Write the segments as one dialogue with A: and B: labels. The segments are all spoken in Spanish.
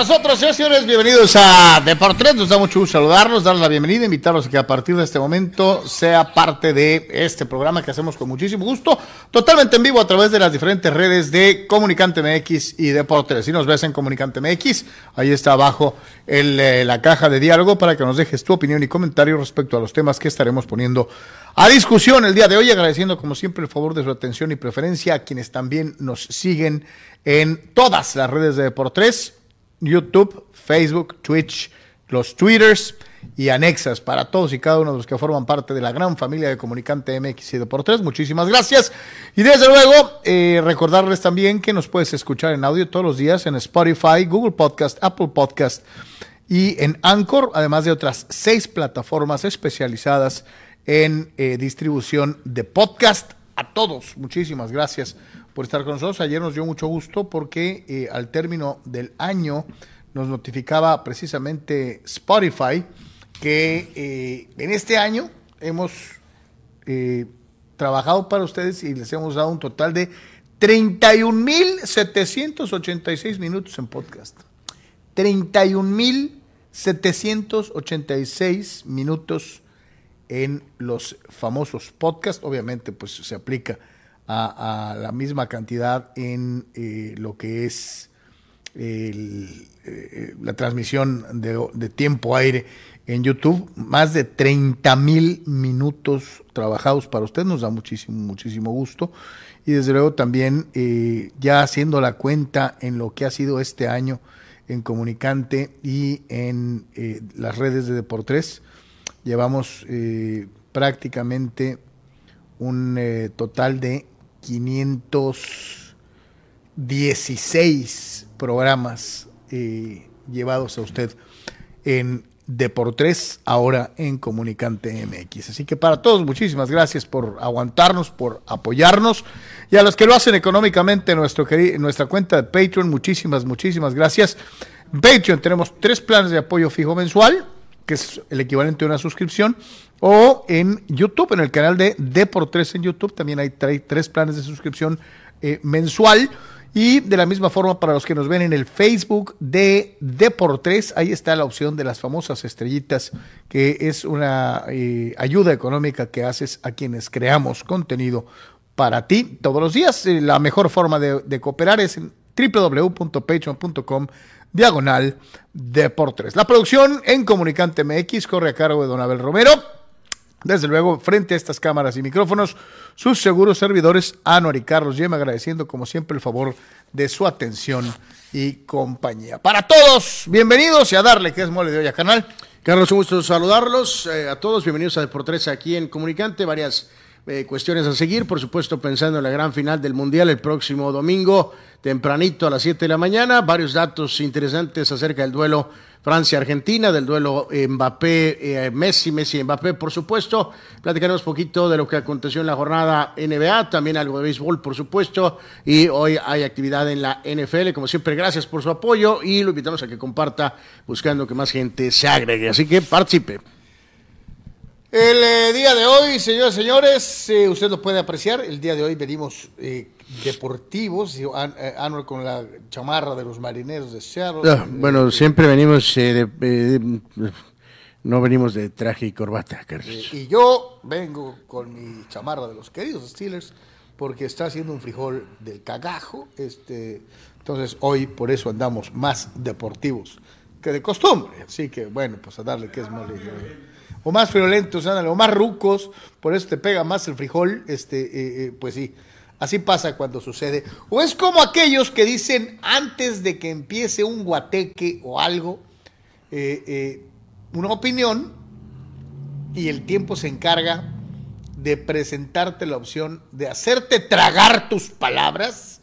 A: Nosotros, señores, bienvenidos a Deportes. Nos da mucho gusto saludarlos, darles la bienvenida, invitarlos a que a partir de este momento sea parte de este programa que hacemos con muchísimo gusto, totalmente en vivo a través de las diferentes redes de Comunicante MX y Deportes. Si nos ves en Comunicante MX, ahí está abajo el, eh, la caja de diálogo para que nos dejes tu opinión y comentario respecto a los temas que estaremos poniendo a discusión el día de hoy, agradeciendo como siempre el favor de su atención y preferencia a quienes también nos siguen en todas las redes de Deportes YouTube, Facebook, Twitch, los Twitters y anexas para todos y cada uno de los que forman parte de la gran familia de Comunicante MX y Deportes. Muchísimas gracias. Y desde luego, eh, recordarles también que nos puedes escuchar en audio todos los días en Spotify, Google Podcast, Apple Podcast y en Anchor, además de otras seis plataformas especializadas en eh, distribución de podcast. A todos, muchísimas gracias por estar con nosotros. Ayer nos dio mucho gusto porque eh, al término del año nos notificaba precisamente Spotify que eh, en este año hemos eh, trabajado para ustedes y les hemos dado un total de 31.786 minutos en podcast. 31.786 minutos en los famosos podcasts. Obviamente, pues se aplica a, la misma cantidad en eh, lo que es eh, la transmisión de, tiempo aire en YouTube. Más de 30 mil minutos trabajados para usted, nos da muchísimo, muchísimo gusto. Y desde luego también eh, ya haciendo la cuenta en lo que ha sido este año en Comunicante y en las redes de Deportes, llevamos prácticamente un total de 516 programas eh, llevados a usted en Deportes, ahora en Comunicante MX. Así que para todos, muchísimas gracias por aguantarnos, por apoyarnos. Y a los que lo hacen económicamente en, nuestro, nuestra cuenta de Patreon, muchísimas, muchísimas gracias. Patreon tenemos tres planes de apoyo fijo mensual, que es el equivalente a una suscripción o en YouTube, en el canal de Deportes en YouTube. También hay tres planes de suscripción eh, mensual. Y de la misma forma, para los que nos ven en el Facebook de Deportes, ahí está la opción de las famosas estrellitas, que es una eh, ayuda económica que haces a quienes creamos contenido para ti todos los días. Eh, la mejor forma de, de cooperar es en www.patreon.com diagonal Deportes. La producción en Comunicante MX corre a cargo de Don Abel Romero. Desde luego, frente a estas cámaras y micrófonos, sus seguros servidores, Anuar y Carlos Yema, agradeciendo como siempre el favor de su atención y compañía. Para todos, bienvenidos y a darle que es mole de hoy a canal.
B: Carlos, un gusto saludarlos eh, a todos, bienvenidos a Deportes aquí en Comunicante, varias eh, cuestiones a seguir, por supuesto pensando en la gran final del Mundial el próximo domingo, tempranito a las 7 de la mañana, varios datos interesantes acerca del duelo Francia-Argentina, del duelo Mbappé-Messi, Messi-Mbappé, por supuesto. Platicaremos poquito de lo que aconteció en la jornada NBA, también algo de béisbol, por supuesto. Y hoy hay actividad en la NFL. Como siempre, gracias por su apoyo y lo invitamos a que comparta buscando que más gente se agregue. Así que participe.
A: El eh, día de hoy, señores y señores, eh, usted lo puede apreciar. El día de hoy venimos eh, deportivos, An- eh, Anuel con la chamarra de los marineros de Seattle.
B: Bueno, siempre venimos eh, de, eh, de- no venimos de traje y corbata, Carlos.
A: Y yo vengo con mi chamarra de los queridos Steelers porque está haciendo un frijol del cagajo. Este, entonces hoy por eso andamos más deportivos que de costumbre. Así que bueno, pues a darle que es mole. O más violentos, ándale, o más rucos, por eso te pega más el frijol. Este, eh, eh, pues sí, así pasa cuando sucede. O es como aquellos que dicen antes de que empiece un guateque o algo, eh, una opinión y el tiempo se encarga de presentarte la opción de hacerte tragar tus palabras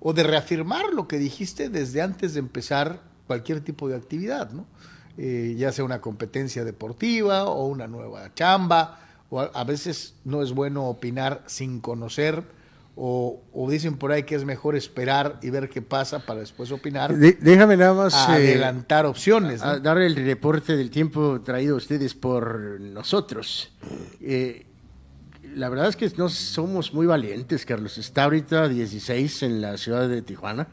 A: o de reafirmar lo que dijiste desde antes de empezar cualquier tipo de actividad, ¿no? Eh, ya sea una competencia deportiva o una nueva chamba, o a, a veces no es bueno opinar sin conocer, o, o dicen por ahí que es mejor esperar y ver qué pasa para después opinar,
B: De- déjame nada más eh,
A: adelantar opciones. ¿no?
B: a dar el reporte del tiempo traído a ustedes por nosotros. Eh, la verdad es que no somos muy valientes, Carlos. Está ahorita 16 en la ciudad de Tijuana.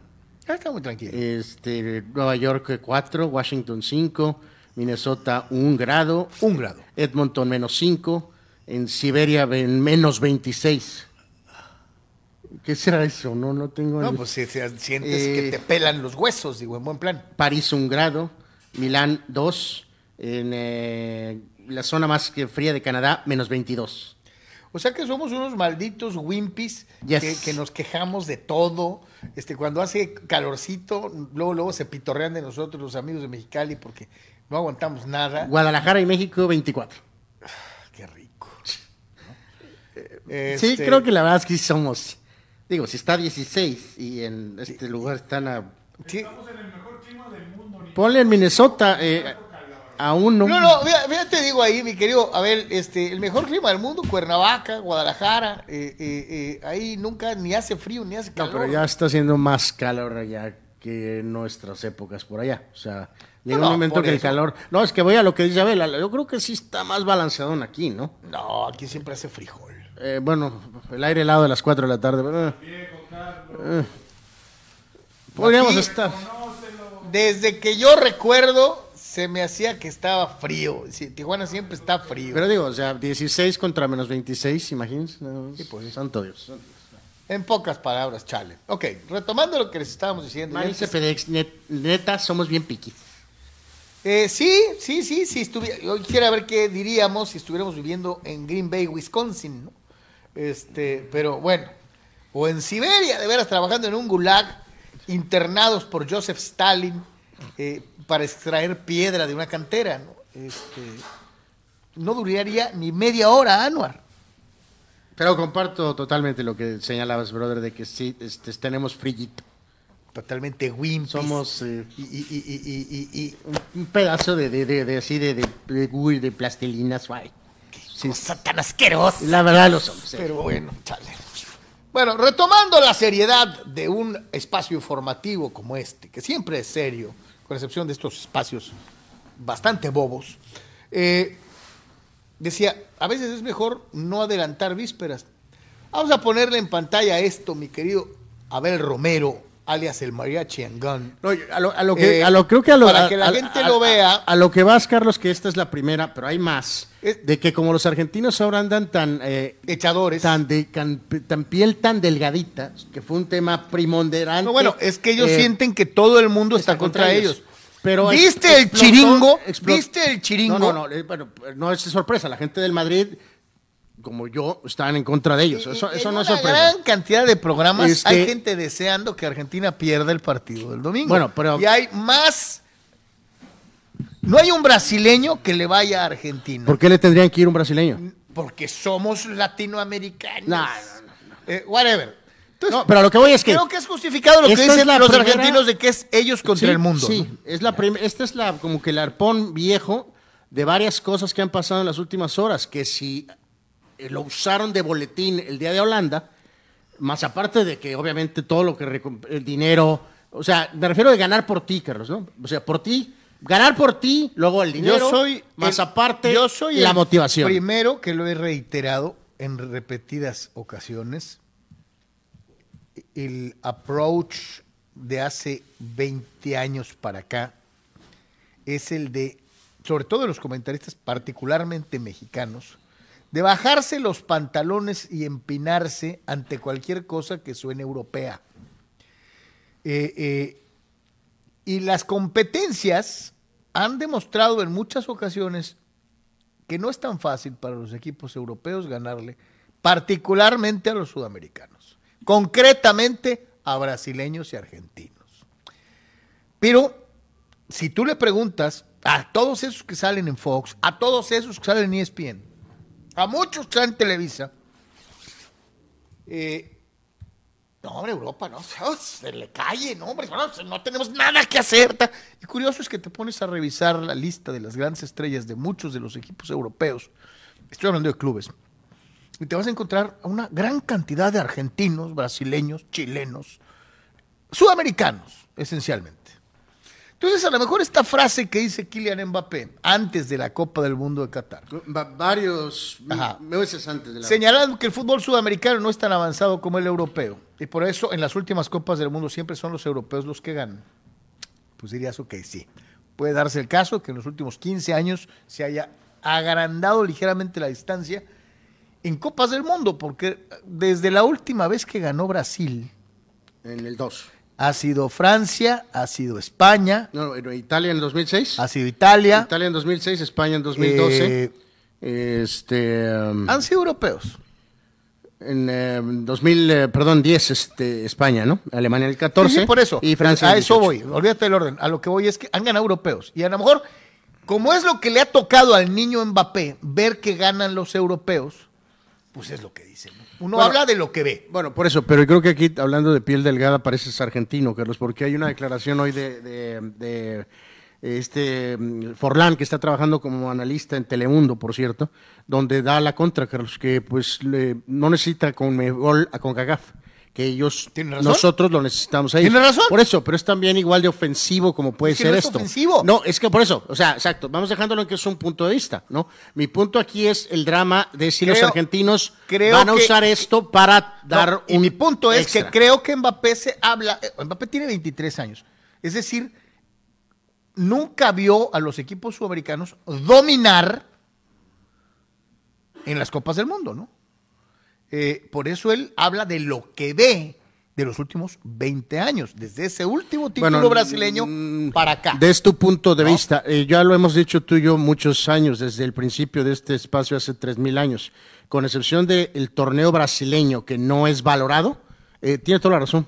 A: Ah, Está muy tranquilo.
B: Este, Nueva York 4, Washington 5, Minnesota 1 grado,
A: Un grado.
B: Edmonton menos 5, en Siberia ven- menos 26. ¿Qué será eso? No, no tengo
A: No,
B: ni-
A: pues si, si sientes que
B: Eh,
A: te pelan los huesos, digo, en buen plan.
B: París un grado, Milán 2, en eh, la zona más que fría de Canadá menos 22.
A: O sea que somos unos malditos wimpis
B: Yes.
A: que, que nos quejamos de todo. Este, cuando hace calorcito, luego, luego se pitorrean de nosotros los amigos de Mexicali porque no aguantamos nada.
B: Guadalajara y México 24.
A: Qué rico.
B: Sí,
A: Este,
B: creo que la verdad es que sí somos. Digo, si está 16 y en este lugar están a...
A: sí.
B: Ponle en Minnesota eh, a uno.
A: No, no, mira, mira, te digo ahí, mi querido, a ver, este, el mejor clima del mundo, Cuernavaca, Guadalajara, eh, eh, eh, ahí nunca ni hace frío ni hace
B: No,
A: calor.
B: pero ya está haciendo más calor allá que en nuestras épocas por allá. O sea, llega
A: No, no,
B: un momento que el calor. No, es que voy a lo que dice Abel. Yo creo que sí está más balanceado aquí, ¿no?
A: No, aquí siempre hace frijol.
B: Bueno, el aire helado de las 4 de la tarde. Eh. Podríamos
A: Aquí-
B: estar.
A: Desde que yo recuerdo, se me hacía que estaba frío. Sí, Tijuana siempre está frío.
B: Pero digo, o sea, 16 contra menos 26, imagínense.
A: Sí, pues, sí.
B: Santo Dios.
A: En pocas palabras, chale. Ok, retomando lo que les estábamos diciendo.
B: Manice
A: antes-
B: net- neta, somos bien piquis.
A: Eh, sí, sí, sí, sí. estuvi- yo quisiera ver qué diríamos si estuviéramos viviendo en Green Bay, Wisconsin, ¿no? Este, pero bueno. O en Siberia, de veras, trabajando en un gulag, internados por Joseph Stalin eh, para extraer piedra de una cantera, ¿no? Este, no duraría ni media hora, Anuar.
B: Pero comparto totalmente lo que señalabas, brother, de que sí este, tenemos frillito.
A: Totalmente wimpis.
B: Somos eh,
A: Y, y, y, y,
B: un, pedazo de, de, de, de así de, de, de, plastilina suave. Sí,
A: tan asquerosa.
B: la verdad lo somos. eh.
A: Pero bueno, chale. Bueno, retomando la seriedad de un espacio informativo como este, que siempre es serio, con excepción de estos espacios bastante bobos, eh, decía, a veces es mejor no adelantar vísperas. Vamos a ponerle en pantalla esto, mi querido Abel Romero, alias el Mariachi and Gun.
B: No, a lo, a lo que,
A: Eh,
B: a lo creo que a lo,
A: para
B: a-
A: que la
B: a-
A: gente lo vea.
B: A, lo que vas, Carlos, que esta es la primera, pero hay más.
A: Es-
B: de que como los argentinos ahora andan tan eh,
A: Echadores.
B: tan de can- tan piel tan delgadita, que fue un tema preponderante.
A: No, bueno, es que ellos
B: eh,
A: sienten que todo el mundo está, contra, ellos.
B: Pero
A: ¿Viste
B: ex-
A: el
B: explotó-
A: chiringo?
B: explotó-
A: ¿Viste el chiringo?
B: No, no, no, bueno, no es sorpresa. La gente del Madrid, como yo, están en contra de ellos. Eso,
A: Y-
B: eso
A: en
B: no es sorpresa.
A: gran cantidad de programas
B: Este-
A: hay gente deseando que Argentina pierda el partido del domingo.
B: Bueno, pero-
A: Y hay más... No hay un brasileño que le vaya a Argentina.
B: ¿Por qué le tendrían que ir un brasileño?
A: Porque somos latinoamericanos.
B: No, no,
A: Eh, whatever. Entonces,
B: No, pero a lo que voy es que.
A: creo que es justificado lo que dicen los
B: primera-
A: argentinos de que es ellos contra
B: Sí,
A: el mundo.
B: Sí,
A: ¿no?
B: es la prim- esta es la como que el arpón viejo de varias cosas que han pasado en las últimas horas, que si eh, lo usaron de boletín el día de Holanda, más aparte de que obviamente todo lo que el dinero, o sea, me refiero de ganar por ti, Carlos, ¿no? O sea, por ti ganar por ti, luego el dinero,
A: yo soy
B: más
A: el-
B: aparte
A: yo soy
B: la
A: el
B: motivación.
A: Primero que lo he reiterado en repetidas ocasiones, el approach de hace 20 años para acá es el de, sobre todo de los comentaristas, particularmente mexicanos, de bajarse los pantalones y empinarse ante cualquier cosa que suene europea. Eh, eh, y las competencias han demostrado en muchas ocasiones que no es tan fácil para los equipos europeos ganarle, particularmente a los sudamericanos, concretamente a brasileños y argentinos. Pero si tú le preguntas a todos esos que salen en Fox, a todos esos que salen en ESPN, a muchos salen en Televisa, eh, no, hombre, Europa, no, se le calle, no, hombre, no, tenemos nada que hacer. Y curioso es que te pones a revisar la lista de las grandes estrellas de muchos de los equipos europeos. Estoy hablando de clubes. Y te vas a encontrar a una gran cantidad de argentinos, brasileños, chilenos, sudamericanos, esencialmente. Entonces, a lo mejor esta frase que dice Kylian Mbappé antes de la Copa del Mundo de Qatar,
B: Va- varios
A: Ajá.
B: meses antes de la
A: señalando que el fútbol sudamericano no es tan avanzado como el europeo, y por eso en las últimas Copas del Mundo siempre son los europeos los que ganan, pues dirías, ok, sí. Puede darse el caso que en los últimos 15 años se haya agrandado ligeramente la distancia en Copas del Mundo, porque desde la última vez que ganó Brasil,
B: en el 2.
A: Ha sido Francia, ha sido España,
B: No, no, Italia en el 2006.
A: ha sido Italia,
B: Italia en 2006, España en 2012.
A: Eh,
B: este um,
A: han sido europeos.
B: en eh, 2000, eh, perdón, 10 este España, ¿no? Alemania en el 14
A: Sí, sí, por eso.
B: y Francia
A: A
B: el
A: eso
B: 18.
A: voy. Olvídate del orden. A lo que voy es que han ganado europeos. Y a lo mejor, como es lo que le ha tocado al niño Mbappé, ver que ganan los europeos, pues es lo que dicen. ¿no? Uno
B: Bueno,
A: habla de lo que ve.
B: Bueno, por eso, pero creo que aquí, hablando de piel delgada, pareces argentino, Carlos, porque hay una declaración hoy de, de- de, este Forlán, que está trabajando como analista en Telemundo, por cierto, donde da la contra, Carlos, que pues le- no necesita con gol a Concagaf, que ellos, nosotros lo necesitamos a ellos.
A: ¿Tiene razón?
B: Por eso, pero es también igual de ofensivo como puede
A: Es que
B: ser
A: no es
B: esto.
A: ofensivo.
B: No, es que por eso, o sea, exacto, vamos dejándolo en que es un punto de vista, ¿no? Mi punto aquí es el drama de si los argentinos
A: creo
B: van a
A: que-
B: usar esto para dar
A: No, y
B: un
A: mi punto es
B: extra.
A: que creo que Mbappé se habla. eh, Mbappé tiene 23 años. Es decir, nunca vio a los equipos sudamericanos dominar en las Copas del Mundo, ¿no? Eh, por eso él habla de lo que ve de los últimos 20 años, desde ese último título
B: Bueno,
A: brasileño
B: mm,
A: para acá.
B: Desde tu punto de
A: ¿No?
B: vista, eh, ya lo hemos dicho tú y yo muchos años, desde el principio de este espacio hace tres mil años, con excepción del torneo brasileño que no es valorado, eh, tiene toda la razón.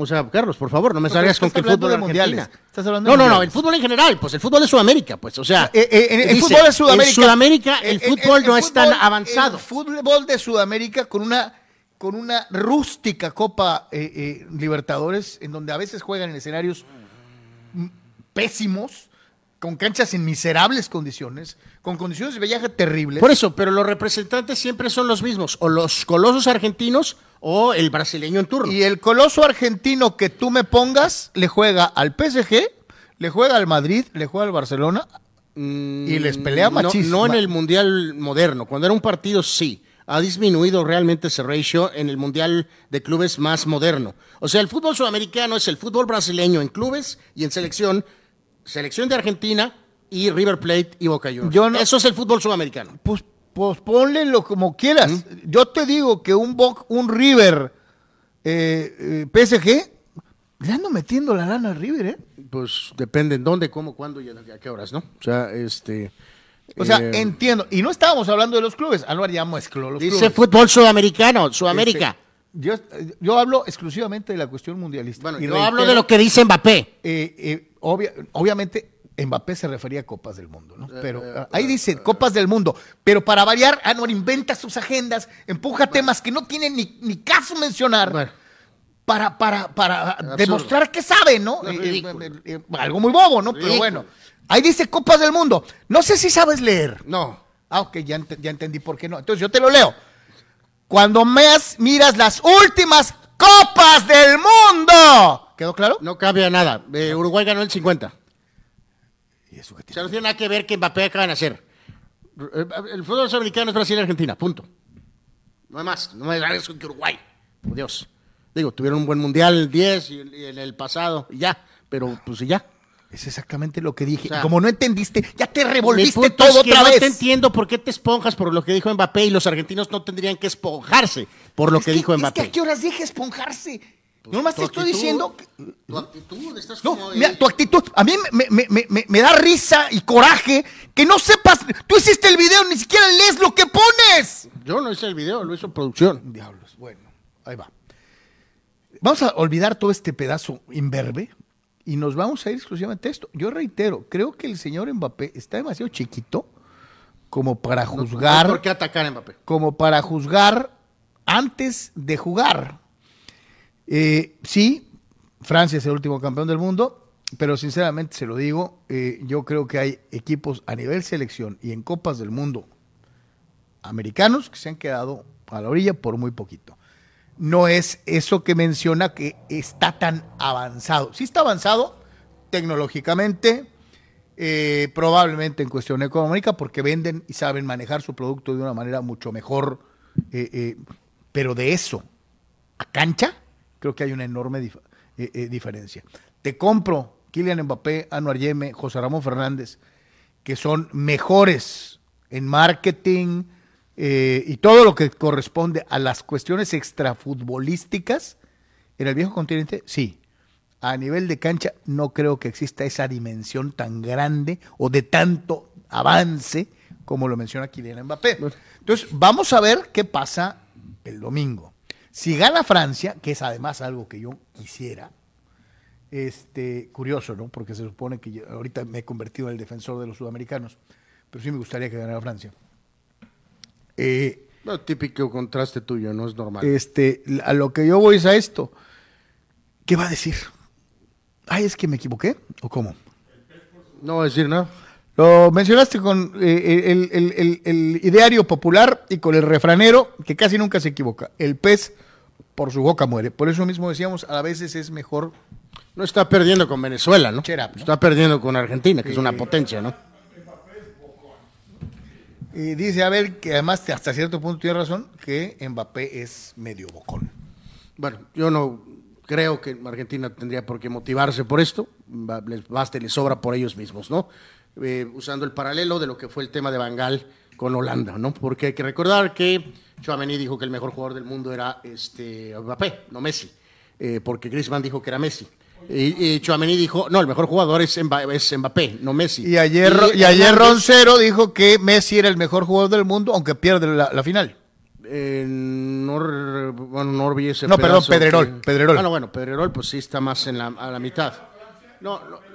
B: O sea, Carlos, por favor, no me salgas con que el fútbol
A: de mundiales. Estás hablando
B: no, no, no, el fútbol en general, pues el fútbol de Sudamérica, pues, o sea,
A: Eh, eh, en- el fútbol de Sudamérica.
B: En Sudamérica el
A: eh,
B: fútbol no es tan avanzado.
A: El fútbol de Sudamérica con una con una rústica Copa eh, Libertadores, en donde a veces juegan en escenarios pésimos, con canchas en miserables condiciones, con condiciones de viaje terribles.
B: Por eso, pero los representantes siempre son los mismos, o los colosos argentinos o el brasileño en turno.
A: Y el coloso argentino que tú me pongas le juega al PSG, le juega al Madrid, le juega al Barcelona. y les pelea
B: Mm, No- No, en el Mundial moderno. Cuando era un partido, sí. Ha disminuido realmente ese ratio en el Mundial de Clubes más moderno. O sea, el fútbol sudamericano es el fútbol brasileño en clubes y en selección. Selección de Argentina y River Plate y Boca Juniors.
A: Yo no-
B: Eso es el fútbol sudamericano.
A: Pues, pues ponle como quieras. Yo te digo que un Boc, un River eh, eh, PSG, le ando metiendo la lana al River, ¿eh?
B: Pues depende en dónde, cómo, cuándo y a qué horas, ¿no? O sea, este...
A: O sea,
B: eh,
A: entiendo. Y no estábamos hablando de los clubes. Álvaro ya mezcló los
B: Dice
A: clubes.
B: fútbol sudamericano, Sudamérica.
A: Este, yo, yo hablo exclusivamente de la cuestión mundialista.
B: bueno,
A: Y
B: yo
A: reitero,
B: hablo de lo que dice Mbappé.
A: eh, eh, obvia- obviamente, Mbappé se refería a Copas del Mundo, ¿no? Pero ah, ahí dice Copas del Mundo. Pero para variar, Anuar inventa sus agendas, empuja temas que no tienen ni, ni caso mencionar.
B: Bueno.
A: para, para, para demostrar que sabe, ¿no? Eh, eh, eh, algo muy bobo, ¿no? Pero bueno. Ahí dice Copas del Mundo. No sé si sabes leer.
B: No.
A: Ah, ok, ya, ent- ya entendí por qué no. Entonces yo te lo leo. Cuando meas- miras las últimas Copas del Mundo. ¿Quedó claro?
B: No cambia nada. Eh, Uruguay ganó el 50. ¿Y eso O sea, no tiene nada que ver que Mbappé acaba de hacer. El fútbol sudamericano es Brasil y Argentina, punto. No hay más, no hay más que Uruguay, por Dios. Digo, tuvieron un buen mundial el 10 y, en el pasado, y ya, pero pues ya.
A: Es exactamente lo que dije. como no entendiste, ya te revolviste todo otra
B: vez. No te entiendo por qué te esponjas por lo que dijo Mbappé y los argentinos no tendrían que esponjarse por lo que, dijo Mbappé.
A: Es que a qué horas dije esponjarse. Pues, no más te estoy diciendo.
B: Tu actitud, estás
A: no, mira, tu actitud. A mí me, da risa y coraje que no sepas. Tú hiciste el video, ni siquiera lees lo que pones.
B: Yo no hice el video, lo hizo producción.
A: Diablos, bueno, ahí va. Vamos a olvidar todo este pedazo imberbe y nos vamos a ir exclusivamente a esto. Yo reitero, creo que el señor Mbappé está demasiado chiquito como para juzgar.
B: ¿Por qué atacar a Mbappé?
A: Como para juzgar antes de jugar. Eh, sí, Francia es el último campeón del mundo, pero sinceramente se lo digo, eh, yo creo que hay equipos a nivel selección y en copas del mundo americanos que se han quedado a la orilla por muy poquito no es eso que menciona que está tan avanzado. Sí está avanzado tecnológicamente, eh, probablemente en cuestión económica, porque venden y saben manejar su producto de una manera mucho mejor, pero de eso a cancha, creo que hay una enorme diferencia. Te compro Kylian Mbappé, Anuar Yeme, José Ramón Fernández, que son mejores en marketing, eh, y todo lo que corresponde a las cuestiones extrafutbolísticas en el viejo continente, sí. A nivel de cancha no creo que exista esa dimensión tan grande o de tanto avance como lo menciona Kylian Mbappé. Entonces, vamos a ver qué pasa el domingo. Si gana Francia, que es además algo que yo quisiera, este, curioso, ¿no? Porque se supone que yo ahorita me he convertido en el defensor de los sudamericanos, pero sí me gustaría que ganara Francia.
B: Eh, no, típico contraste tuyo, no es normal.
A: Este, a lo que yo voy es a esto. ¿Qué va a decir? Ay, es que me equivoqué, ¿o cómo?
B: No va a decir nada.
A: Lo mencionaste con eh, el, ideario popular y con el refranero, que casi nunca se equivoca. El pez por su boca muere. Por eso mismo decíamos, a veces es mejor.
B: No está perdiendo con Venezuela, ¿no? Está perdiendo con Argentina, que es una potencia, ¿no?
A: Y dice a ver que además hasta cierto punto tiene razón que Mbappé es medio bocón.
B: Bueno, yo no creo que Argentina tendría por qué motivarse por esto, les basta y les sobra por ellos mismos, ¿no? Eh, usando el paralelo de lo que fue el tema de Bangal con Holanda, ¿no? Porque hay que recordar que Chouameni dijo que el mejor jugador del mundo era este Mbappé, no Messi, eh, porque Griezmann dijo que era Messi. Y, y Chouameni dijo, no, el mejor jugador es, Mbappé, no Messi.
A: Y ayer, y, ayer Roncero dijo que Messi era el mejor jugador del mundo, aunque pierde la, final.
B: Eh, no, bueno, no olvidé ese
A: No, perdón, Pedrerol, Pedrerol.
B: Bueno, bueno, Pedrerol pues sí está más en la, a la mitad. No, no.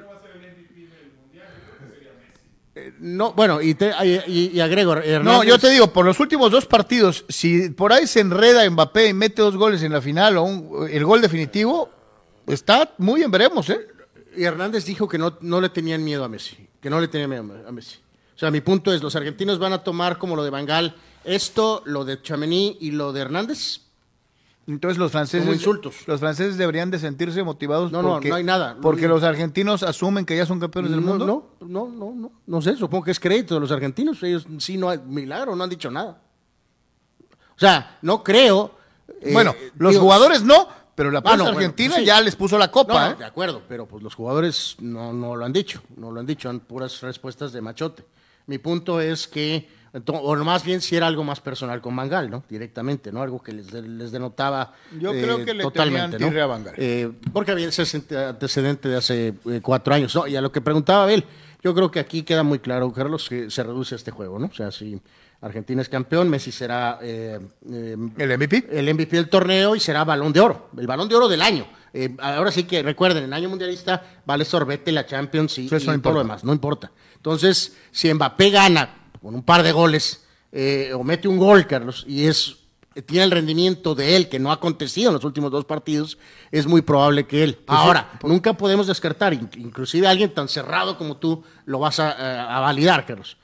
B: Eh, no, bueno, y, te, y, agrego.
A: No, yo te digo, por los últimos dos partidos, si por ahí se enreda Mbappé y mete dos goles en la final o un, el gol definitivo, está muy en veremos, ¿eh?
B: Y Hernández dijo que no, no le tenían miedo a Messi, que no le tenían miedo a Messi. O sea, mi punto es, los argentinos van a tomar como lo de Bangal esto, lo de Chamení y lo de Hernández.
A: Entonces los franceses,
B: insultos.
A: los franceses deberían de sentirse motivados.
B: No, no, no hay nada.
A: Porque los argentinos asumen que ya son campeones del mundo.
B: No, no, no, no, no sé. Supongo que es crédito de los argentinos. Ellos sí no hay milagro, no han dicho nada. O sea, no creo.
A: bueno, eh, los jugadores no, pero la prensa argentina ya les puso la copa.
B: ¿eh? De acuerdo, pero pues los jugadores no, no lo han dicho, no lo han dicho, han puras respuestas de machote. Mi punto es que, o más bien si era algo más personal con Mangal, ¿no? Directamente, ¿no? Algo que les, les denotaba
A: Yo creo eh, que le totalmente, ¿no? a Mangal.
B: Eh, porque había ese antecedente de hace cuatro años, ¿no? Y a lo que preguntaba Abel, yo creo que aquí queda muy claro, Carlos, que se reduce este juego, ¿no? O sea, si Argentina es campeón, Messi será
A: eh, eh, el MVP.
B: El MVP del torneo y será balón de oro, el balón de oro del año. Eh, ahora sí que recuerden, en el año mundialista vale sorbete la Champions y,
A: no
B: todo lo demás, no importa. Entonces, si Mbappé gana con un par de goles o mete un gol, Carlos, y es tiene el rendimiento de él que no ha acontecido en los últimos dos partidos, es muy probable que él. Pues ahora, nunca podemos descartar, inclusive alguien tan cerrado como tú lo vas a, a validar, Carlos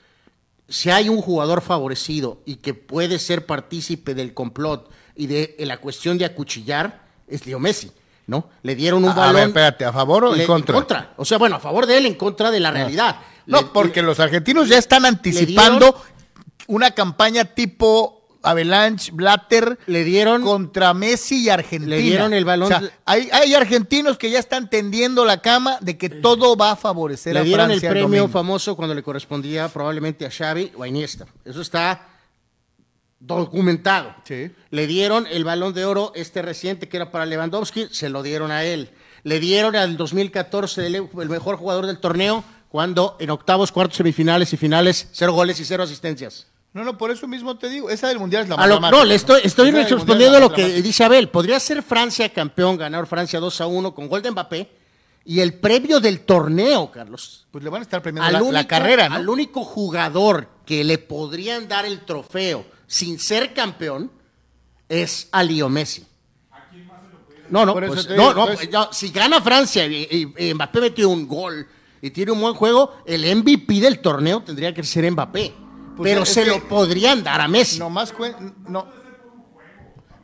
B: si hay un jugador favorecido y que puede ser partícipe del complot y de la cuestión de acuchillar, es Leo Messi. ¿no? Le dieron un balón. A ver,
A: espérate, ¿a favor o en contra?
B: En contra. O sea, bueno, a favor de él, en contra de la ah.
A: No, porque los argentinos ya están anticipando una campaña tipo Avalanche, Blatter,
B: le dieron
A: contra Messi y Argentina.
B: Le dieron el balón.
A: hay, hay, argentinos que ya están tendiendo la cama de que todo va a favorecer
B: a
A: Francia. Le
B: dieron el premio famoso cuando le correspondía probablemente a Xavi o a Iniesta. Eso está documentado.
A: Sí.
B: Le dieron el balón de oro este reciente que era para Lewandowski, se lo dieron a él. Le dieron al 2014 el, el mejor jugador del torneo cuando en octavos, cuartos, semifinales y finales, cero goles y cero asistencias.
A: No, no, por eso mismo te digo, esa del Mundial es la
B: más No, le estoy, estoy respondiendo a lo que dice Abel. Podría ser Francia campeón, ganar Francia 2 a 1 con gol de Mbappé. Y el premio del torneo, Carlos.
A: Pues le van a estar premiando la, carrera, ¿no?
B: Al único jugador que le podrían dar el trofeo sin ser campeón es a Leo Messi. No, no, pues, no, no, pues, si gana Francia y, Mbappé metió un gol y tiene un buen juego, el MVP del torneo tendría que ser Mbappé. Pues pero se lo podrían dar a Messi.
A: No más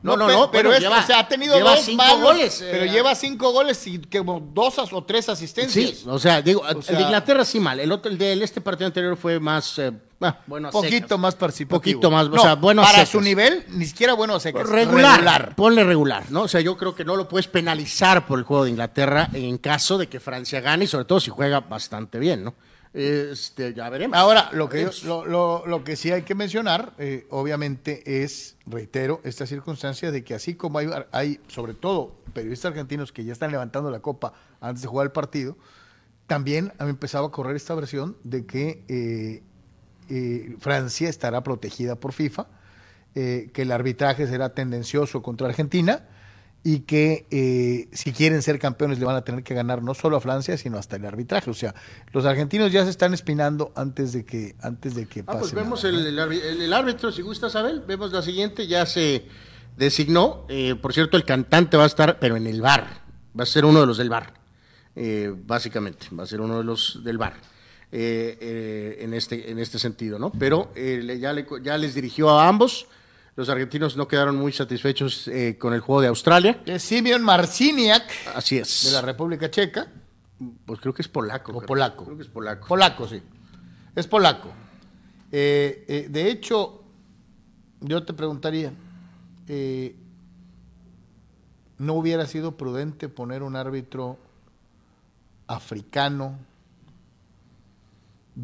A: no.
B: No, no, no,
A: pero, o sea, ha tenido dos cinco goles. Pero eh, lleva cinco goles y que, dos o tres asistencias.
B: Sí, o sea, digo, el de Inglaterra sí mal. El otro, el de este partido anterior fue más, eh, ah, bueno,
A: poquito más participativo.
B: Poquito más, o sea, bueno,
A: para su nivel, ni siquiera bueno secas.
B: Regular, regular, ponle regular, ¿no? O sea, yo creo que no lo puedes penalizar por el juego de Inglaterra en caso de que Francia gane y sobre todo si juega bastante bien, ¿no? Este, ya veremos.
A: Ahora, lo que, lo, que sí hay que mencionar, eh, obviamente, es, reitero, esta circunstancia de que así como hay, hay, sobre todo, periodistas argentinos que ya están levantando la copa antes de jugar el partido, también han empezado a correr esta versión de que eh, eh, Francia estará protegida por FIFA, que el arbitraje será tendencioso contra Argentina y que eh, si quieren ser campeones le van a tener que ganar no solo a Francia, sino hasta el arbitraje. O sea, los argentinos ya se están espinando antes de que antes de que
B: ah, pues vemos el, árbitro, si gusta saber, vemos la siguiente, ya se designó. Eh, por cierto, el cantante va a estar, pero en el bar, va a ser uno de los del bar, eh, básicamente, va a ser uno de los del bar. en, este, en este sentido, ¿no? Pero ya, ya les dirigió a ambos, los argentinos no quedaron muy satisfechos eh, con el juego de Australia.
A: Es Simeon Marciniak.
B: Así es.
A: De la República Checa.
B: Pues creo que es polaco.
A: O polaco.
B: Creo que es polaco.
A: Polaco, sí. Es polaco. Eh, eh, de hecho, yo te preguntaría, ¿no hubiera sido prudente poner un árbitro africano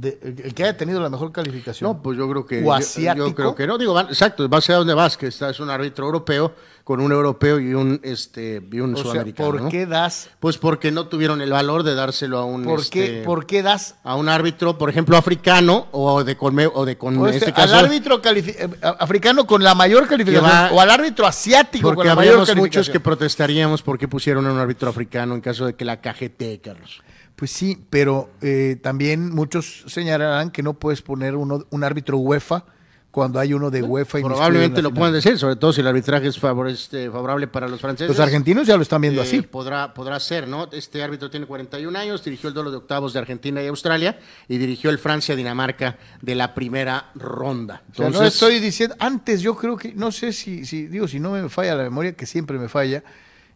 A: el que haya tenido la mejor calificación.
B: No, pues yo creo que.
A: O asiático.
B: Yo, creo que no. Digo, exacto, va a ser a donde vas, que está, es un árbitro europeo con un europeo y un, este, y un sudamericano.
A: ¿Por qué das?
B: Pues porque no tuvieron el valor de dárselo a un.
A: ¿Por,
B: qué,
A: este, ¿por qué das?
B: A un árbitro, por ejemplo, africano o de con. O de con
A: este, este caso, al árbitro eh, africano con la mayor calificación o al árbitro asiático con la mayor calificación.
B: muchos que protestaríamos porque pusieron a un árbitro africano en caso de que la cajete, Carlos.
A: Pues sí, pero eh, también muchos señalarán que no puedes poner uno, un árbitro UEFA cuando hay uno de UEFA.
B: Probablemente lo puedan decir, sobre todo si el arbitraje es este, favorable para los franceses.
A: Los argentinos ya lo están viendo eh, así.
B: Podrá, podrá ser, ¿no? Este árbitro tiene 41 años, dirigió el duelo de octavos de Argentina y Australia y dirigió el Francia-Dinamarca de la primera ronda.
A: Entonces, no estoy diciendo, antes yo creo que, no sé si, si, digo, si no me falla la memoria, que siempre me falla,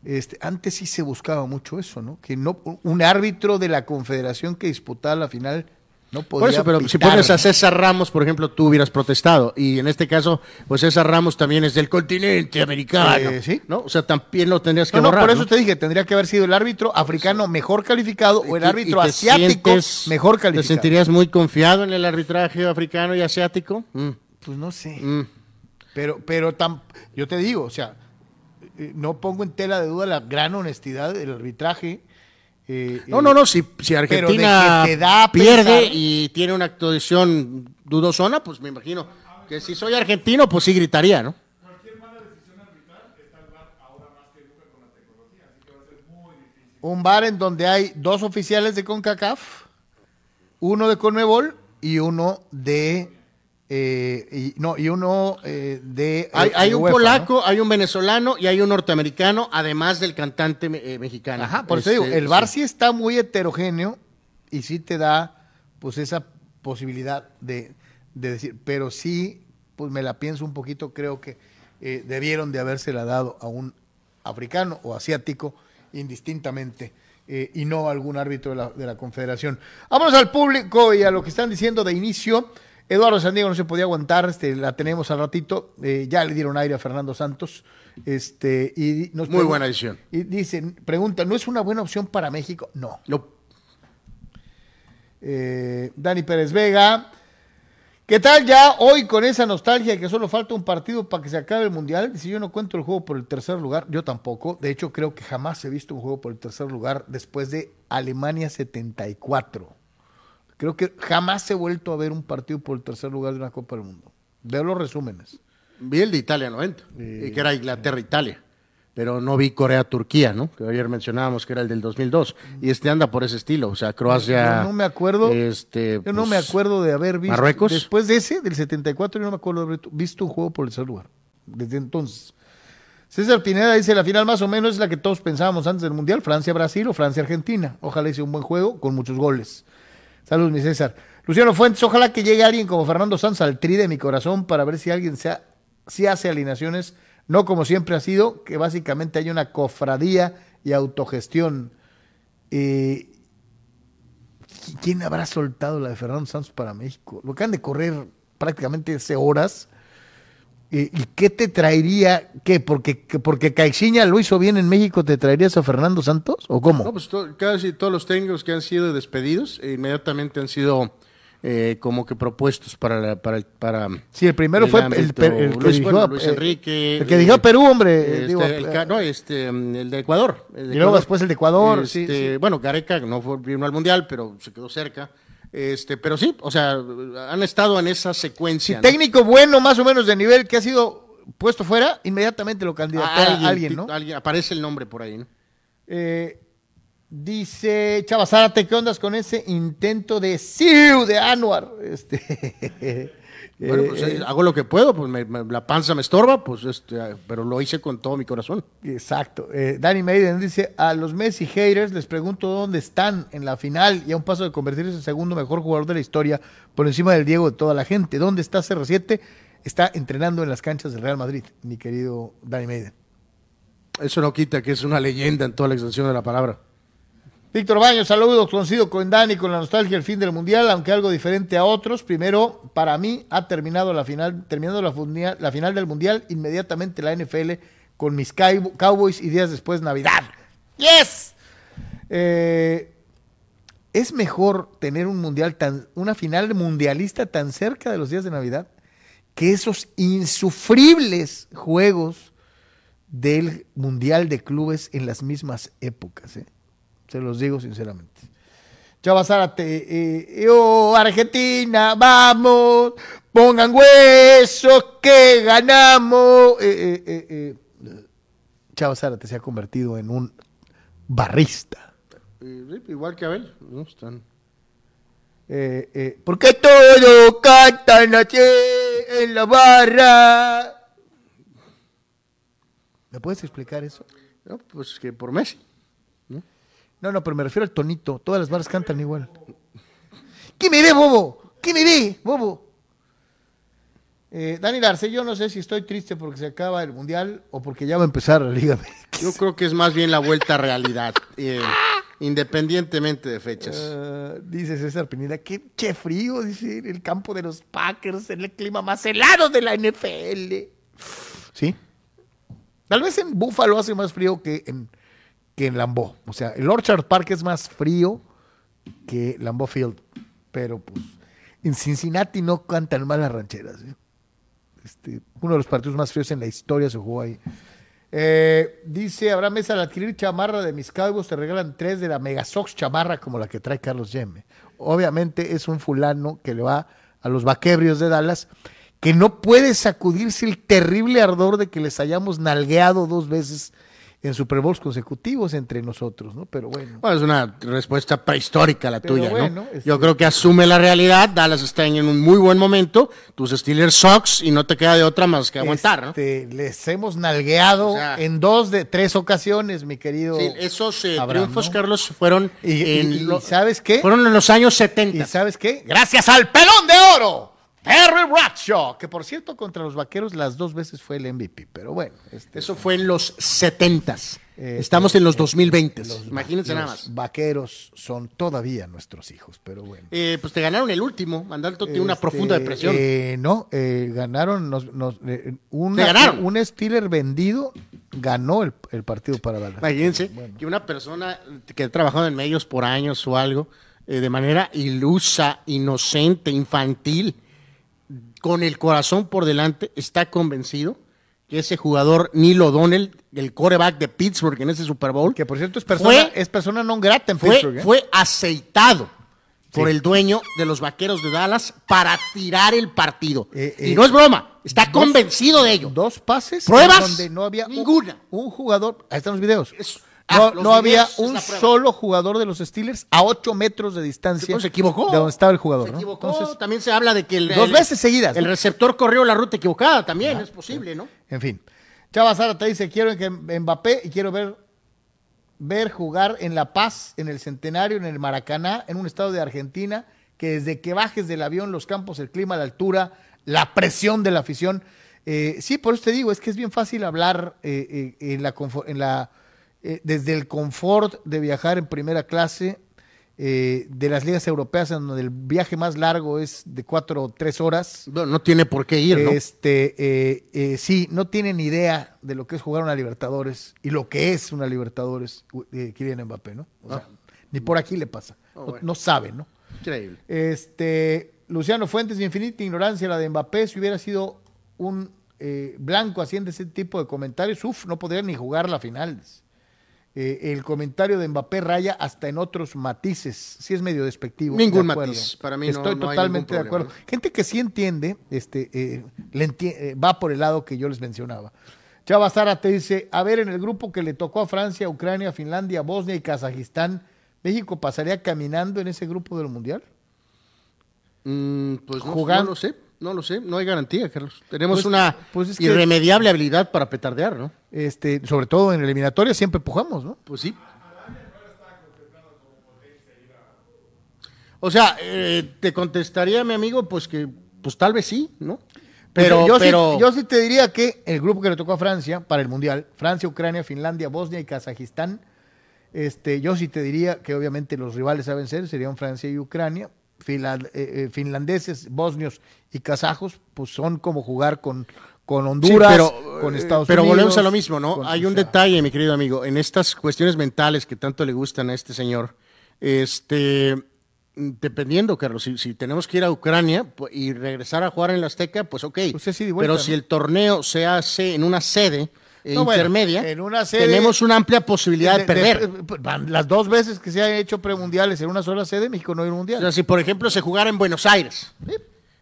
A: este, antes sí se buscaba mucho eso, ¿no? Que no un árbitro de la confederación que disputaba la final no podía Por eso,
B: pero si pones a César Ramos, por ejemplo, tú hubieras protestado. Y en este caso, pues César Ramos también es del continente americano. Eh,
A: ¿Sí?
B: ¿No? O sea, también lo tendrías que
A: no,
B: no,
A: por eso te dije, tendría que haber sido el árbitro africano mejor calificado o el árbitro asiático mejor calificado.
B: ¿Te sentirías muy confiado en el arbitraje africano y asiático?
A: Mm. Pues no sé. Mm. Pero, pero yo te digo, o sea, eh, no pongo en tela de duda la gran honestidad del arbitraje.
B: Eh, no, no, no, si, si Argentina pierde y tiene una actuación dudosona, pues me imagino que si soy argentino, pues sí gritaría, ¿no?
A: Un bar en donde hay dos oficiales de CONCACAF, uno de CONMEBOL y uno de eh, y, no, y uno eh, de.
B: Hay, un polaco, hay un venezolano y hay un norteamericano, además del cantante eh, mexicano.
A: Ajá, por eso digo, este, el bar sí. está muy heterogéneo y sí te da, pues, esa posibilidad de, decir, pero sí, pues me la pienso un poquito, creo que debieron de habérsela dado a un africano o asiático, indistintamente eh, y no algún árbitro de la, de la confederación. Vámonos al público y a lo que están diciendo de inicio. Eduardo Sandiego no se podía aguantar, este, la tenemos al ratito, eh, ya le dieron aire a Fernando Santos. Este, y nos
B: Muy buena decisión.
A: Y dicen, pregunta, ¿no es una buena opción para México? No.
B: No.
A: Eh, Dani Pérez Vega. ¿Qué tal ya hoy con esa nostalgia de que solo falta un partido para que se acabe el mundial? Si yo no cuento el juego por el tercer lugar, yo tampoco. De hecho, creo que jamás he visto un juego por el tercer lugar después de Alemania 74. Creo que jamás he vuelto a ver un partido por el tercer lugar de una Copa del Mundo. Veo los resúmenes.
B: Vi el de Italia 90, y que era Inglaterra-Italia. Pero no vi Corea-Turquía, ¿no? Que ayer mencionábamos que era el del 2002. Y este anda por ese estilo. O sea, Croacia.
A: Yo no me acuerdo.
B: Este,
A: Yo no
B: pues,
A: me acuerdo de haber visto.
B: Marruecos.
A: Después de ese, del 74, yo no me acuerdo de haber visto un juego por el tercer lugar. Desde entonces. César Pineda dice: la final más o menos es la que todos pensábamos antes del mundial: Francia-Brasil o Francia-Argentina. Ojalá hice un buen juego con muchos goles. Saludos, mi César. Luciano Fuentes, ojalá que llegue alguien como Fernando Sanz al tri de mi corazón para ver si alguien si hace alineaciones, no como siempre ha sido, que básicamente hay una cofradía y autogestión. Eh, ¿Quién habrá soltado la de Fernando Santos para México? Lo que han de correr prácticamente hace horas. Eh, ¿Y qué te traería? ¿Qué? ¿Porque, que porque Caixinha lo hizo bien en México, te traerías a Fernando Santos? ¿O cómo?
B: No, pues to- casi todos los técnicos que han sido despedidos eh, inmediatamente han sido eh, como que propuestos para la- para para
A: sí, el primero
B: el
A: fue el,
B: ámbito.
A: el que
B: Luis, bueno,
A: a-
B: Luis Enrique,
A: el que a
B: eh,
A: Perú, hombre.
B: este,
A: digo,
B: el, no, este, mm, el de Ecuador. de
A: Y luego
B: Ecuador.
A: después el de Ecuador, sí,
B: Este,
A: sí.
B: Bueno, Gareca no fue vino al mundial, pero se quedó cerca. Este, pero sí, o sea, han estado en esa secuencia. ¿no?
A: técnico bueno, más o menos de nivel, que ha sido puesto fuera, inmediatamente lo candidató
B: A
A: a alguien, ¿no?
B: alguien- aparece el nombre por ahí, ¿no?
A: Eh, dice Chava Zárate, ¿qué ondas con ese intento de Siu de Anuar? Este,
B: Bueno,
A: eh,
B: pues
A: eh,
B: eh, hago lo que puedo, pues me- me- la panza me estorba, pues este, ah, pero lo hice con todo mi corazón.
A: Exacto. Eh, Danny Maiden dice, a los Messi haters les pregunto dónde están en la final y a un paso de convertirse en el segundo mejor jugador de la historia por encima del Diego de toda la gente. ¿Dónde está CR7? Está entrenando en las canchas del Real Madrid, mi querido Danny Maiden.
B: Eso no quita que es una leyenda en toda la extensión de la palabra.
A: Víctor Baños, saludos, coincido con Dani con la nostalgia del fin del mundial, aunque algo diferente a otros. Primero, para mí ha terminado la final, terminando la, final del mundial, inmediatamente la NFL con mis Cow- Cowboys y días después Navidad. Yes. Eh, es mejor tener un mundial tan, una final mundialista tan cerca de los días de Navidad que esos insufribles juegos del mundial de clubes en las mismas épocas. ¿eh? Se los digo sinceramente. Chava Zárate, eh, yo, Argentina, vamos, pongan huesos que ganamos. Eh, eh, eh, eh. Chava Zárate se ha convertido en un barrista.
B: Eh, igual que Abel, ¿no? Están...
A: Eh, eh, porque todos cantan así en la barra. ¿Me puedes explicar eso?
B: no, pues que por Messi.
A: No, no, pero me refiero al tonito. Todas las barras cantan igual. ¿Qué me ve, bobo? ¿Qué me ve, bobo? Eh, Dani Arce, yo no sé si estoy triste porque se acaba el mundial o porque ya va a empezar la Liga MX.
B: Yo creo que es más bien la vuelta a realidad, eh, independientemente de fechas.
A: Eh, dice César Pineda, qué che frío, dice, en el campo de los Packers, en el clima más helado de la NFL. Sí. Tal vez en Buffalo hace más frío que en, que en Lambeau. O sea, el Orchard Park es más frío que Lambeau Field. Pero pues, en Cincinnati no cantan mal las rancheras. ¿eh? Este, uno de los partidos más fríos en la historia se jugó ahí. Eh, dice Abraham Mesa, al adquirir chamarra de mis Cowboys te regalan tres de la Megasox chamarra como la que trae Carlos Yeme. Obviamente es un fulano que le va a los vaquebrios de Dallas que no puede sacudirse el terrible ardor de que les hayamos nalgueado dos veces en Super Bowls consecutivos entre nosotros, ¿no? Pero bueno.
B: Bueno, es una respuesta prehistórica la
A: Pero
B: tuya,
A: bueno,
B: ¿no?
A: este-
B: Yo creo que asume la realidad, Dallas está en un muy buen momento, tus Steelers Sox y no te queda de otra más que aguantar, ¿no?
A: Este, les hemos nalgueado
B: O sea-
A: en dos de tres ocasiones, mi querido.
B: Sí, esos eh,
A: Abraham,
B: triunfos,
A: ¿no?
B: Carlos, fueron
A: Y- y-
B: en
A: y
B: lo-
A: ¿sabes qué?
B: Fueron en los años
A: ¿Y
B: 70.
A: sabes qué? Gracias al pelón de oro, Terry Bradshaw, que por cierto contra los vaqueros las dos veces fue el MVP, pero bueno. este,
B: Eso fue en los 70 Eh, Estamos en los 2020, eh, imagínense nada más.
A: vaqueros son todavía nuestros hijos, pero bueno.
B: Eh, pues te ganaron el último, Mandalto tiene una profunda este, depresión.
A: no, ganaron, nos, ganaron? un Steeler vendido ganó el, partido para Dallas.
B: Imagínense que una persona que ha trabajado en medios por años o algo, de manera ilusa, inocente, infantil, con el corazón por delante, está convencido que ese jugador Neil O'Donnell, el coreback de Pittsburgh en ese Super Bowl,
A: que por cierto es persona, es persona non grata en Pittsburgh.
B: ¿eh? Fue aceitado por el dueño de los Vaqueros de Dallas para tirar el partido. Eh, y no es broma, está convencido de ello.
A: Dos pases
B: pruebas
A: donde no había ninguna. Un, jugador, ahí están los videos. Ah, no, había un solo jugador de los Steelers a 8 metros de distancia.
B: se equivocó.
A: De donde estaba el jugador.
B: Se equivocó. también se habla de que el,
A: dos veces seguidas.
B: El receptor corrió la ruta equivocada también, es posible, ¿no?
A: En fin. Chava Sara te dice, quiero que Mbappé y quiero ver, ver jugar en La Paz, en el Centenario, en el Maracaná, en un estado de Argentina, que desde que bajes del avión, los campos, el clima, la altura, la presión de la afición. Eh, sí, por eso te digo, es que es bien fácil hablar eh, eh, en la... En la eh, desde el confort de viajar en primera clase eh, de las ligas europeas, en donde el viaje más largo es de cuatro o tres horas.
B: No, no tiene por qué ir, ¿no?
A: Este, eh, sí, no tienen idea de lo que es jugar una Libertadores y lo que es una Libertadores, eh, Kylian Mbappé, ¿no? O sea, ah. ni por aquí le pasa. Oh, no, sabe, ¿no?
B: Increíble.
A: Este, Luciano Fuentes, infinita ignorancia la de Mbappé, si hubiera sido un blanco haciendo ese tipo de comentarios, uff, no podría ni jugar la final. Eh, el comentario de Mbappé raya hasta en otros matices. Sí es medio despectivo.
B: Ningún matiz, para mí
A: Estoy totalmente de acuerdo. Gente que sí entiende, este, eh, eh, va por el lado que yo les mencionaba. Chava Sara te dice, a ver, en el grupo que le tocó a Francia, Ucrania, Finlandia, Bosnia y Kazajistán, ¿México pasaría caminando en ese grupo del Mundial?
B: Mm, pues no, Jugando, no lo sé. No lo sé, no hay garantía, Carlos. Tenemos pues, una pues irremediable habilidad para petardear, ¿no?
A: Este, sobre todo en eliminatoria siempre empujamos, ¿no?
B: Pues sí. O sea, eh, te contestaría mi amigo, pues que, pues tal vez sí, ¿no?
A: Pero, yo, pero... Sí, yo sí te diría que el grupo que le tocó a Francia para el Mundial, Francia, Ucrania, Finlandia, Bosnia y Kazajistán, este, yo sí te diría que obviamente los rivales a vencer serían Francia y Ucrania, finlandeses, bosnios y kazajos, pues son como jugar con, con Honduras, pero, con eh, Estados
B: pero
A: Unidos.
B: Pero volvemos a lo mismo, ¿no? Hay un detalle, mi querido amigo, en estas cuestiones mentales que tanto le gustan a este señor. Este, dependiendo, Carlos, si, tenemos que ir a Ucrania y regresar a jugar en la Azteca, pues ok. Pues pero si el torneo se hace en una sede intermedia,
A: en una
B: tenemos una amplia posibilidad de, perder.
A: las dos veces que se han hecho premundiales en una sola sede, México no hay un mundial.
B: O sea, si por ejemplo se jugara en Buenos Aires,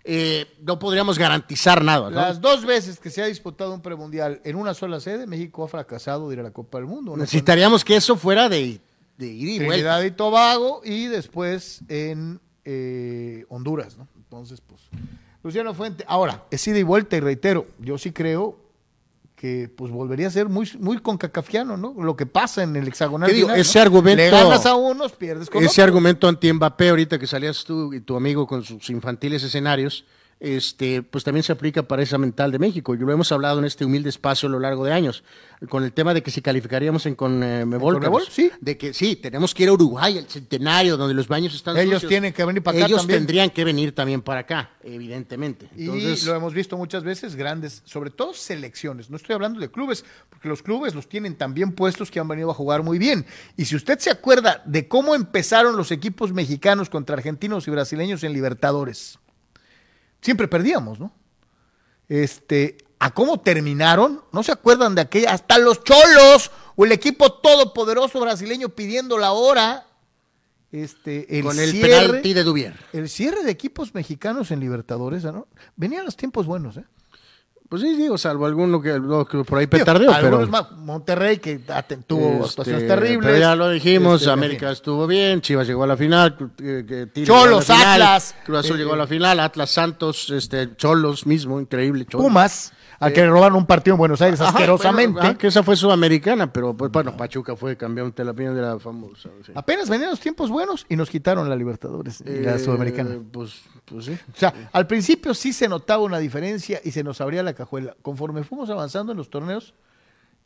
B: eh, no podríamos garantizar nada.
A: Las dos veces que se ha disputado un premundial en una sola sede, México ha fracasado de ir a la Copa del Mundo.
B: Necesitaríamos que eso fuera de, de ir y
A: vuelta. y Tobago y después en eh, Honduras, ¿no? Entonces, pues. Luciano Fuente. Ahora, es ida y vuelta y reitero, yo sí creo que pues volvería a ser muy, muy concacafiano, ¿no? Lo que pasa en el hexagonal.
B: ese argumento.
A: Le ganas a unos, pierdes con
B: Ese argumento anti-Mbappé, ahorita que salías tú y tu amigo con sus infantiles escenarios, este, pues también se aplica para esa mental de México. Yo lo hemos hablado en este humilde espacio a lo largo de años, con el tema de que si calificaríamos en con eh,
A: sí.
B: de que sí, tenemos que ir a Uruguay, el centenario, donde los baños están
A: Ellos tienen que venir para acá
B: Ellos tendrían que venir también para acá, evidentemente.
A: y lo hemos visto muchas veces, grandes, sobre todo selecciones. No estoy hablando de clubes, porque los clubes los tienen también puestos que han venido a jugar muy bien. Y si usted se acuerda de cómo empezaron los equipos mexicanos contra argentinos y brasileños en Libertadores siempre perdíamos, ¿no? Este, a cómo terminaron, ¿no se acuerdan de aquella? Hasta los cholos o el equipo todopoderoso brasileño pidiendo la hora. Este,
B: el Con el penalti de Dubier.
A: El cierre de equipos mexicanos en Libertadores, ¿no? Venían los tiempos buenos, ¿eh?
B: Pues sí, digo, salvo alguno que, por ahí petardeó, pero...
A: Más, Monterrey que tuvo este, actuaciones terribles.
B: Pero ya lo dijimos, este, América estuvo bien, Chivas llegó a la final,
A: Cholos, Atlas.
B: Cruz Azul llegó a la final, Atlas Santos, este, Cholos mismo, increíble.
A: Pumas, a que le robaron un partido en Buenos Aires asquerosamente.
B: que esa fue sudamericana, pero pues bueno, Pachuca fue campeón de la, de la famosa.
A: Apenas venían los tiempos buenos y nos quitaron la Libertadores y la eh, sudamericana.
B: Pues, pues sí.
A: O sea, al principio sí se notaba una diferencia y se nos abría la cajuela. Conforme fuimos avanzando en los torneos,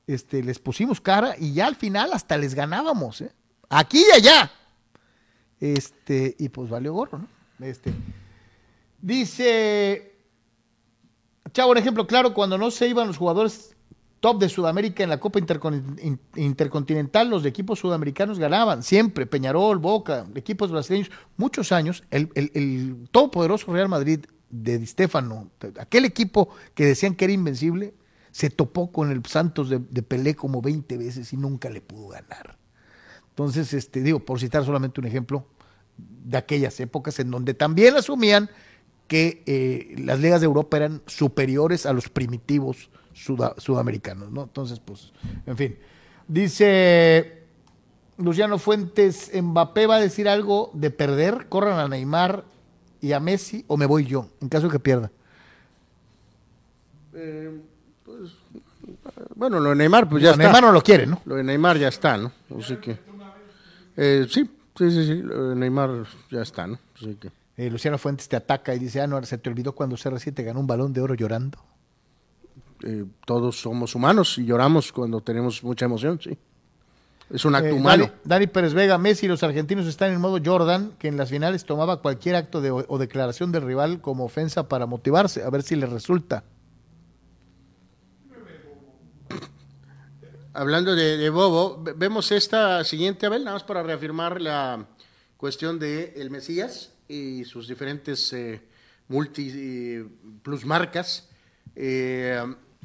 A: este, les pusimos cara y ya al final hasta les ganábamos, ¿eh? Aquí y allá. Este, y pues valió gorro, ¿no? Este, dice, Chavo, un ejemplo claro, cuando no se iban los jugadores top de Sudamérica en la Copa Intercontinental, los equipos sudamericanos ganaban siempre, Peñarol, Boca, equipos brasileños, muchos años, el, todopoderoso Real Madrid de Di Stefano, aquel equipo que decían que era invencible, se topó con el Santos de, de, Pelé como 20 veces y nunca le pudo ganar. Entonces, este, digo, por citar solamente un ejemplo de aquellas épocas en donde también asumían que eh, las ligas de Europa eran superiores a los primitivos suda, sudamericanos, ¿no? Entonces, pues, en fin. Dice Luciano Fuentes, Mbappé va a decir algo de perder, corran a Neymar y a Messi o me voy yo, en caso de que pierda.
B: Eh, pues, bueno, lo de Neymar, pues ya está.
A: Neymar no lo quiere, ¿no?
B: Lo de Neymar ya está, ¿no? Así que. Eh, sí, sí, sí, sí. Lo de Neymar ya está, ¿no? Así que.
A: Eh, Luciano Fuentes te ataca y dice: Ah, no, se te olvidó cuando CR7 ganó un balón de oro llorando.
B: Eh, todos somos humanos y lloramos cuando tenemos mucha emoción, sí. Es un acto humano.
A: Dani, Dani, Pérez Vega, Messi y los argentinos están en modo Jordan, que en las finales tomaba cualquier acto de, o declaración del rival como ofensa para motivarse, a ver si le resulta.
B: Hablando de, de, Bobo, vemos esta siguiente, Abel, nada más para reafirmar la cuestión de el Mesías y sus diferentes eh, multi eh, plus marcas. Eh,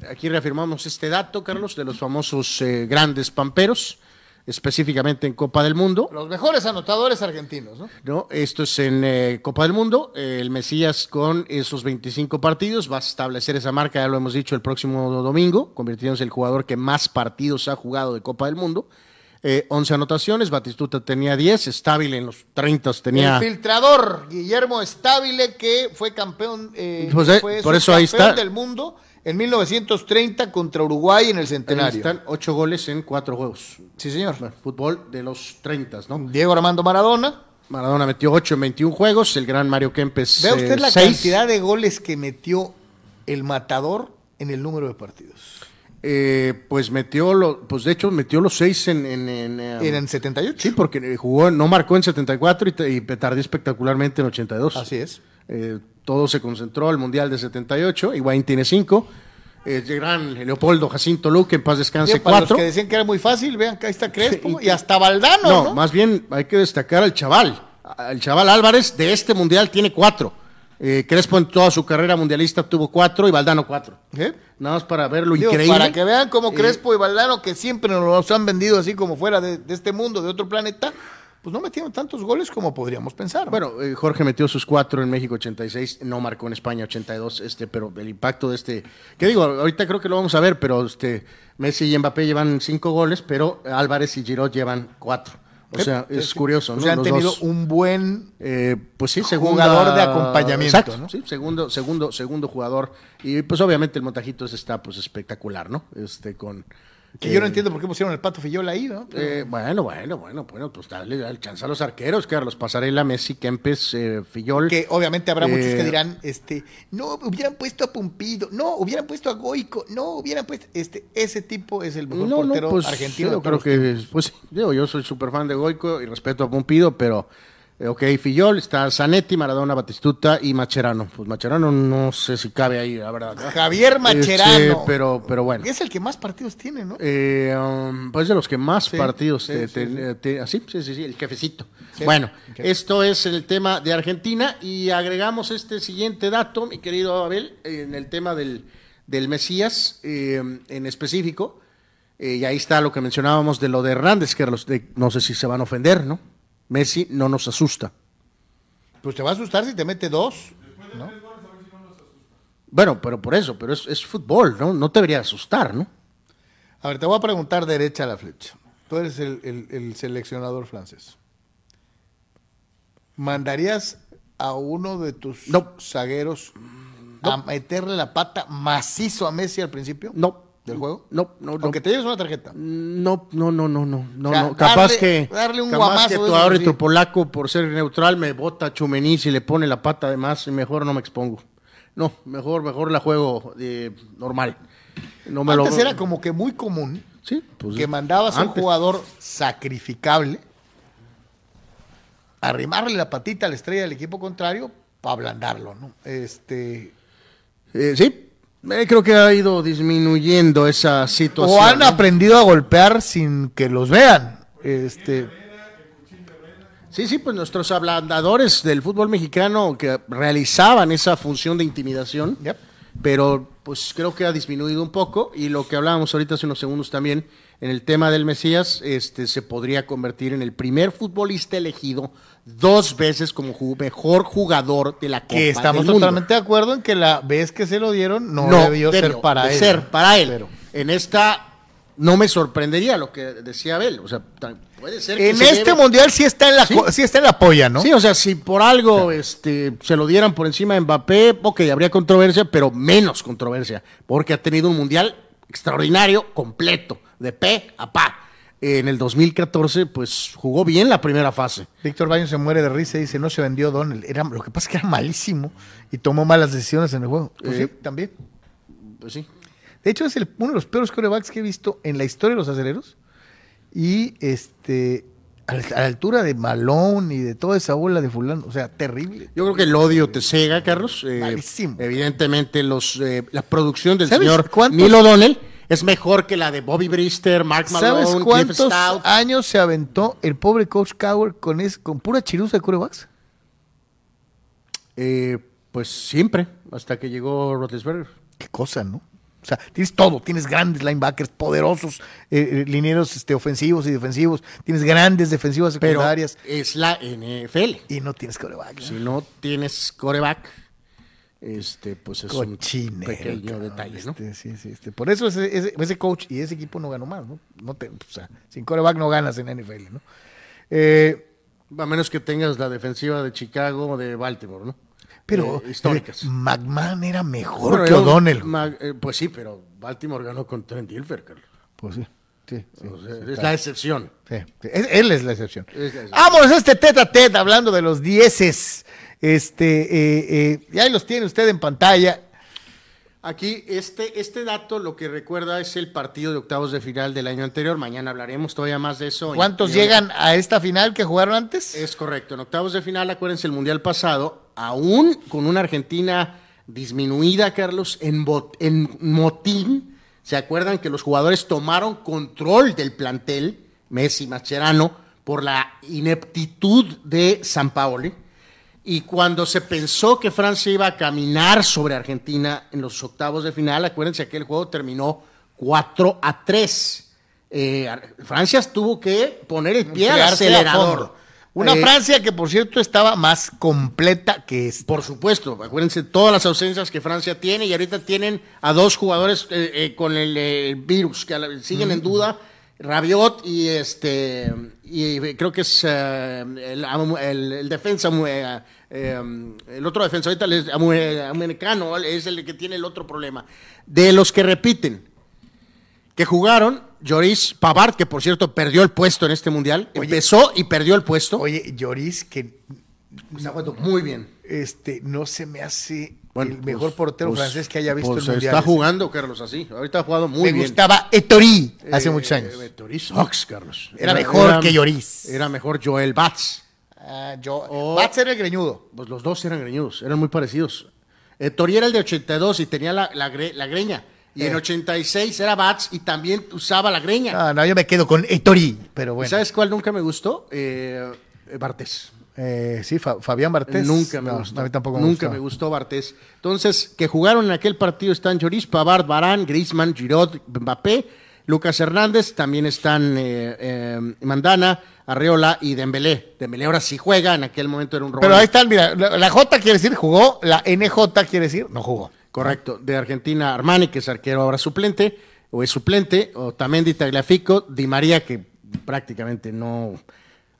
B: aquí reafirmamos este dato, Carlos, de los famosos eh, grandes pamperos específicamente en Copa del Mundo.
A: Los mejores anotadores argentinos, ¿no?
B: No, esto es en eh, Copa del Mundo. Eh, el Mesías con esos 25 partidos va a establecer esa marca, ya lo hemos dicho, el próximo domingo, convirtiéndose en el jugador que más partidos ha jugado de Copa del Mundo. Eh, 11 anotaciones, Batistuta tenía 10, Estable en los 30 tenía...
A: El filtrador, Guillermo Estable, que fue campeón,
B: Pues,
A: fue
B: por eso ahí está.
A: del mundo en 1930 contra Uruguay en el
B: Ahí
A: centenario.
B: están 8 goles en 4 juegos.
A: Sí, señor.
B: Fútbol de los 30, ¿no?
A: Diego Armando Maradona.
B: Maradona metió 8 en 21 juegos, el gran Mario Kempes
A: Vea usted
B: eh,
A: la
B: seis.
A: cantidad de goles que metió el matador en el número de partidos.
B: Eh, pues metió, lo, pues de hecho metió los 6 en... En, en, eh,
A: Era en 78.
B: Sí, porque jugó, no marcó en 74 y, y espectacularmente en 82.
A: Así es.
B: Eh, todo se concentró al Mundial de 78. Higuaín tiene 5. el gran Leopoldo Jacinto Luque, en paz descanse,
A: Sí, para los
B: 4.
A: que decían que era muy fácil, vean que ahí está Crespo y hasta Valdano,
B: No,
A: ¿no?
B: más bien hay que destacar al chaval. El chaval Álvarez de este Mundial tiene 4. Crespo en toda su carrera mundialista tuvo 4 y Valdano 4.
A: ¿Eh?
B: Nada más para ver lo
A: Digo,
B: increíble.
A: Para que vean cómo
B: Eh,
A: Crespo y Valdano, que siempre nos los han vendido así como fuera de, de este mundo, de otro planeta, pues no metieron tantos goles como podríamos pensar. ¿no?
B: Bueno, eh, Jorge metió sus cuatro en México 86, no marcó en España 82, este, pero el impacto de este, que digo, ahorita creo que lo vamos a ver, pero este Messi y Mbappé llevan cinco goles, pero Álvarez y Giroud llevan cuatro. O sea, es curioso,
A: O
B: ¿no?
A: sea, han
B: Los
A: tenido
B: dos.
A: un buen
B: Eh, pues sí,
A: Jugador
B: segunda-
A: de acompañamiento,
B: Exacto,
A: ¿no?
B: sí, segundo, segundo, segundo jugador. Y pues obviamente el montajito ese está pues espectacular, ¿no? Este con.
A: Que yo no
B: eh,
A: entiendo por qué pusieron el pato Fillola ahí, ¿no?
B: eh, bueno, bueno, bueno, bueno, pues dale, dale chance a los arqueros, Carlos Pasarela, Messi, Kempes, eh, Fillol.
A: Que obviamente habrá muchos
B: Eh,
A: que dirán, este, no, hubieran puesto a Pumpido, no, hubieran puesto a Goico, no, hubieran puesto, este, ese tipo es el mejor
B: No, no,
A: portero
B: pues,
A: argentino.
B: Yo creo que, pues, digo, yo soy súper fan de Goico y respeto a Pumpido, pero, eh, ok, Fillol, está Zanetti, Maradona, Batistuta y Macherano. Pues Macherano no sé si cabe ahí, la verdad.
A: Javier Macherano.
B: Este, pero, pero bueno.
A: Es el que más partidos tiene, ¿no?
B: Eh, um, pues de los que más
A: Sí,
B: partidos
A: sí, sí,
B: te-
A: sí.
B: eh, así, sí, sí, sí, el jefecito. Bueno, esto es el tema de Argentina y agregamos este siguiente dato, mi querido Abel, en el tema del, del Mesías eh, en específico. Eh, y ahí está lo que mencionábamos de lo de Hernández, que los de- no sé si se van a ofender, ¿no? Messi no nos asusta.
A: Pues te va a asustar si te mete dos, ¿no?
B: Bueno, pero por eso, pero es, es fútbol, ¿no? No te debería asustar, ¿no?
A: A ver, te voy a preguntar derecha a la flecha. Tú eres el, el- el seleccionador francés. ¿Mandarías a uno de tus
B: No.
A: zagueros a meterle la pata macizo a Messi al principio
B: No.
A: Del juego?
B: No, no, no.
A: Aunque te lleves una tarjeta.
B: No, no, no, no, no, no,
A: O sea,
B: no. Capaz
A: darle-
B: que,
A: darle un
B: capaz
A: guamazo
B: que tu árbitro
A: así.
B: polaco, por ser neutral, me bota a Chumení y le pone la pata de más y mejor no me expongo. No, mejor, mejor la juego de normal. No me
A: Antes
B: lo,
A: era como que muy común
B: Sí, pues,
A: que mandabas a un jugador sacrificable a arrimarle la patita a la estrella del equipo contrario para ablandarlo, ¿no? Este,
B: Eh, sí, eh, creo que ha ido disminuyendo esa situación.
A: o han
B: ¿no?
A: aprendido a golpear sin que los vean. Este,
B: Sí, sí, pues nuestros ablandadores del fútbol mexicano que realizaban esa función de intimidación,
A: Yep.
B: pero pues creo que ha disminuido un poco y lo que hablábamos ahorita hace unos segundos también en el tema del Mesías, este se podría convertir en el primer futbolista elegido dos veces como mejor jugador de la Copa
A: que estamos
B: del Mundo.
A: totalmente de acuerdo en que la vez que se lo dieron no, debió, ser para
B: de
A: él.
B: ser para él.
A: Pero-
B: En esta no me sorprendería lo que decía Abel, o sea, puede ser que
A: en
B: se
A: este
B: lleve-
A: mundial sí está en la
B: Sí.
A: sí está en la polla, ¿no?
B: Sí, o sea, si por algo este, se lo dieran por encima de Mbappé, ok, habría controversia, pero menos controversia, porque ha tenido un mundial extraordinario, completo, de pe a pa. En el 2014, pues jugó bien la primera fase.
A: Víctor Baños se muere de risa y dice, no se vendió Donald. Era, lo que pasa es que era malísimo y tomó malas decisiones en el juego. Pues
B: Eh.
A: sí, también.
B: Pues sí.
A: De hecho, es el- uno de los peores corebacks que he visto en la historia de los aceleros. Y este a la, altura de Malone y de toda esa bola de fulano. O sea, terrible.
B: Yo creo que el odio te cega, Carlos. Eh,
A: Malísimo.
B: evidentemente, los, eh, la producción del
A: ¿Sabes
B: señor Neil O'Donnell es mejor que la de Bobby Brister, Mark Malone,
A: ¿Sabes
B: Cliff
A: cuántos
B: Stout.
A: años se aventó el pobre Coach Cowher con, es, con pura chiruza de corebacks?
B: Eh, pues siempre, hasta que llegó Roethlisberger.
A: Qué cosa, ¿no? O sea, tienes todo, tienes grandes linebackers, poderosos eh, eh, linieros este, ofensivos y defensivos, tienes grandes defensivas
B: Pero
A: secundarias
B: es la NFL.
A: y no tienes coreback.
B: Si no tienes coreback, este, pues es
A: Cochinero,
B: un pequeño detalle, ¿no?
A: este, sí, sí, este. Por eso ese, ese, ese coach y ese equipo no ganó más, ¿no? no te, o sea, sin coreback no ganas en NFL, ¿no? Eh,
B: A menos que tengas la defensiva de Chicago o de Baltimore, ¿no?
A: pero
B: Eh, históricas.
A: eh, McMahon era mejor
B: Bueno,
A: que O'Donnell.
B: Eh, pues sí, pero Baltimore ganó con Trent Dilfer, Carlos.
A: Pues sí, sí, sí,
B: O sea,
A: sí,
B: es la excepción.
A: Es- él es la excepción.
B: Es la excepción.
A: Vámonos a este tete a tete hablando de los dieces. Este, eh, eh, y ahí los tiene usted en pantalla.
B: Aquí, este, este dato lo que recuerda es el partido de octavos de final del año anterior. Mañana hablaremos todavía más de eso.
A: ¿Cuántos llegan a esta final que jugaron antes?
B: Es correcto. En octavos de final, acuérdense, el Mundial pasado, aún con una Argentina disminuida, Carlos, en, bot- en motín, ¿se acuerdan que los jugadores tomaron control del plantel, Messi, Mascherano, por la ineptitud de San Paoli? Y cuando se pensó que Francia iba a caminar sobre Argentina en los octavos de final, acuérdense que el juego terminó 4 a 3. Eh, Francia tuvo que poner el pie al acelerador.
A: Una
B: Eh,
A: Francia que, por cierto, estaba más completa que esta.
B: Por supuesto, acuérdense todas las ausencias que Francia tiene y ahorita tienen a dos jugadores eh, eh, con el, virus que siguen en duda, Rabiot y este y creo que es eh, el, el- el defensa eh, eh, el otro defensa ahorita es eh, americano es el que tiene el otro problema. De los que repiten que jugaron Lloris Pavard que por cierto perdió el puesto en este mundial empezó y perdió el puesto.
A: Oye, Lloris, que
B: está jugando muy bien
A: este, no se me hace
B: Bueno,
A: el
B: pues,
A: mejor portero
B: pues,
A: francés que haya visto
B: pues,
A: el mundial.
B: Está jugando, Carlos, así. Ahorita ha jugado muy
A: me
B: bien.
A: gustaba Etori hace
B: Eh,
A: muchos años.
B: eh, Lloris Ox, Carlos.
A: Era mejor que Lloris.
B: Era mejor Joel Batz.
A: Ah, yo, Bats era el greñudo.
B: Pues los dos eran greñudos, eran muy parecidos. Eh, Tori era el de 82 y tenía la, la, gre- la greña. Y
A: Eh.
B: en 86 era Batz y también usaba la greña.
A: Ah, no, yo me quedo con Etori, pero
B: ¿Y
A: bueno.
B: ¿Sabes cuál nunca me gustó? Eh, eh, Bartés.
A: Eh, sí, Fa- Fabián Bartés.
B: Nunca me
A: No,
B: gustó.
A: A mí tampoco me
B: Nunca
A: gustó.
B: me gustó Bartés. Entonces, que jugaron en aquel partido están Lloris, Pavard, Barán, Griezmann, Giroud, Mbappé, Lucas Hernández, también están eh, eh, Mandana, Arreola y Dembélé. Dembélé ahora sí juega, en aquel momento era un
A: Pero
B: Roland.
A: ahí están, mira, la, la J quiere decir jugó, la NJ quiere decir no jugó.
B: Correcto. De Argentina, Armani, que es arquero ahora suplente, o es suplente, o Tamendi, Tagliafico, Di María, que prácticamente no,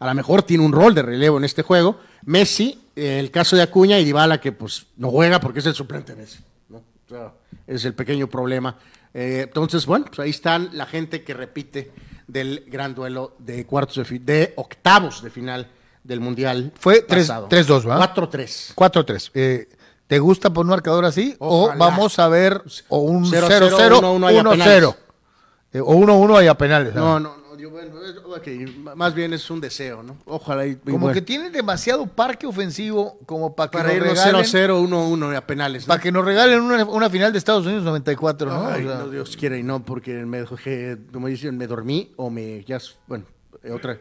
B: a lo mejor tiene un rol de relevo en este juego, Messi, eh, el caso de Acuña y Dybala, que pues no juega porque es el suplente de Messi. ¿no? O sea, es el pequeño problema. Eh, entonces, bueno, pues ahí están la gente que repite del gran duelo de cuartos de, de octavos de final del Mundial.
A: Fue tres-
B: pasado.
A: 3-2, ¿verdad?
B: 4-3.
A: 4-3. Eh, ¿Te gusta por un marcador así?
B: Ojalá.
A: O vamos a ver o un 0-0,
B: Cero, cero, uno, uno, hay
A: 1-0.
B: a penales.
A: Eh, o 1-1 y a penales.
B: No, no, no. Yo, bueno, es- ok, más bien es un deseo, ¿no? Ojalá. Y, y
A: Como
B: bueno,
A: que tienen demasiado parque ofensivo como para que
B: para
A: nos
B: irnos
A: regalen,
B: 0-0, 1-1 y a penales. ¿no?
A: para que nos regalen una, una final de Estados Unidos 94, ¿no?
B: Ay,
A: O sea,
B: no, Dios quiera y no, porque me, dejé- como dicen, me dormí o me. Ya, bueno, eh, otra.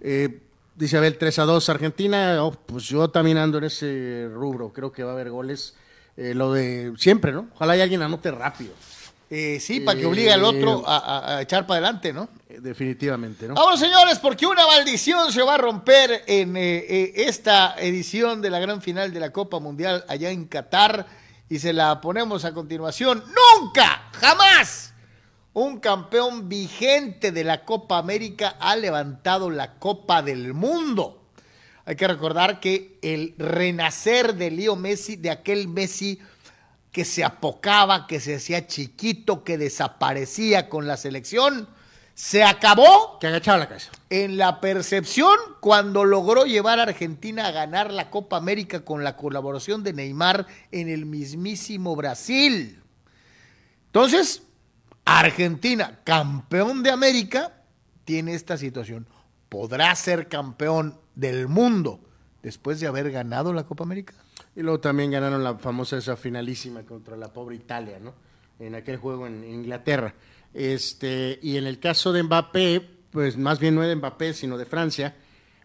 B: Eh, dice Abel 3 a 2 Argentina. oh, pues yo también ando en ese rubro. Creo que va a haber goles. Eh, lo de siempre, ¿no? Ojalá y alguien anote rápido.
A: eh, sí, para que obligue al otro a, a- a echar para adelante, ¿no?
B: Definitivamente, ¿no?
A: Vamos, señores, porque una maldición se va a romper en eh, eh, esta edición de la gran final de la Copa Mundial allá en Qatar y se la ponemos a continuación. Nunca, jamás, un campeón vigente de la Copa América ha levantado la Copa del Mundo. Hay que recordar que el renacer de Leo Messi, de aquel Messi que se apocaba, que se hacía chiquito, que desaparecía con la selección, se acabó
B: Que agachaba la cabeza.
A: en la percepción cuando logró llevar a Argentina a ganar la Copa América con la colaboración de Neymar en el mismísimo Brasil. Entonces, Argentina, campeón de América, tiene esta situación. ¿Podrá ser campeón del mundo después de haber ganado la Copa América?
B: Y luego también ganaron la famosa esa finalísima contra la pobre Italia, ¿no? En aquel juego en Inglaterra. Este, y en el caso de Mbappé, pues más bien no de Mbappé, sino de Francia,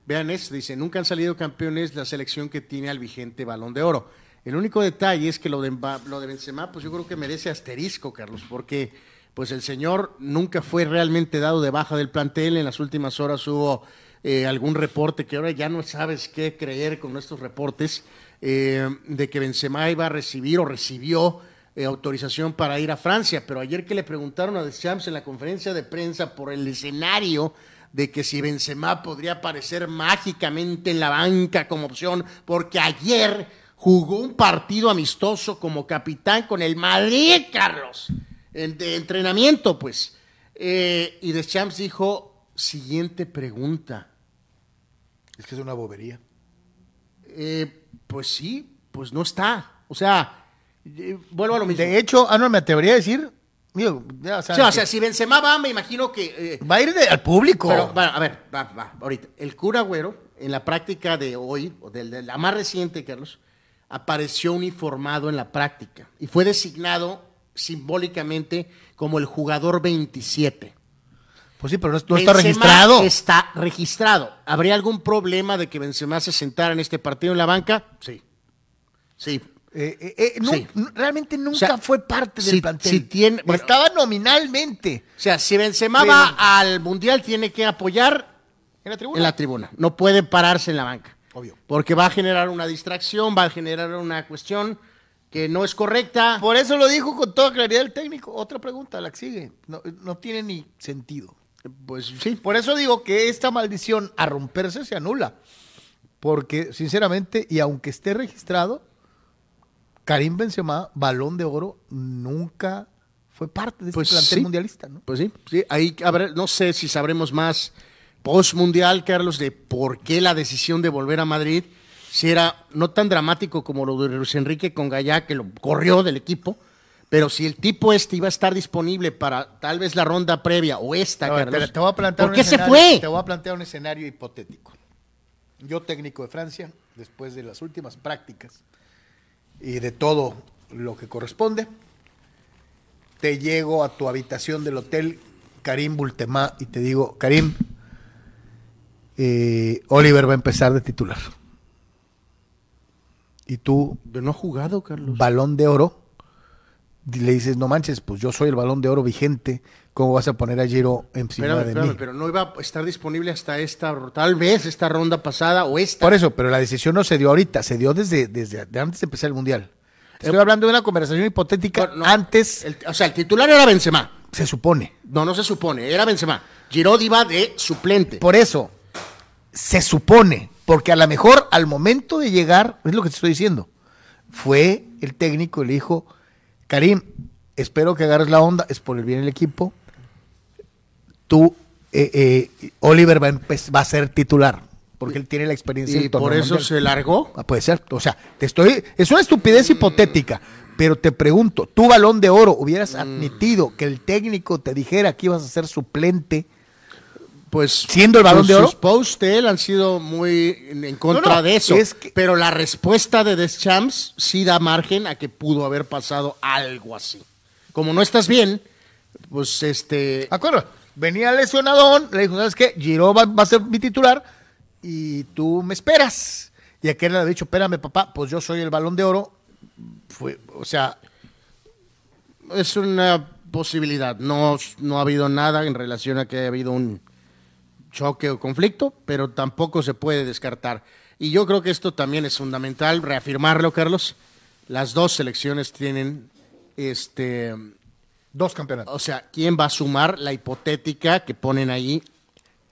B: vean esto, dice, nunca han salido campeones la selección que tiene al vigente balón de oro. El único detalle es que lo de, Mba- lo de Benzema, pues yo creo que merece asterisco, Carlos, porque pues el señor nunca fue realmente dado de baja del plantel. En las últimas horas hubo eh, algún reporte que ahora ya no sabes qué creer con estos reportes eh, de que Benzema iba a recibir o recibió eh, autorización para ir a Francia. Pero ayer que le preguntaron a Deschamps en la conferencia de prensa por el escenario de que si Benzema podría aparecer mágicamente en la banca como opción, porque ayer jugó un partido amistoso como capitán con el Madrid, Carlos, en- de entrenamiento, pues. Eh, y Deschamps dijo, siguiente pregunta.
A: Es que es una bobería.
B: Eh, pues sí, pues no está. O sea, eh, vuelvo a lo mismo.
A: De hecho, ah, no, me atrevería a decir, digo, ya
B: Sí, o sea, si Benzema va, me imagino que... eh,
A: va a ir de- al público.
B: Pero, bueno, a ver, va, va, ahorita. El cura Güero, en la práctica de hoy, o de, de la más reciente, Carlos, apareció uniformado en la práctica y fue designado simbólicamente como el jugador 27.
A: pues sí, pero no, no está registrado.
B: Está registrado. ¿Habría algún problema de que Benzema se sentara en este partido en la banca? Sí. Sí.
A: Eh, eh, eh,
B: Sí.
A: realmente nunca
B: sea,
A: fue parte del
B: si-
A: plantel.
B: si tiene- bueno.
A: Estaba nominalmente
B: O sea, si Benzema va al Mundial, tiene que apoyar
A: en la tribuna.
B: en la tribuna. No puede pararse en la banca.
A: Obvio.
B: Porque va a generar una distracción, va a generar una cuestión que no es correcta.
A: Por eso lo dijo con toda claridad el técnico. Otra pregunta, la que sigue. No, no tiene ni sentido.
B: Pues sí.
A: Por eso digo que esta maldición a romperse se anula. Porque, sinceramente, y aunque esté registrado, Karim Benzema, balón de oro, nunca fue parte de este
B: Pues
A: plantel
B: sí.
A: mundialista, ¿no?
B: Pues sí, sí. Ahí habrá- no sé si sabremos más post mundial, Carlos, de por qué la decisión de volver a Madrid. Si era no tan dramático como lo de Luis Enrique con Gallá, que lo corrió del equipo. Pero si el tipo este iba a estar disponible para tal vez la ronda previa o esta,
A: ver,
B: Carlos,
A: te, te voy a plantear
B: ¿por
A: un
B: qué se fue?
A: Te voy a plantear un escenario hipotético. Yo, técnico de Francia, después de las últimas prácticas y de todo lo que corresponde, te llego a tu habitación del hotel Karim Bultemá y te digo, Karim, eh, Oliver va a empezar de titular. Y tú,
B: No ha jugado, Carlos.
A: balón de oro, le dices, no manches, pues yo soy el balón de oro vigente, ¿cómo vas a poner a Giro encima
B: Espérame,
A: de
B: espérame,
A: mí?
B: pero no iba a estar disponible hasta esta, tal vez esta ronda pasada o esta.
A: Por eso, pero la decisión no se dio ahorita, se dio desde, desde de antes de empezar el Mundial. Estoy hablando de una conversación hipotética
B: Eh, No, no,
A: antes,
B: el- o sea, el titular era Benzema.
A: se supone.
B: No, no se supone, era Benzema. Giroud iba de suplente.
A: Por eso, se supone, porque a lo mejor al momento de llegar, es lo que te estoy diciendo, fue el técnico y le dijo, Karim, espero que agarres la onda, es por el bien del equipo, tú, eh, eh, Oliver va a, empe- va a ser titular, porque él tiene la experiencia
B: y por eso
A: mundial".
B: se largó.
A: Ah, puede ser, o sea, te estoy, es una estupidez hipotética, Pero te pregunto, ¿tu balón de oro hubieras admitido que el técnico te dijera que ibas a ser suplente?
B: Pues
A: siendo el balón de oro.
B: Sus posts de él han sido muy en contra de eso. Pero la respuesta de Deschamps sí da margen a que pudo haber pasado algo así. Como no estás bien, pues este.
A: Acuerdo. Venía lesionadón, le dijo, ¿sabes qué? Giro va, a ser mi titular y tú me esperas. Y aquel le ha dicho, espérame, papá, pues yo soy el balón de oro. Fue, o sea.
B: Es una posibilidad. No, no ha habido nada en relación a que haya habido un choque o conflicto, pero tampoco se puede descartar. Y yo creo que esto también es fundamental reafirmarlo, Carlos. Las dos selecciones tienen este
A: dos campeonatos.
B: O sea, ¿quién va a sumar la hipotética que ponen ahí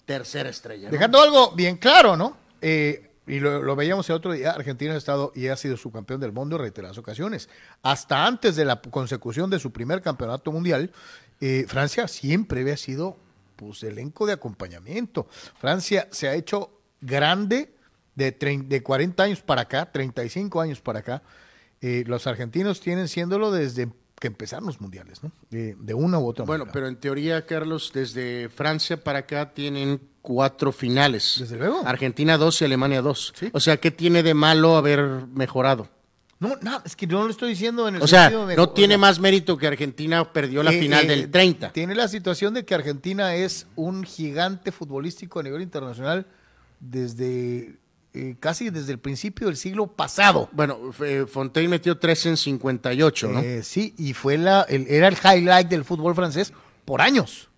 B: tercera estrella?
A: Dejando algo bien claro, ¿no? Eh, y lo, veíamos el otro día, Argentina ha estado y ha sido subcampeón del mundo en reiteradas ocasiones. Hasta antes de la consecución de su primer campeonato mundial, eh, Francia siempre había sido pues elenco de acompañamiento. Francia se ha hecho grande de, de 40 años para acá, 35 años para acá. Eh, los argentinos tienen siéndolo desde que empezaron los mundiales, ¿no? De, una u otra
B: manera. Bueno, pero en teoría, Carlos, desde Francia para acá tienen cuatro finales.
A: Desde luego.
B: Argentina dos y Alemania dos. O sea, ¿qué tiene de malo haber mejorado?
A: No, no, es que yo no lo estoy diciendo en el
B: O sea, no tiene más mérito que Argentina perdió la eh, final del 30.
A: Eh, tiene la situación de que Argentina es un gigante futbolístico a nivel internacional desde eh, casi desde el principio del siglo pasado.
B: Bueno, Fontaine metió tres en 58, ¿no?
A: sí, y fue la, era el highlight del fútbol francés por años.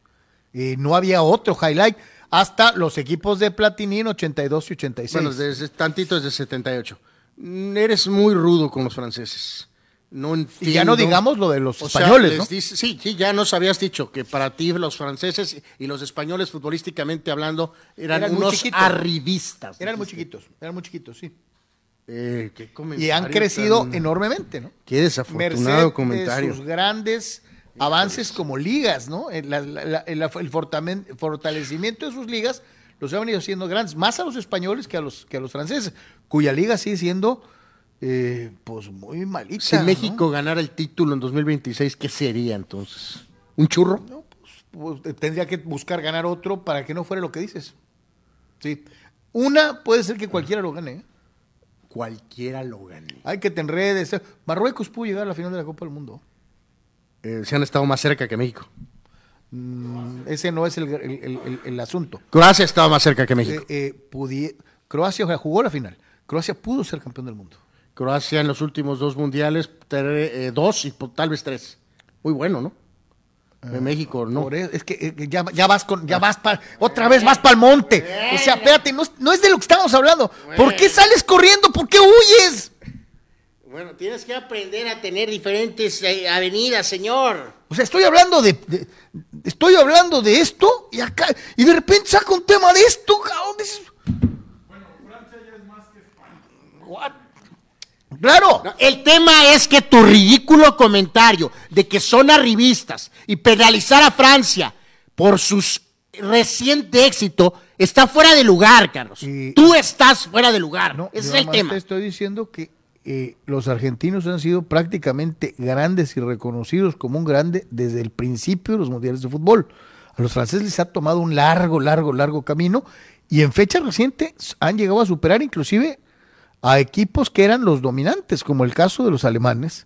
A: no había otro highlight hasta los equipos de Platini en 82 y 86.
B: Bueno, desde tantito desde 78. Mm, eres muy rudo con los franceses. No
A: y ya no digamos lo de los españoles, ¿no?
B: sí, sí, ya nos habías dicho que para ti los franceses y los españoles futbolísticamente hablando eran, unos arribistas.
A: Eran muy chiquitos, eran muy chiquitos, sí.
B: Eh,
A: y han crecido enormemente, ¿no?
B: Qué desafortunado comentario.
A: sus grandes avances como ligas, ¿no? el fortalecimiento de sus ligas los han venido siendo grandes, más a los españoles que a los, que a los franceses, cuya liga sigue siendo eh, pues muy malita.
B: Si México ganara el título en 2026, ¿qué sería entonces? ¿Un churro? No,
A: pues, pues, tendría que buscar ganar otro para que no fuera lo que dices. Sí. Una puede ser que cualquiera lo gane. ¿eh?
B: Cualquiera lo gane.
A: Hay que te enredes. Marruecos pudo llegar a la final de la Copa del Mundo.
B: Eh, se han estado más cerca que México.
A: Mm, ese no es el, asunto.
B: Croacia estaba más cerca que México.
A: Eh, Croacia jugó la final. Croacia pudo ser campeón del mundo.
B: Croacia en los últimos dos mundiales, eh, dos y tal vez tres. Muy bueno, ¿no? De México, ¿no?
A: es que ya, vas con, ya vas para, otra vez vas para el monte. O sea, espérate, no, no, es de lo que estamos hablando. ¿Por qué sales corriendo? ¿Por qué huyes?
B: Bueno, tienes que aprender a tener diferentes eh, avenidas, señor.
A: O sea, estoy hablando de, estoy hablando de esto y acá y de repente saca un tema de esto, Bueno, Francia ya es más que España. Claro.
B: el tema es que tu ridículo comentario de que son arribistas y penalizar a Francia por su reciente éxito está fuera de lugar, Carlos. Tú estás fuera de lugar. No, Ese es el tema.
A: Te estoy diciendo que eh, los argentinos han sido prácticamente grandes y reconocidos como un grande desde el principio de los mundiales de fútbol. A los franceses les ha tomado un largo, largo, largo camino y en fecha reciente han llegado a superar inclusive a equipos que eran los dominantes, como el caso de los alemanes,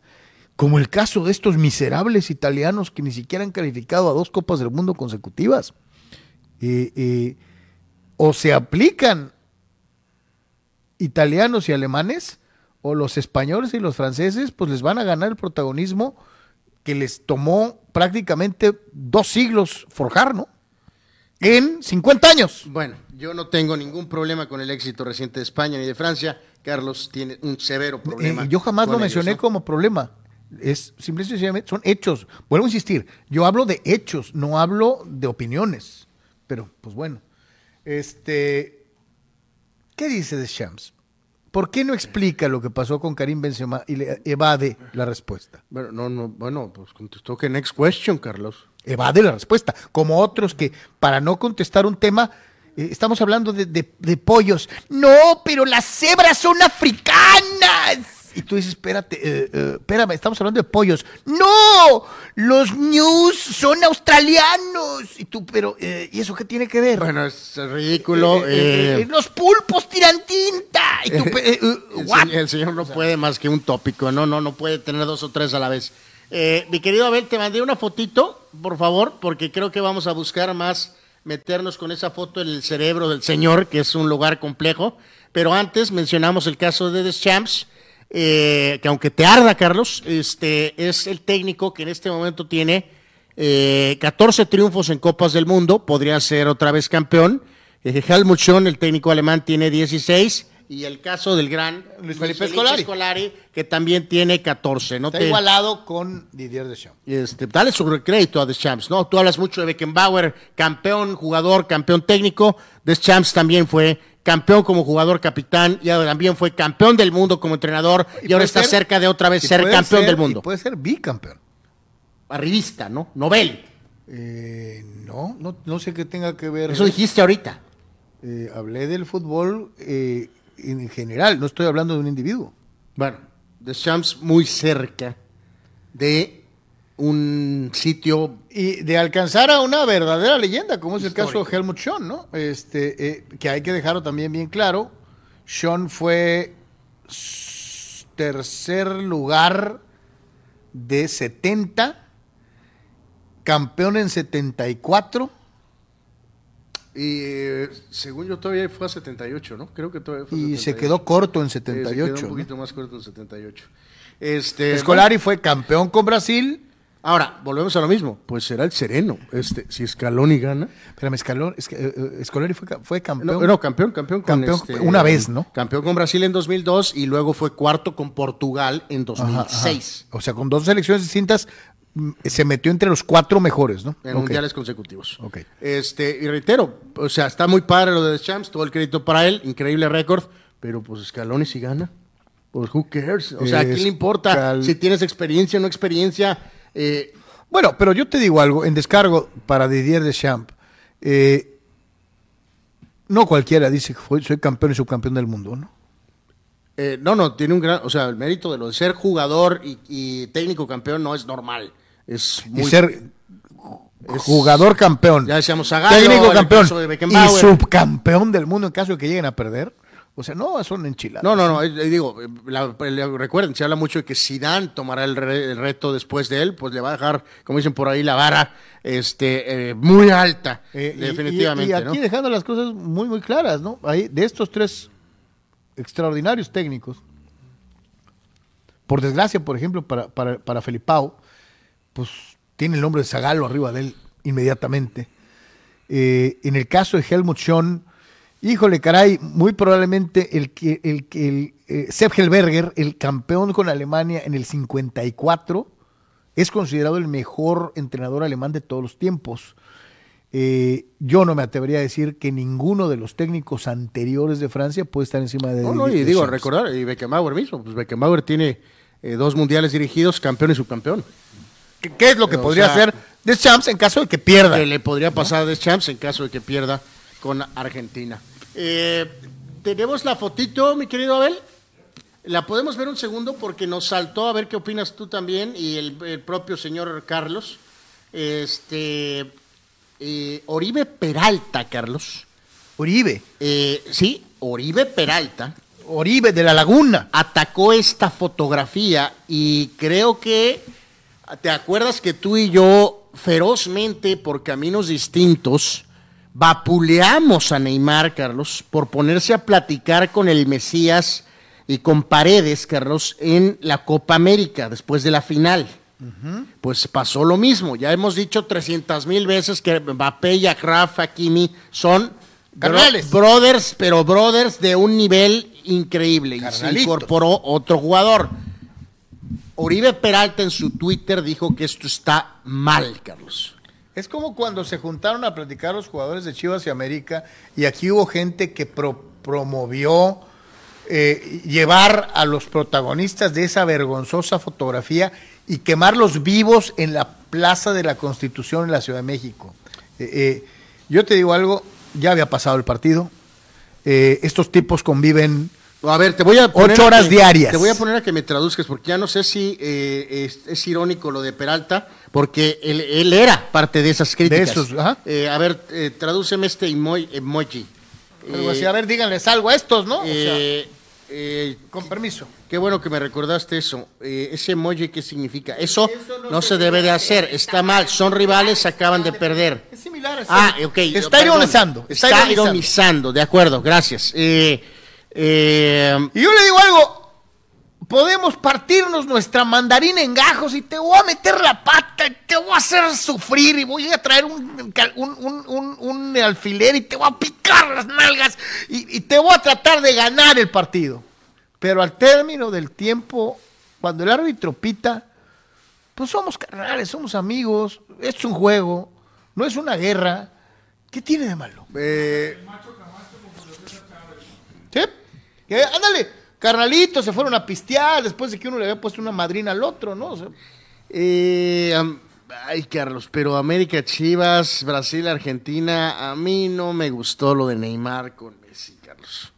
A: como el caso de estos miserables italianos que ni siquiera han calificado a dos Copas del Mundo consecutivas. Eh, eh, o se aplican italianos y alemanes o los españoles y los franceses pues les van a ganar el protagonismo que les tomó prácticamente dos siglos forjar, ¿no? En 50 años.
B: Bueno, yo no tengo ningún problema con el éxito reciente de España ni de Francia. Carlos tiene un severo problema.
A: Eh, yo jamás lo mencioné como problema. Es simplemente son hechos. Vuelvo a insistir, yo hablo de hechos, no hablo de opiniones. Pero, pues bueno. Este, ¿qué dice de Shams? ¿Por qué no explica lo que pasó con Karim Benzema y le evade la respuesta?
B: Bueno, no, no, bueno, pues contestó que next question, Carlos.
A: Evade la respuesta, como otros que para no contestar un tema eh, estamos hablando de, pollos. No, pero las cebras son africanas. y tú dices, espérate, eh, eh, espérame, estamos hablando de pollos. ¡No! Los news son australianos. Y tú, pero, eh, ¿y eso qué tiene que ver?
B: Bueno, es ridículo.
A: Eh, los pulpos tiran tinta. Y tú,
B: el, señor, el señor no puede más que un tópico, no, no, no puede tener dos o tres a la vez. Eh, mi querido Abel, te mandé una fotito, por favor, porque creo que vamos a buscar más meternos con esa foto en el cerebro del señor, que es un lugar complejo. Pero antes mencionamos el caso de Deschamps, eh, que aunque te arda, Carlos, este es el técnico que en este momento tiene eh, 14 triunfos en Copas del Mundo, podría ser otra vez campeón. Eh, Helmut Schön, el técnico alemán, tiene 16. Y el caso del gran
A: Luis Felipe Scolari.
B: que también tiene 14. ¿no?
A: Está
B: Te-
A: igualado con Didier Deschamps.
B: este, dale su crédito a Deschamps, ¿no? Tú hablas mucho de Beckenbauer, campeón, jugador, campeón técnico. Deschamps también fue campeón como jugador capitán y ahora también fue campeón del mundo como entrenador y, ahora está
A: ser-
B: cerca de otra vez ser campeón
A: ser-
B: del
A: y
B: mundo.
A: puede ser bicampeón.
B: Arribista, ¿no? Nobel.
A: Eh, no, no, no sé qué tenga que ver.
B: Eso dijiste ahorita.
A: Eh, hablé del fútbol eh, en general, no estoy hablando de un individuo.
B: Bueno, Deschamps muy cerca de un sitio
A: Y de alcanzar a una verdadera leyenda, como es el caso de Helmut Schön, ¿no? Este, eh, que hay que dejarlo también bien claro. Schön fue tercer lugar de 70, campeón en 74.
B: Y eh, según yo todavía fue a 78, ¿no? Creo que todavía fue a
A: Y se
B: 78.
A: quedó corto en
B: Eh, se quedó
A: 78.
B: un poquito más corto en 78. Este,
A: Escolari fue campeón con Brasil.
B: Ahora, volvemos a lo mismo. Pues será el sereno. Este, si Scaloni gana.
A: Espérame, que, eh, eh, Escolari fue, fue campeón.
B: No, no, campeón, campeón con
A: Campeón
B: este,
A: una vez, ¿no?
B: Campeón con Brasil en 2002 y luego fue cuarto con Portugal en
A: Ajá, ajá.
B: 2006
A: O sea, con dos selecciones distintas se metió entre los cuatro mejores, ¿no?
B: en mundiales consecutivos.
A: Ok.
B: Este, y reitero, o sea, está muy padre lo de Deschamps, todo el crédito para él, increíble récord, pero pues Scaloni si gana. Pues who cares? O sea, ¿a quién le importa si tienes experiencia o no experiencia? Eh,
A: Bueno, pero yo te digo algo, en descargo para Didier Deschamps, eh, no cualquiera dice que soy campeón y subcampeón del mundo, ¿no?
B: Eh, no, no, tiene un gran, o sea, el mérito de lo de ser jugador y, y técnico campeón no es normal. Es
A: Y
B: muy
A: ser jugador campeón,
B: Ya decíamos Zagallo,
A: técnico campeón y subcampeón del mundo en caso de que lleguen a perder. O sea, no, son enchiladas.
B: No, no, no, eh, eh, digo, la- la- recuerden, se habla mucho de que Zidane tomará el, re- el reto después de él, pues le va a dejar, como dicen por ahí, la vara este, eh, muy alta,
A: Eh, y-
B: definitivamente,
A: y, y aquí
B: ¿no?
A: dejando las cosas muy, muy claras, ¿no? Ahí, de estos tres extraordinarios técnicos, por desgracia, por ejemplo, para, para, para Felipao, pues tiene el nombre de Zagalo arriba de él inmediatamente. Eh, en el caso de Helmut Schön, híjole, caray, muy probablemente el que el, el eh, Sepp Helberger, el campeón con Alemania en el 54, es considerado el mejor entrenador alemán de todos los tiempos. Eh, yo no me atrevería a decir que ninguno de los técnicos anteriores de Francia puede estar encima de
B: No, no, y digo, recordar, y Beckenbauer mismo, pues Beckenbauer tiene eh, dos mundiales dirigidos, campeón y subcampeón.
A: ¿Qué, qué es lo que
B: O
A: podría
B: sea,
A: hacer Deschamps en caso de que pierda?
B: que le podría pasar a Deschamps en caso de que pierda con Argentina. Eh, Tenemos la fotito, mi querido Abel. La podemos ver un segundo porque nos saltó a ver qué opinas tú también y el, el propio señor Carlos. Este eh, Oribe Peralta, Carlos.
A: Oribe,
B: Eh, sí, Oribe Peralta
A: Oribe de la Laguna.
B: atacó esta fotografía y creo que te acuerdas que tú y yo ferozmente por caminos distintos vapuleamos a Neymar, Carlos, por ponerse a platicar con el Mesías y con Paredes, Carlos, en la Copa América después de la final. Pues pasó lo mismo. Ya hemos dicho 300 mil veces que Mbappé y Akraf Hakimi son bro- brothers, pero brothers de un nivel increíble. Y se incorporó otro jugador. Oribe Peralta en su Twitter dijo que esto está mal, Carlos.
A: Es como cuando se juntaron a platicar los jugadores de Chivas y América y aquí hubo gente que pro- promovió eh, llevar a los protagonistas de esa vergonzosa fotografía y quemarlos vivos en la Plaza de la Constitución en la Ciudad de México. Eh, eh, yo te digo algo, ya había pasado el partido, eh, estos tipos conviven
B: A ver, te voy a poner
A: Ocho
B: a
A: horas
B: que-
A: diarias.
B: Te voy a poner a que me traduzcas, porque ya no sé si eh, es, es irónico lo de Peralta, porque él, él era parte de esas críticas.
A: esos, ajá.
B: Eh, a ver, eh, tradúceme este emo- emoji. Eh,
A: así, a ver, díganles algo a estos, ¿no? O sea,
B: eh,
A: con permiso.
B: Qué bueno que me recordaste eso. Eh, ese emoji, ¿qué significa? Eso no se debe de hacer. Está mal. Son rivales, acaban de perder.
A: Es similar a
B: Ah, ok.
A: Está
B: perdón.
A: ironizando.
B: Está, ironizando. de acuerdo, gracias. Eh, eh,
A: Y yo le digo algo, podemos partirnos nuestra mandarina en gajos y te voy a meter la pata, y te voy a hacer sufrir y voy a traer un, un, un- un- alfiler y te voy a picar las nalgas y, y te voy a tratar de ganar el partido. Pero al término del tiempo, cuando el árbitro pita, pues somos carnales, somos amigos, es un juego, no es una guerra. ¿Qué tiene de malo?
B: eh,
A: ¿Sí? Ándale, carnalitos se fueron a pistear después de que uno le había puesto una madrina al otro, ¿no? O sea,
B: eh, ay, Carlos, pero América, Chivas, Brasil, Argentina, a mí no me gustó lo de Neymar con Messi, Carlos.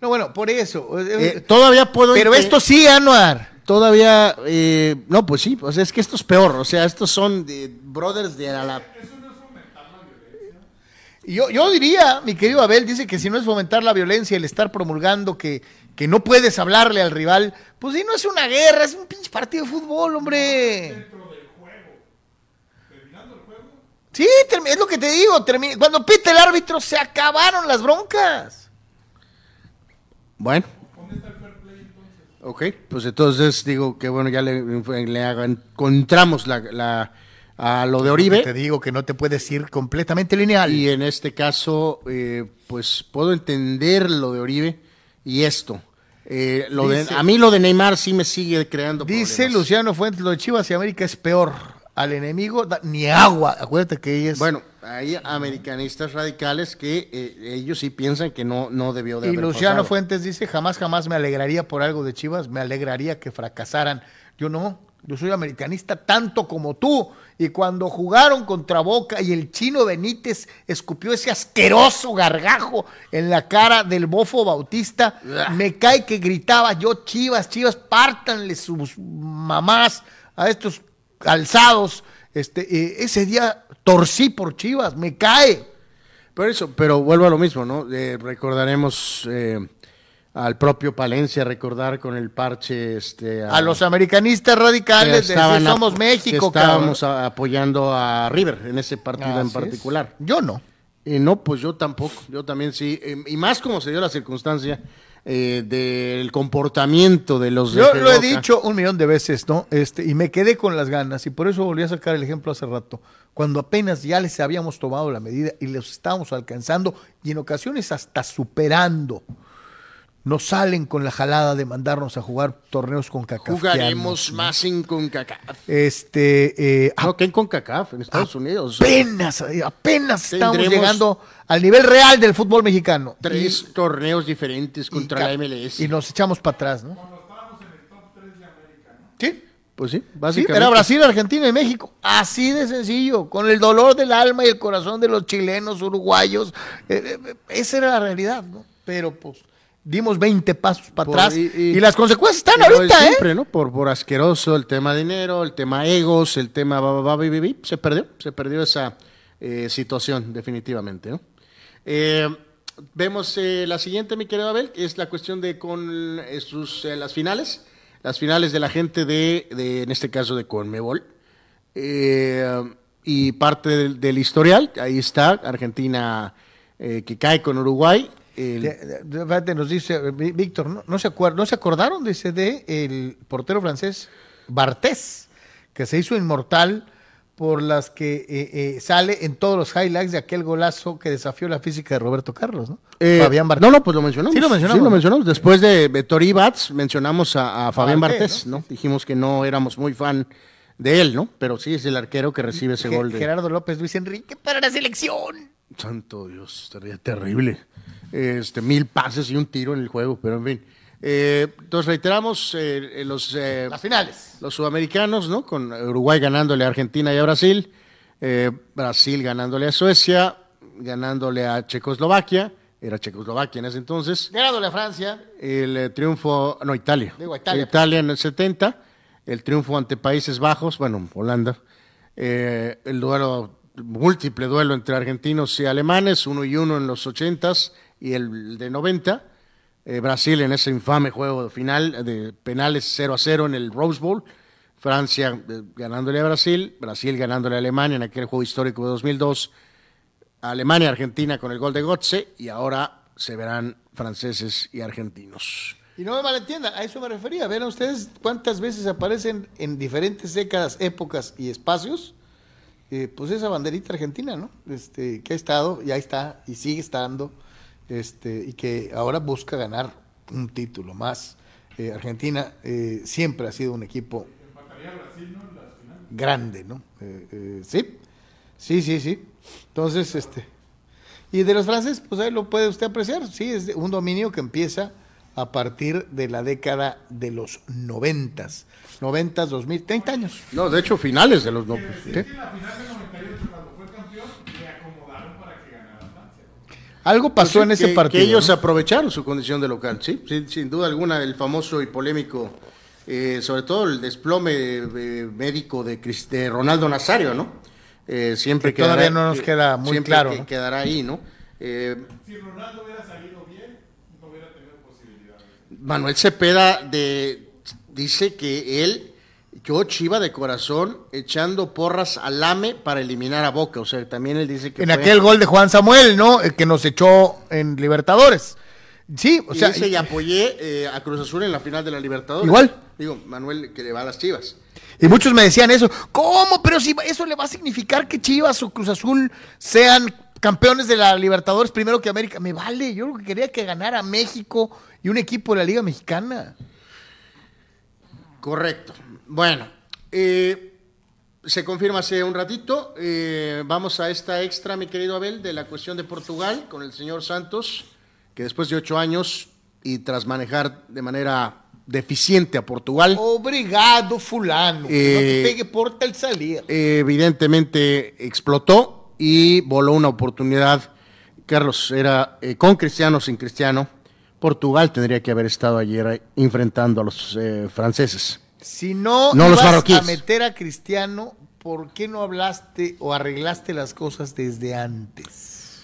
A: no, bueno, por eso.
B: Eh, todavía puedo.
A: pero esto sí, Anuar.
B: Todavía, eh, no, pues sí, o sea, es que esto es peor, o sea, estos son de brothers de la...
A: Yo, yo diría, mi querido Abel, dice que si no es fomentar la violencia, el estar promulgando que, que no puedes hablarle al rival, pues si no es una guerra, es un pinche partido de fútbol, hombre. Sí, termi- es lo que te digo, cuando pite el árbitro se acabaron las broncas.
B: Bueno. Ok, pues entonces digo que bueno, ya le, encontramos la, la- a lo de Oribe.
A: Te digo que no te puedes ir completamente lineal.
B: Y en este caso, eh, pues puedo entender lo de Oribe y esto. Eh, lo de- a mí lo de Neymar sí me sigue creando
A: Dice
B: problemas.
A: Luciano Fuentes, lo de Chivas y América es peor. Al enemigo da- ni agua. Acuérdate que ella es...
B: Bueno, hay americanistas radicales que eh, ellos sí piensan que no, no debió de
A: y
B: haber
A: Luciano
B: pasado.
A: Fuentes dice, jamás, jamás me alegraría por algo de Chivas, me alegraría que fracasaran. Yo no, yo soy americanista tanto como tú. Y cuando jugaron contra Boca y el chino Benítez escupió ese asqueroso gargajo en la cara del bofo Bautista, me cae que gritaba yo, Chivas, Chivas, pártanle sus mamás a estos alzados. Este, eh, ese día torcí por Chivas, me cae.
B: Por eso, pero vuelvo a lo mismo, ¿no? Eh, recordaremos eh, al propio Palencia, recordar con el parche este,
A: A los americanistas radicales de
B: estaban
A: somos México,
B: que estábamos
A: cabrón.
B: apoyando a River en ese partido en
A: es.
B: particular.
A: Yo no.
B: Eh, no, pues yo tampoco, yo también sí, eh, y más como se dio la circunstancia eh, del comportamiento de los de
A: Yo lo he dicho un millón de veces, ¿no? Este, y me quedé con las ganas, y por eso volví a sacar el ejemplo hace rato. Cuando apenas ya les habíamos tomado la medida y los estábamos alcanzando, y en ocasiones hasta superando. Nos salen con la jalada de mandarnos a jugar torneos con CACAF.
B: Jugaremos más en CONCACAF.
A: Este, eh,
B: No, que en CONCACAF, en Estados Unidos.
A: apenas, eh, apenas estamos llegando al nivel real del fútbol mexicano.
B: Tres torneos diferentes contra la MLS.
A: Y nos echamos para atrás, ¿no? Sí.
B: Pues sí,
A: Sí,
B: básicamente.
A: era Brasil, Argentina y México. Así de sencillo, con el dolor del alma y el corazón de los chilenos, uruguayos. Eh, eh, esa era la realidad, ¿no? Pero pues dimos 20 pasos para
B: Por-
A: atrás
B: y-
A: y,
B: y-
A: las consecuencias están ahorita, ¿eh?
B: siempre, ¿no? Por, por asqueroso, el tema dinero, el tema egos, el tema se perdió, se perdió esa eh, situación definitivamente, ¿no? Eh, vemos eh, la siguiente, mi querido Abel, que es la cuestión de con eh, sus, eh, las finales, las finales de la gente de, de, en este caso de Conmebol, Eh, y parte del, del historial, ahí está, Argentina eh, que cae con Uruguay, el-
A: De- nos dice Ví- Víctor, ¿no, no se acuer- ¿no se acordaron? Dice de el portero francés Bartés, que se hizo inmortal por las que eh, eh, sale en todos los highlights de aquel golazo que desafió la física de Roberto Carlos, ¿no?
B: Eh,
A: Fabián Bartés.
B: No, no, pues lo mencionamos.
A: Sí lo mencionamos.
B: Sí lo mencionamos. Después de Tori Bats, mencionamos a, a Fabián
A: Bartés,
B: Bartés, ¿no? Dijimos que no éramos muy fan de él, ¿no? Pero sí es el arquero que recibe ese gol de...
A: Gerardo López Luis Enrique para la selección.
B: Santo Dios, estaría terrible. Este, mil pases y un tiro en el juego, pero en fin. Eh, entonces reiteramos eh, eh, los, eh,
A: Las finales.
B: los sudamericanos, ¿no? Con Uruguay ganándole a Argentina y a Brasil, Brasil ganándole a Suecia, ganándole a Checoslovaquia, era Checoslovaquia en ese entonces.
A: Ganándole a Francia.
B: El triunfo, no, Italia.
A: Digo, Italia.
B: Italia en el 70, el triunfo ante Países Bajos, bueno, Holanda. El duelo, múltiple duelo entre argentinos y alemanes, uno y uno en los 80s y el de 90. Eh, Brasil en ese infame juego final de penales 0 a 0 en el Rose Bowl. Francia eh, ganándole a Brasil, Brasil ganándole a Alemania en aquel juego histórico de 2002, Alemania, Argentina con el gol de Gotze y ahora se verán franceses y argentinos.
A: Y no me malentiendan, a eso me refería. Vean ustedes cuántas veces aparecen en diferentes décadas, épocas y espacios, eh, pues esa banderita argentina, ¿no? Este, que ha estado, ya está y sigue estando, este, y que ahora busca ganar un título más. Eh, Argentina eh, siempre ha sido un equipo grande, ¿no? Eh, eh, sí, sí, sí, sí. Entonces, este, y de los franceses, pues ahí lo puede usted apreciar, sí, es un dominio que empieza a partir de la década de los noventas, noventas, dos mil, treinta años.
B: No, de hecho, finales de los no.
A: Algo pasó en
B: Pues Sí,
A: ese
B: que-
A: partido.
B: Que ellos
A: ¿no?
B: aprovecharon su condición de local, sí, sí, sin duda alguna, el famoso y polémico, eh, sobre todo el desplome eh, médico de, de Ronaldo Nazario, ¿no? Eh, siempre
A: Que todavía
B: quedará-
A: no nos queda muy
B: siempre
A: claro,
B: que-
A: ¿no?
B: quedará ahí, ¿no? Eh, Manuel Cepeda de, dice que él, yo chiva de corazón, echando porras al AME para eliminar a Boca, o sea, también él dice que
A: En
B: fue-
A: aquel gol de Juan Samuel, ¿no? El que nos echó en Libertadores. Sí, o
B: y
A: sea,
B: dice, y apoyé eh, a Cruz Azul en la final de la Libertadores.
A: Igual.
B: Digo, Manuel, que le va a las chivas.
A: Y muchos me decían eso. ¿Cómo? Pero si eso le va a significar que Chivas o Cruz Azul sean campeones de la Libertadores primero que América. Me vale. Yo lo que quería que ganara México y un equipo de la Liga Mexicana.
B: Correcto. Bueno, eh, se confirma hace un ratito. eh, vamos a esta extra, mi querido Abel, de la cuestión de Portugal con el señor Santos, que después de ocho años y tras manejar de manera deficiente a Portugal,
A: Obrigado, fulano. Que no
B: Eh,
A: te pegue porta el salir.
B: eh, evidentemente explotó y voló una oportunidad. Carlos, era eh, con Cristiano, sin Cristiano. Portugal tendría que haber estado ayer eh, enfrentando a los eh, franceses.
A: Si no,
B: No los
A: ibas
B: marroquíes.
A: a meter a Cristiano, ¿por qué no hablaste o arreglaste las cosas desde antes?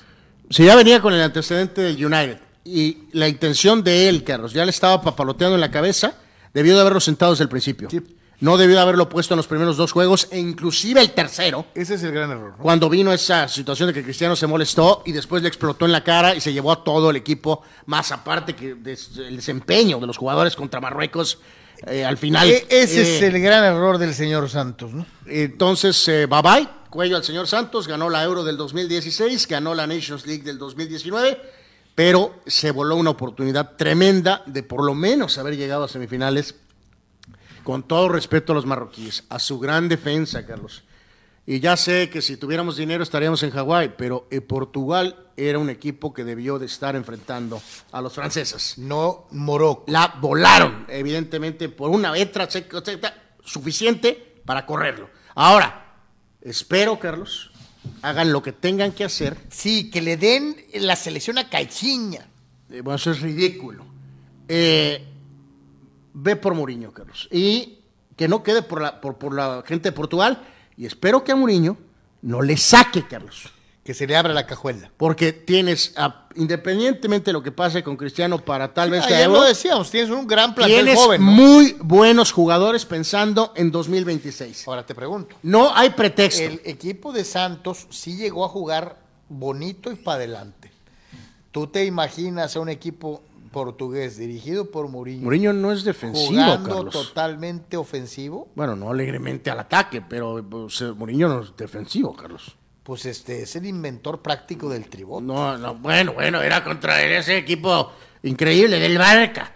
B: Si ya venía con el antecedente del United y la intención de él, Carlos, ya le estaba papaloteando en la cabeza, debió de haberlo sentado desde el principio.
A: Sí.
B: No debió de haberlo puesto en los primeros dos juegos e inclusive el tercero,
A: Ese es el gran error. ¿no?
B: cuando vino esa situación de que Cristiano se molestó y después le explotó en la cara y se llevó a todo el equipo, más aparte que el desempeño de los jugadores contra Marruecos eh, al final.
A: E- ese es
B: eh,
A: el gran error del señor Santos, ¿no?
B: entonces, eh, bye bye, cuello al señor Santos, ganó la Euro del 2016, ganó la Nations League del 2019, pero se voló una oportunidad tremenda de por lo menos haber llegado a semifinales, con todo respeto a los marroquíes, a su gran defensa, Carlos. Y ya sé que si tuviéramos dinero estaríamos en Hawái, pero eh, Portugal era un equipo que debió de estar enfrentando a los franceses
A: No Morocco.
B: la volaron, evidentemente, por una letra suficiente para correrlo. Ahora, espero, Carlos, hagan lo que tengan que hacer.
A: Sí, que le den la selección a Caixinha.
B: Eh, bueno, eso es ridículo. Eh, ve por Mourinho, Carlos. Y que no quede por la, por, por la gente de Portugal. Y espero que a Mourinho no le saque, Carlos.
A: Que se le abra la cajuela.
B: Porque tienes, a- independientemente de lo que pase con Cristiano para tal vez Euro,
A: lo decíamos, tienes un gran plantel
B: tienes
A: joven. ¿no?
B: muy buenos jugadores pensando en 2026.
A: Ahora te pregunto.
B: No hay pretexto.
A: El equipo de Santos sí llegó a jugar bonito y para adelante. ¿Tú te imaginas a un equipo portugués dirigido por Mourinho
B: Mourinho no es defensivo,
A: jugando
B: Carlos.
A: totalmente ofensivo?
B: Bueno, no alegremente al ataque, pero pues, eh, Mourinho no es defensivo, Carlos.
A: Pues este es el inventor práctico del tribote.
B: No, no, bueno, bueno, era contra ese equipo increíble del Barca.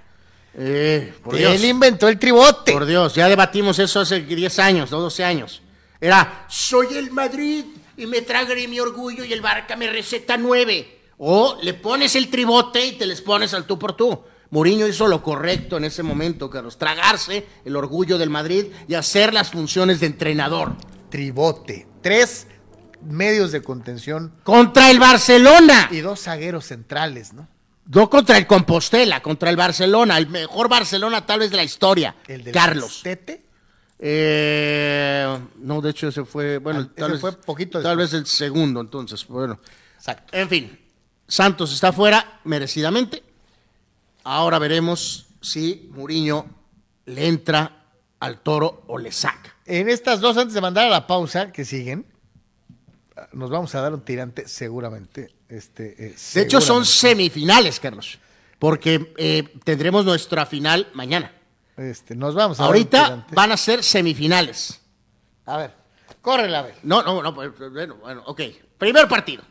B: Eh, por Dios.
A: Él inventó el tribote.
B: Por Dios, ya debatimos eso hace 10 años, no 12 años. Era, soy el Madrid y me tragaré mi orgullo y el Barca me receta 9. O le pones el tribote y te les pones al tú por tú. Mourinho hizo lo correcto en ese momento, Carlos. Tragarse el orgullo del Madrid y hacer las funciones de entrenador.
A: Tribote. Tres medios de contención
B: Contra el Barcelona.
A: y dos zagueros centrales, ¿no?
B: No contra el Compostela, contra el Barcelona, el mejor Barcelona tal vez de la historia.
A: El del
B: Carlos.
A: Tete.
B: Eh, no, de hecho ese fue, bueno,
A: Ah,
B: tal,
A: ese
B: vez,
A: fue poquito
B: tal vez el segundo, entonces, bueno.
A: Exacto.
B: En fin, Santos está fuera merecidamente. Ahora veremos si Muriño le entra al toro o le saca.
A: En estas dos, antes de mandar a la pausa que siguen, nos vamos a dar un tirante seguramente. Este, eh,
B: De hecho, son semifinales, Carlos, porque eh, tendremos nuestra final mañana.
A: Este, nos vamos a dar un
B: Ahorita van a ser semifinales.
A: A ver, córrela a ver.
B: No, no, no, pues, bueno, bueno, ok. Primer partido.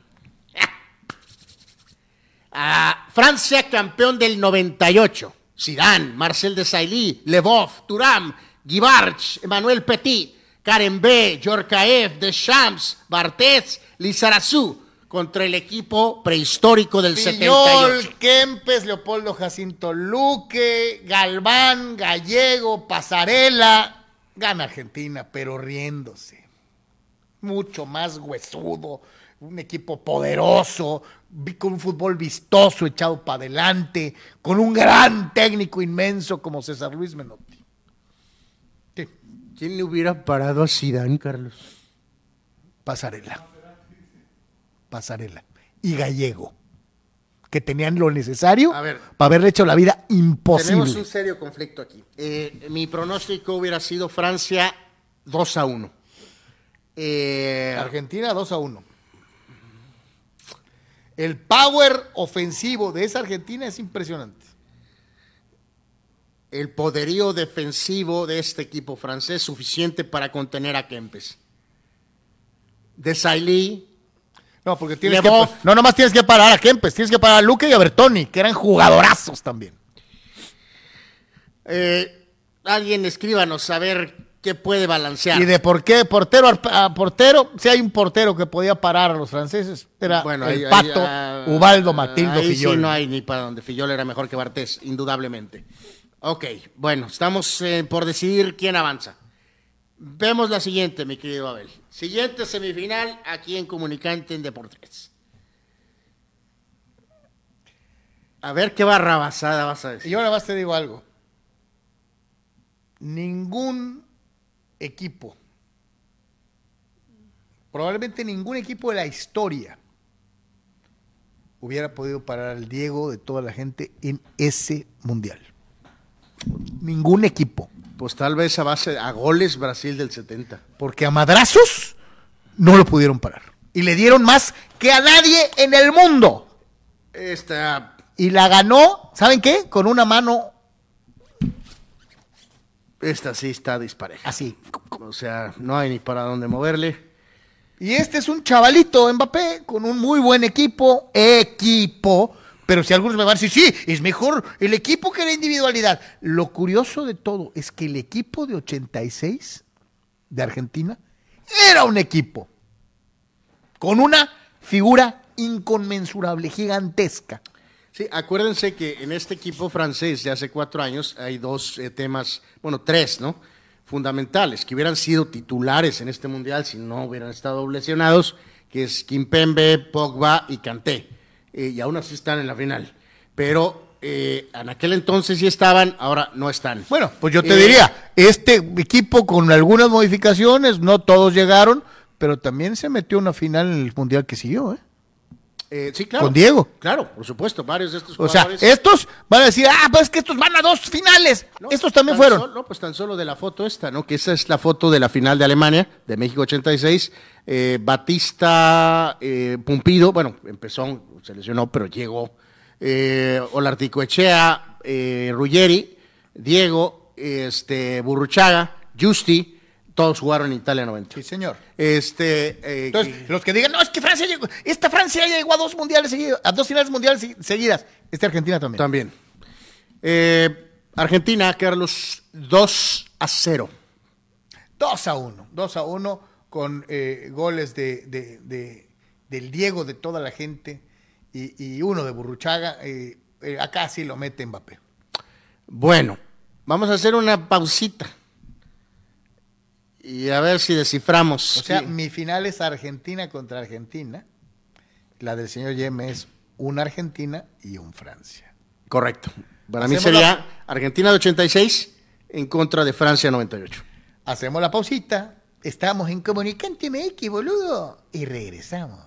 B: Ah, Francia campeón del 98. Zidane, Marcel Desailly, Levov, Turam, Guibarch, Emmanuel Petit, Karen B, Yorkaev, Deschamps, Bartés, Lizarazu contra el equipo prehistórico del 78.
A: Fillol, Kempes, Leopoldo Jacinto Luque, Galván, Gallego, Pasarela. Gana Argentina, pero riéndose. Mucho más huesudo, un equipo poderoso, con un fútbol vistoso echado para adelante, con un gran técnico inmenso como César Luis Menotti. Sí,
B: ¿Quién le hubiera parado a Zidane, Carlos?
A: Pasarela. Pasarela. Y Gallego, que tenían lo necesario
B: A ver.
A: para haberle hecho la vida imposible.
B: Tenemos un serio conflicto aquí. Eh, mi pronóstico hubiera sido Francia 2 a 1. Eh,
A: Argentina 2 a 1. El power ofensivo de esa Argentina es impresionante.
B: el poderío defensivo de este equipo francés suficiente para contener a Kempes. Desailly,
A: No, porque tienes que, no nomás tienes que parar a Kempes, tienes que parar a Luque y a Bertoni, que eran jugadorazos también.
B: eh, alguien escríbanos a ver qué puede balancear.
A: Y de por qué portero a a portero, si hay un portero que podía parar a los franceses, era
B: bueno,
A: el
B: ahí- ahí,
A: pato
B: ah,
A: Ubaldo Matildo
B: ahí
A: Fillol.
B: sí no hay ni para donde Fillol era mejor que Bartés, indudablemente. Ok, bueno, estamos eh, por decidir quién avanza. Vemos la siguiente, mi querido Abel. Siguiente semifinal aquí en Comunicante en Deportes. A ver qué barrabasada vas a decir.
A: Y ahora más te digo algo. Ningún equipo, probablemente ningún equipo de la historia, hubiera podido parar al Diego de toda la gente en ese mundial. Ningún equipo.
B: Pues tal vez a base a goles Brasil del 70.
A: Porque a madrazos no lo pudieron parar. Y le dieron más que a nadie en el mundo.
B: Esta,
A: Y la ganó, ¿saben qué? Con una mano
B: esta sí está dispareja.
A: así.
B: O sea, no hay ni para dónde moverle.
A: Y este es un chavalito Mbappé con un muy buen equipo, equipo. Pero si algunos me van a decir, sí, es mejor el equipo que la individualidad. Lo curioso de todo es que el equipo de 86 de Argentina era un equipo con una figura inconmensurable, gigantesca.
B: Sí, acuérdense que en este equipo francés de hace cuatro años hay dos eh, temas, bueno, tres, ¿no? Fundamentales, que hubieran sido titulares en este mundial si no hubieran estado lesionados, que es Kimpembe, Pogba y Kanté. Eh, y aún así están en la final. Pero eh, en aquel entonces sí estaban, ahora no están.
A: Bueno, pues yo te
B: Eh,
A: diría, este equipo con algunas modificaciones, no todos llegaron, pero también se metió una final en el mundial que siguió, ¿eh?
B: Eh, sí, claro.
A: Con Diego.
B: Claro, por supuesto, varios de estos
A: O sea, estos van a decir, ah, pues es que estos van a dos finales.
B: No,
A: estos también fueron.
B: solo- no, pues tan solo de la foto esta, ¿no? Que esa es la foto de la final de Alemania, de México 86. Eh, Batista eh, Pumpido, bueno, empezó, se lesionó, pero llegó. Eh, Olarticoechea, eh, Ruggeri, Diego, este, Burruchaga, Justi, todos jugaron en Italia 90.
A: Sí, señor.
B: Este, eh,
A: Entonces,
B: que-
A: los que digan, no, es que Francia llegó, esta Francia llegó a dos mundiales seguidos, a dos finales mundiales se- seguidas. Esta Argentina también.
B: también. Eh, Argentina, Carlos, 2 a 0.
A: 2 a 1, 2 a 1 con eh, goles de, de- de- del Diego, de toda la gente, y, y uno de Burruchaga. eh, acá sí lo mete Mbappé.
B: Bueno, vamos a hacer una pausita. Y a ver si desciframos.
A: O sea, mi final es Argentina contra Argentina. La del señor Yeme es una Argentina y un Francia.
B: Correcto. Para mí sería Argentina de 86 en contra de Francia 98.
A: Hacemos la pausita. Estamos en Comunicante MX, boludo. Y regresamos.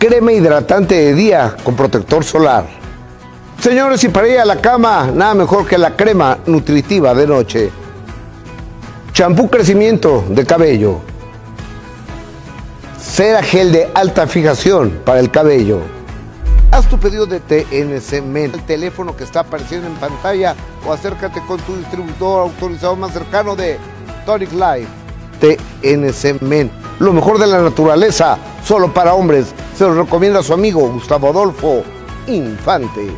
C: crema hidratante de día con protector solar. Señores, y para ir a la cama, nada mejor que la crema nutritiva de noche. Champú crecimiento de cabello. Cera gel de alta fijación para el cabello. Haz tu pedido de TNC Men, el teléfono que está apareciendo en pantalla o acércate con tu distribuidor autorizado más cercano de Tonic Life. TNC Men, lo mejor de la naturaleza, solo para hombres. Se lo recomienda su amigo Gustavo Adolfo Infante.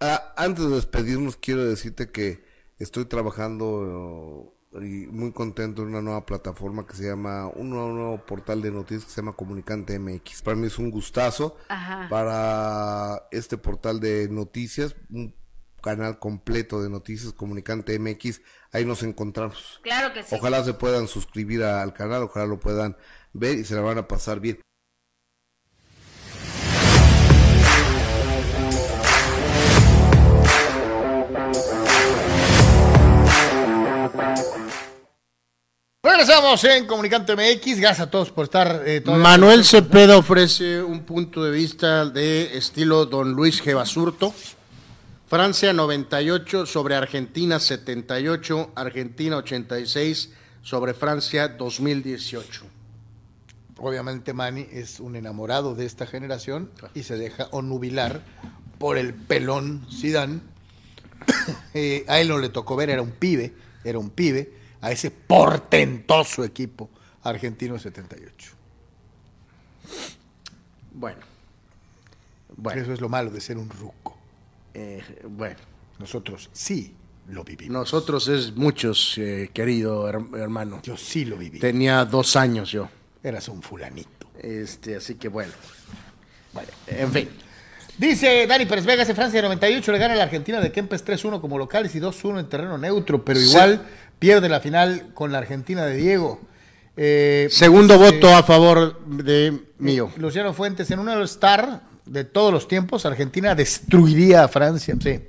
D: Ah, antes de despedirnos, quiero decirte que estoy trabajando eh, y muy contento en una nueva plataforma que se llama, un nuevo, un nuevo portal de noticias que se llama Comunicante MX. Para mí es un gustazo
E: Ajá.
D: para este portal de noticias, un canal completo de noticias Comunicante MX. Ahí nos encontramos.
E: Claro que sí.
D: Ojalá se puedan suscribir a- al canal, ojalá lo puedan ver y se la van a pasar bien.
A: Regresamos en Comunicante MX. Gracias a todos por estar. eh,
B: Manuel Cepeda ofrece un punto de vista de estilo Don Luis G. Basurto. Francia 98 sobre Argentina 78, Argentina 86 sobre Francia 2018.
A: Obviamente Manny es un enamorado de esta generación y se deja onubilar por el pelón Zidane. Eh, a él no le tocó ver, era un pibe, era un pibe, a ese portentoso equipo argentino 78.
B: Bueno, bueno,
A: Eso es lo malo de ser un ruco.
B: eh, bueno.
A: Nosotros sí lo vivimos.
B: Nosotros es muchos, eh, querido her- hermano.
A: Yo sí lo viví.
B: Tenía dos años yo.
A: Eras un fulanito.
B: Este, así que bueno. Vale, en fin.
A: Dice Dani Pérez Vegas en Francia 98 le gana a la Argentina de Kempes 3-1 como locales y 2-1 en terreno neutro, pero igual pierde la final con la Argentina de Diego. Eh,
B: Segundo voto a favor de mío.
A: Luciano Fuentes, en uno de los star de todos los tiempos, Argentina destruiría a Francia. Sí.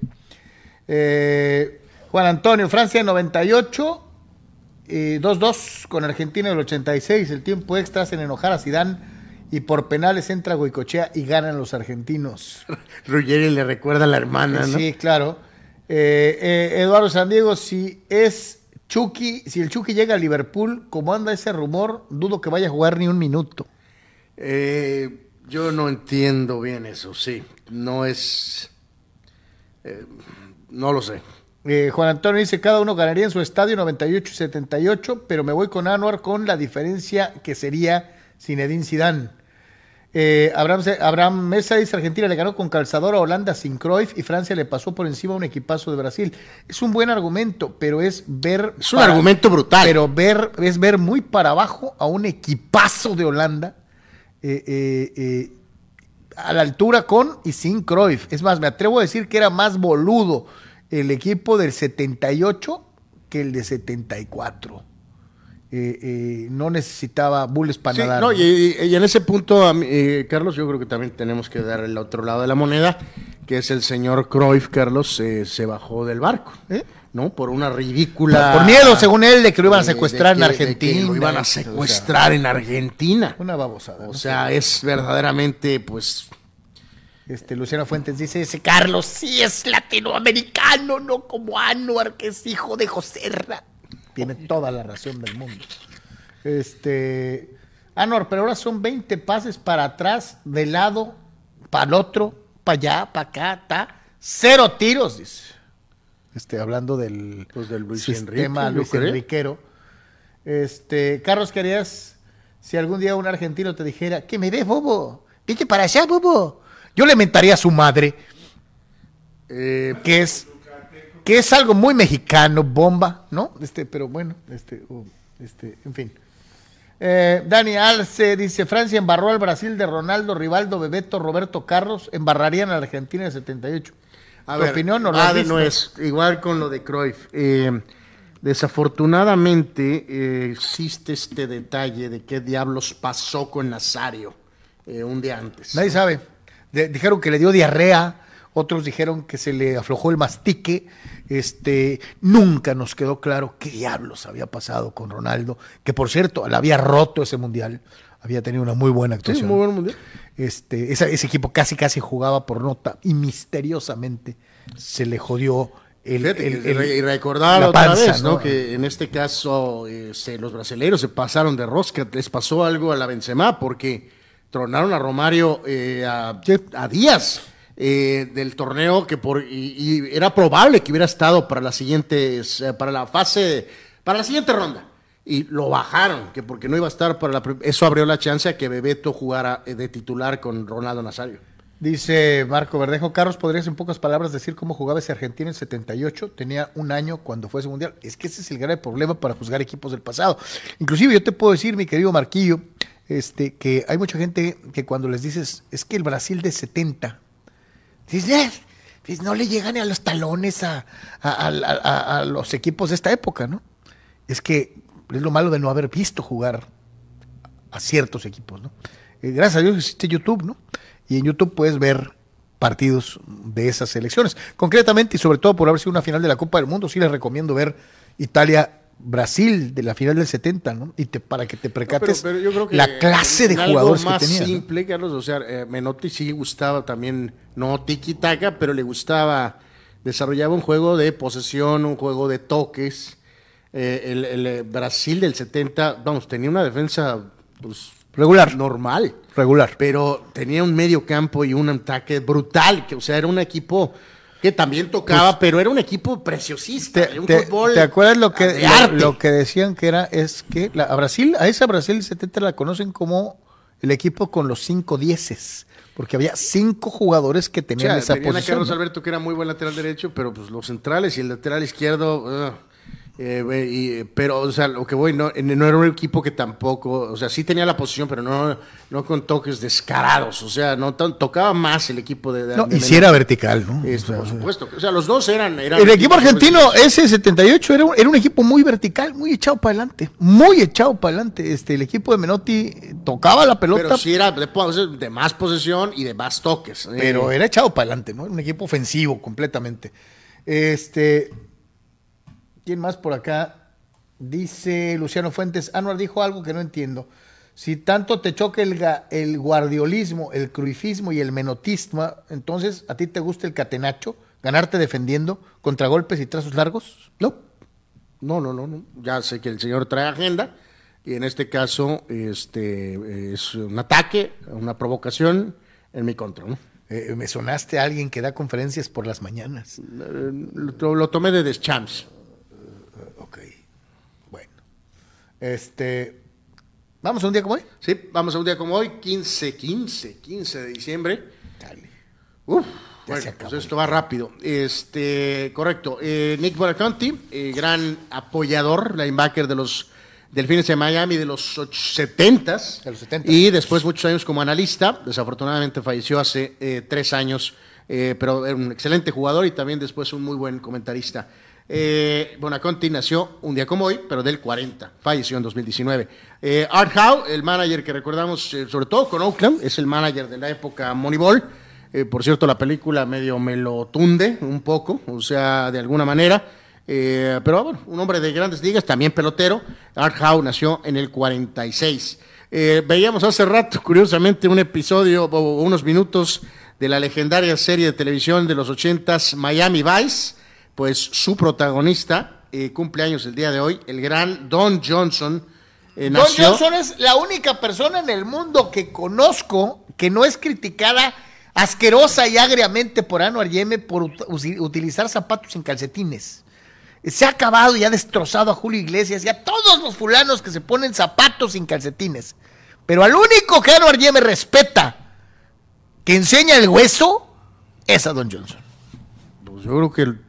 A: Eh, Juan Antonio, Francia 98 eh, 2-2 con Argentina en el 86. El tiempo extra hacen enojar a Zidane y por penales entra Goicochea y ganan los argentinos.
B: Ruggeri le recuerda a la hermana, ¿no?
A: Sí, claro. Eh, eh, Eduardo San Diego, si es Chucky, si el Chucky llega a Liverpool, como anda ese rumor, dudo que vaya a jugar ni un minuto.
B: Eh, yo no entiendo bien eso, sí. No es... no lo sé.
A: Juan Antonio dice, cada uno ganaría en su estadio 98 y 78, pero me voy con Anuar con la diferencia que sería Zinedine Zidane. Eh, Abraham, Abraham Mesa dice, Argentina le ganó con calzador a Holanda sin Cruyff y Francia le pasó por encima a un equipazo de Brasil. Es un buen argumento, pero es ver...
B: Es un argumento brutal.
A: Pero ver, es ver muy para abajo a un equipazo de Holanda eh, eh, eh, a la altura con y sin Cruyff. Es más, me atrevo a decir que era más boludo el equipo del 78 que el de 74. Eh, eh, no necesitaba bulles para
B: Sí,
A: nadar.
B: no, y, y en ese punto, eh, Carlos, yo creo que también tenemos que dar el otro lado de la moneda, que es el señor Cruyff, Carlos, eh, se bajó del barco, ¿eh? ¿no? Por una ridícula...
A: Por miedo, según él, de que lo iban a
B: de- de
A: secuestrar en
B: que- de que
A: Argentina.
B: lo iban a
A: O sea,
B: secuestrar en Argentina.
A: Una babosada.
B: O
A: ¿no?
B: sea, es verdaderamente, pues...
A: Este, Luciano Fuentes dice, ese Carlos sí es latinoamericano, no como Anuar, que es hijo de Joserra. Tiene toda la razón del mundo. Este, Anuar, pero ahora son 20 pases para atrás, de lado, para el otro, para allá, para acá, está. Cero tiros, dice. Este, hablando del,
B: Pues del Luis
A: sistema
B: Enrique,
A: Luis. Enriquero. Este, Carlos, ¿qué harías si algún día un argentino te dijera, ¿qué me ves, bobo? Vete para allá, bobo. Yo le mentaría a su madre,
B: eh,
A: que es, que es algo muy mexicano, bomba, ¿no? Este, pero bueno, este, uh, este, en fin. Eh, Dani Alce dice, Francia embarró al Brasil de Ronaldo, Rivaldo, Bebeto, Roberto Carlos, embarrarían a la Argentina en el 78.
B: A
A: ¿Tu
B: ver,
A: opinión o lo
B: va
A: has
B: de
A: visto?
B: nuez, igual con lo de Cruyff. Eh, desafortunadamente eh, existe este detalle de qué diablos pasó con Nazario eh, un día antes.
A: Nadie sabe. De- dijeron que le dio diarrea, otros dijeron que se le aflojó el mastique. Este, nunca nos quedó claro qué diablos había pasado con Ronaldo, que por cierto, le había roto ese mundial, había tenido una muy buena
B: Sí,
A: actuación.
B: muy buen mundial.
A: Este, ese equipo casi casi jugaba por nota y misteriosamente se le jodió el,
B: Fíjate,
A: el-
B: que-
A: el-
B: y recordar
A: la
B: otra
A: panza,
B: vez, ¿no? Que en este caso eh, se- los brasileños se pasaron de rosca, les pasó algo a la Benzema porque tronaron a Romario eh, a, a días eh, del torneo que por y, era probable que hubiera estado para la siguiente para la fase para la siguiente ronda y lo bajaron que porque no iba a estar para la eso abrió la chance a que Bebeto jugara eh, de titular con Ronaldo Nazario.
A: Dice Marco Verdejo, Carlos, ¿podrías en pocas palabras decir cómo jugaba ese argentino en 78? Tenía un año cuando fue ese mundial. Es que ese es el grave problema para juzgar equipos del pasado. Inclusive yo te puedo decir, mi querido Marquillo, este, que hay mucha gente que cuando les dices, es que el Brasil de 70, dices, "Eh, pues no le llegan ni a los talones a, a- a- a- los equipos de esta época, ¿no? Es que es lo malo de no haber visto jugar a ciertos equipos, ¿no? Eh, gracias a Dios existe YouTube, ¿no? Y en YouTube puedes ver partidos de esas selecciones. Concretamente y sobre todo por haber sido una final de la Copa del Mundo, sí les recomiendo ver Italia-Brasil de la final del 70, ¿no? Y te, para que te percates
B: Pero- pero yo creo que
A: la clase de jugadores
B: más
A: que tenía. ¿no?
B: simple, Carlos, o sea, eh, Menotti sí gustaba también, no tiki-taka, pero le gustaba, desarrollaba un juego de posesión, un juego de toques. Eh, el, el, eh, Brasil del 70, vamos, tenía una defensa pues,
A: Regular.
B: normal,
A: Regular.
B: pero tenía un medio campo y un ataque brutal, que o sea, era un equipo que también tocaba, pero era un equipo preciosista,
A: Pues, ¿Te,
B: un
A: te-
B: fútbol
A: te acuerdas lo que,
B: de
A: lo,
B: arte.
A: lo que decían que era? Es que la, a Brasil, a esa Brasil del 70 la conocen como el equipo con los cinco dieces, porque había cinco jugadores que
B: O
A: tenían
B: sea,
A: esa
B: tenían a
A: posición.
B: Carlos. Alberto que era muy buen lateral derecho, pero pues los centrales y el lateral izquierdo, ugh. Eh, y- pero o sea, lo que voy, no, era un equipo que tampoco, o sea, sí tenía la posición, pero no, no con toques descarados, o sea, no tocaba más el equipo de, de
A: No,
B: de
A: y si era vertical, ¿no?
B: Esto,
A: O sea,
B: por supuesto, o sea, los dos eran, eran
A: El equipo argentino, ese 78, era un, era un equipo muy vertical, muy echado para adelante, muy echado para adelante. Este, el equipo de Menotti tocaba la pelota,
B: pero sí era de, pose- de más posesión y de más toques. eh.
A: pero era echado para adelante, ¿no? Era un equipo ofensivo completamente. Este, ¿quién más por acá? Dice Luciano Fuentes, Anuar dijo algo que no entiendo. Si tanto te choca el, guardiolismo, el cruifismo y el menotismo, entonces a ti te gusta el catenacho, ganarte defendiendo, contragolpes y trazos largos.
B: No, no, no, no, no. Ya sé que el señor trae agenda y en este caso este, es un ataque, una provocación en mi contra. ¿no?
A: Eh, me sonaste a alguien que da conferencias por las mañanas.
B: Eh, Lo, lo tomé de Deschamps.
A: Ok, bueno. Este, vamos a un día como hoy.
B: Sí, vamos a un día como hoy, 15, 15, 15 de diciembre.
A: Dale.
B: Uf, bueno, pues esto va rápido. Este, correcto. Eh, Nick Bonaconti, eh, gran apoyador, linebacker de los Delfines de Miami de los 70
A: De los 70s.
B: Y después muchos años como analista. Desafortunadamente falleció hace eh, tres años, pero era un excelente jugador y también después un muy buen comentarista. Eh, nació un día como hoy, pero del 40. Falleció en 2019. Eh, Art Howe, el manager que recordamos eh, sobre todo con Oakland, es el manager de la época Moneyball. Eh, por cierto, la película medio me lo tunde un poco, o sea, de alguna manera. Pero bueno, un hombre de grandes ligas, también pelotero. Art Howe nació en el 46. Eh, veíamos hace rato, curiosamente, un episodio o unos minutos de la legendaria serie de televisión de los 80s, Miami Vice. Pues su protagonista eh, cumple años el día de hoy, el gran Don Johnson. eh,
A: Don
B: nació-
A: Johnson es la única persona en el mundo que conozco que no es criticada asquerosa y agriamente por Anuar Yeme por ut- utilizar zapatos sin calcetines. Se ha acabado y ha destrozado a Julio Iglesias y a todos los fulanos que se ponen zapatos sin calcetines. Pero al único que Anuar Yeme respeta, que enseña el hueso, es a Don Johnson.
B: Pues yo creo que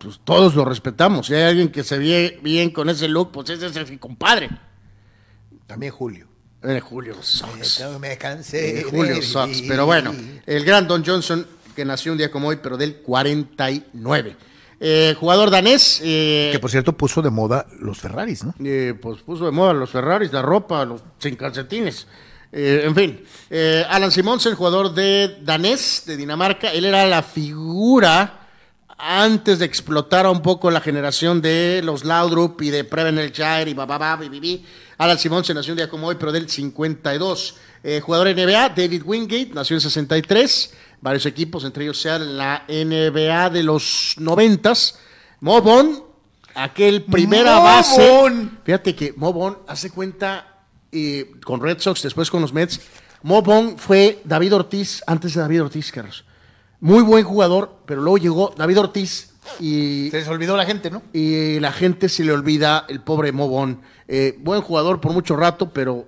B: pues, todos lo respetamos. Si hay alguien que se ve bien con ese look, pues ese es el compadre.
A: También Julio.
B: Eh, Julio Sox.
A: Me cansé.
B: Eh, Julio Sox. Pero bueno, el gran Don Johnson, que nació un día como hoy, pero del 49. Eh, jugador danés. eh,
A: Que por cierto puso de moda los Ferraris, ¿no?
B: pues puso de moda los Ferraris, la ropa, los sin calcetines. En fin, Alan Simonsen, jugador de danés de Dinamarca, él era la figura antes de explotar un poco la generación de los Laudrup y de Preven el Jair y bababa, bibibi. Alan Simonsen nació un día como hoy, pero del 52. Eh, jugador NBA, David Wingate, nació en 63. Varios equipos, entre ellos sea la NBA de los 90. Mobon, aquel primera
A: Mo
B: base. Fíjate que Mobon hace cuenta eh, con Red Sox, después con los Mets. Mobon fue David Ortiz antes de David Ortiz, Carlos. Muy buen jugador, pero luego llegó David Ortiz y,
A: Se les olvidó la gente, ¿no?
B: y la gente se le olvida el pobre Mobon. Eh, buen jugador por mucho rato, pero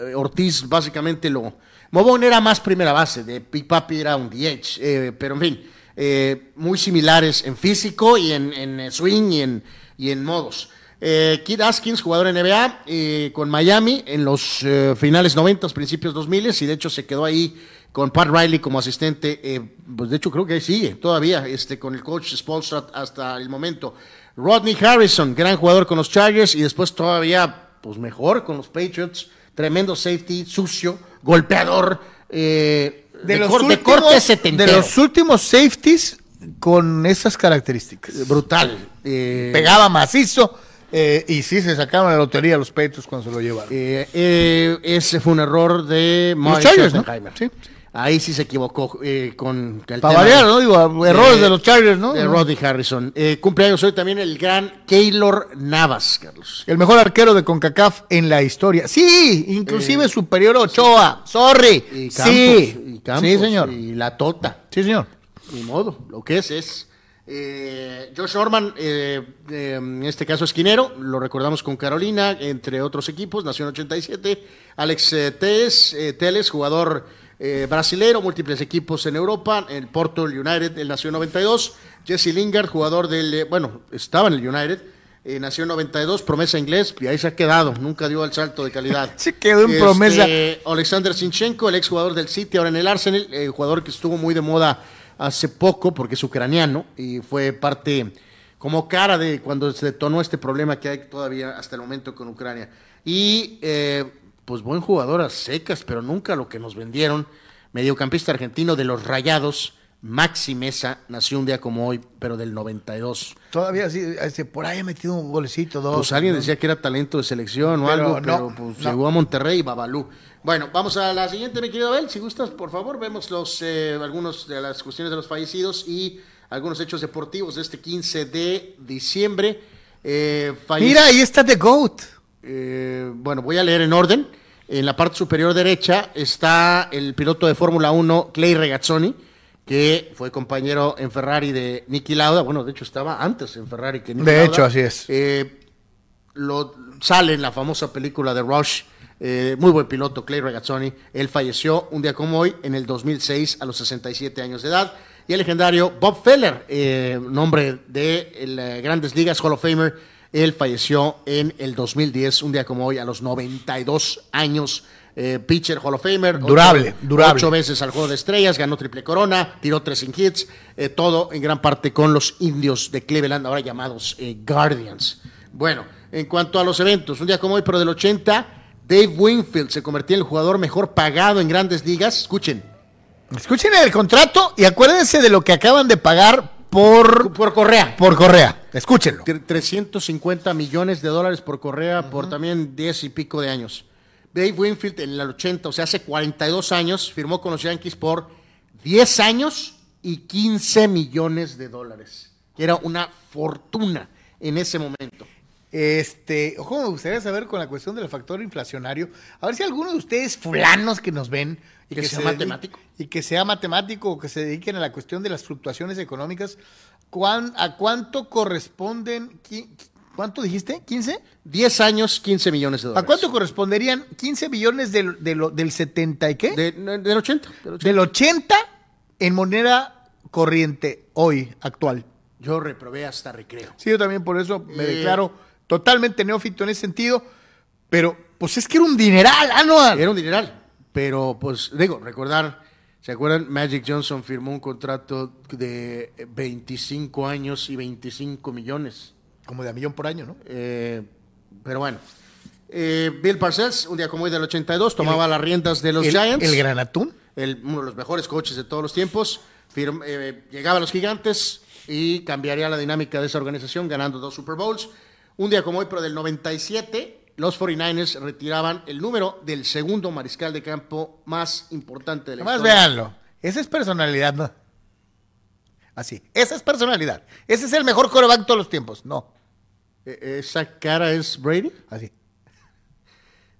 B: eh, Ortiz básicamente lo... Mobon era más primera base, de Big Papi era un DH, eh, pero en fin, eh, muy similares en físico y en, en swing y en, y en modos. Eh, Kid Askins, jugador NBA eh, con Miami en los eh, finales 90, principios 2000 y de hecho se quedó ahí con Pat Riley como asistente. eh, pues de hecho creo que ahí sigue todavía este, con el coach Spolstra hasta el momento. Rodney Harrison, gran jugador con los Chargers y después todavía pues mejor con los Patriots. Tremendo safety, sucio, golpeador. eh, de, cor- de corte
A: de
B: setentero.
A: los últimos safeties con esas características.
B: Brutal. eh,
A: Pegaba macizo eh, y sí se sacaron la lotería los Patriots cuando se lo llevaron.
B: Eh, eh, ese fue un error de Mike
A: Chargers, ¿no?
B: Schottenheimer.
A: Sí,
B: Ahí sí se equivocó eh, con el
A: Para
B: tema
A: variar,
B: de-
A: ¿no? Digo, errores de los Chargers, ¿no?
B: De Rodney Harrison. Eh, cumpleaños hoy también el gran Keylor Navas, Carlos.
A: El mejor arquero de CONCACAF en la historia. Sí, inclusive superior a Ochoa. Sorry.
B: Y Campos,
A: sí.
B: y Campos,
A: sí, señor.
B: Y la Tota.
A: Sí, señor.
B: Ni modo, lo que es es. Eh, Josh Orman, eh, eh, en este caso esquinero, lo recordamos con Carolina, entre otros equipos, nació en 87. Alex eh, Teles, eh, Teles, jugador eh, brasilero, múltiples equipos en Europa, el Porto United, él nació en 92. Jesse Lingard, jugador del, eh, bueno, estaba en el United, eh, nació en 92, promesa inglés, y ahí se ha quedado, nunca dio el salto de calidad.
A: Se quedó en promesa.
B: Alexander Sinchenko, el exjugador del City, ahora en el Arsenal, eh, jugador que estuvo muy de moda hace poco porque es ucraniano y fue parte como cara de cuando se detonó este problema que hay todavía hasta el momento con Ucrania. Y eh, pues buen jugador a secas, pero nunca lo que nos vendieron. Mediocampista argentino de los Rayados, Maxi Mesa nació un día como hoy, pero del 92.
A: Todavía sí, este, por ahí ha metido un golecito, dos.
B: Pues alguien decía que era talento de selección o
A: Pero
B: algo,
A: no,
B: pero pues,
A: no.
B: llegó a Monterrey y Babalú. Bueno, vamos a la siguiente, mi querido Abel. Si gustas, por favor, vemos los eh, algunos de las cuestiones de los fallecidos y algunos hechos deportivos de este 15 de diciembre. Eh,
A: Mira, ahí está The Goat.
B: Eh, bueno, voy a leer en orden. En la parte superior derecha está el piloto de Fórmula 1, Clay Regazzoni, que fue compañero en Ferrari de Niki Lauda. Bueno, de hecho estaba antes en Ferrari que Niki
A: De
B: Lauda.
A: hecho, así es.
B: Eh, lo, sale en la famosa película de Rush. eh, muy buen piloto, Clay Regazzoni. Él falleció un día como hoy, en el 2006, a los 67 años de edad. Y el legendario Bob Feller, eh, nombre de el, eh, Grandes Ligas Hall of Famer, él falleció en el 2010, un día como hoy, a los 92 años. Eh, pitcher Hall of Famer. ocho-
A: Durable, durable.
B: Ocho veces al juego de estrellas, ganó triple corona, tiró tres sin hits, eh, todo en gran parte con los indios de Cleveland, ahora llamados eh, Guardians. Bueno, en cuanto a los eventos, un día como hoy, pero del 80, Dave Winfield se convirtió en el jugador mejor pagado en grandes ligas. Escuchen,
A: Escuchen el contrato y acuérdense de lo que acaban de pagar por,
B: por Correa.
A: por Correa. Escúchenlo.
B: Tre- 350 millones de dólares por Correa por también 10 y pico de años. Dave Winfield en el 80, o sea, hace 42 años, firmó con los Yankees por 10 años y 15 millones de dólares. Que era una fortuna en ese momento.
A: Este, ojo, me gustaría saber con la cuestión del factor inflacionario, a ver si alguno de ustedes fulanos que nos ven y
B: Que sea
A: se
B: matemático.
A: dedique- y que sea matemático o que se dediquen a la cuestión de las fluctuaciones económicas, ¿cuán- ¿a cuánto corresponden? qui- ¿Cuánto dijiste? ¿15?
B: 10 años, 15 millones de
A: ¿A
B: dólares.
A: cuánto corresponderían 15 billones del, de lo- del 70 y qué?
B: De- del 80. del 80.
A: del 80 en moneda corriente hoy, actual.
B: Yo reprobé hasta recreo.
A: Sí, yo también por eso me
B: Eh.
A: declaro totalmente neófito en ese sentido, pero pues es que era un dineral anual.
B: Era un dineral. Pero, pues, digo, recordar, ¿se acuerdan? Magic Johnson firmó un contrato de 25 años y 25 millones.
A: Como de a millón por año, ¿no?
B: Eh, pero bueno. Eh, Bill Parcells, un día como hoy del 82, tomaba las riendas de los
A: el,
B: Giants.
A: el granatún.
B: el- uno de los mejores coaches de todos los tiempos. Firm- eh, llegaba a los gigantes y cambiaría la dinámica de esa organización ganando dos Super Bowls. Un día como hoy, pero del 97, los 49ers retiraban el número del segundo mariscal de campo más importante de la
A: Además,
B: historia.
A: véanlo. Esa es personalidad, ¿no? Así. Esa es personalidad. Ese es el mejor coreback de todos los tiempos. No.
B: Eh, ¿Esa cara es Brady?
A: Así.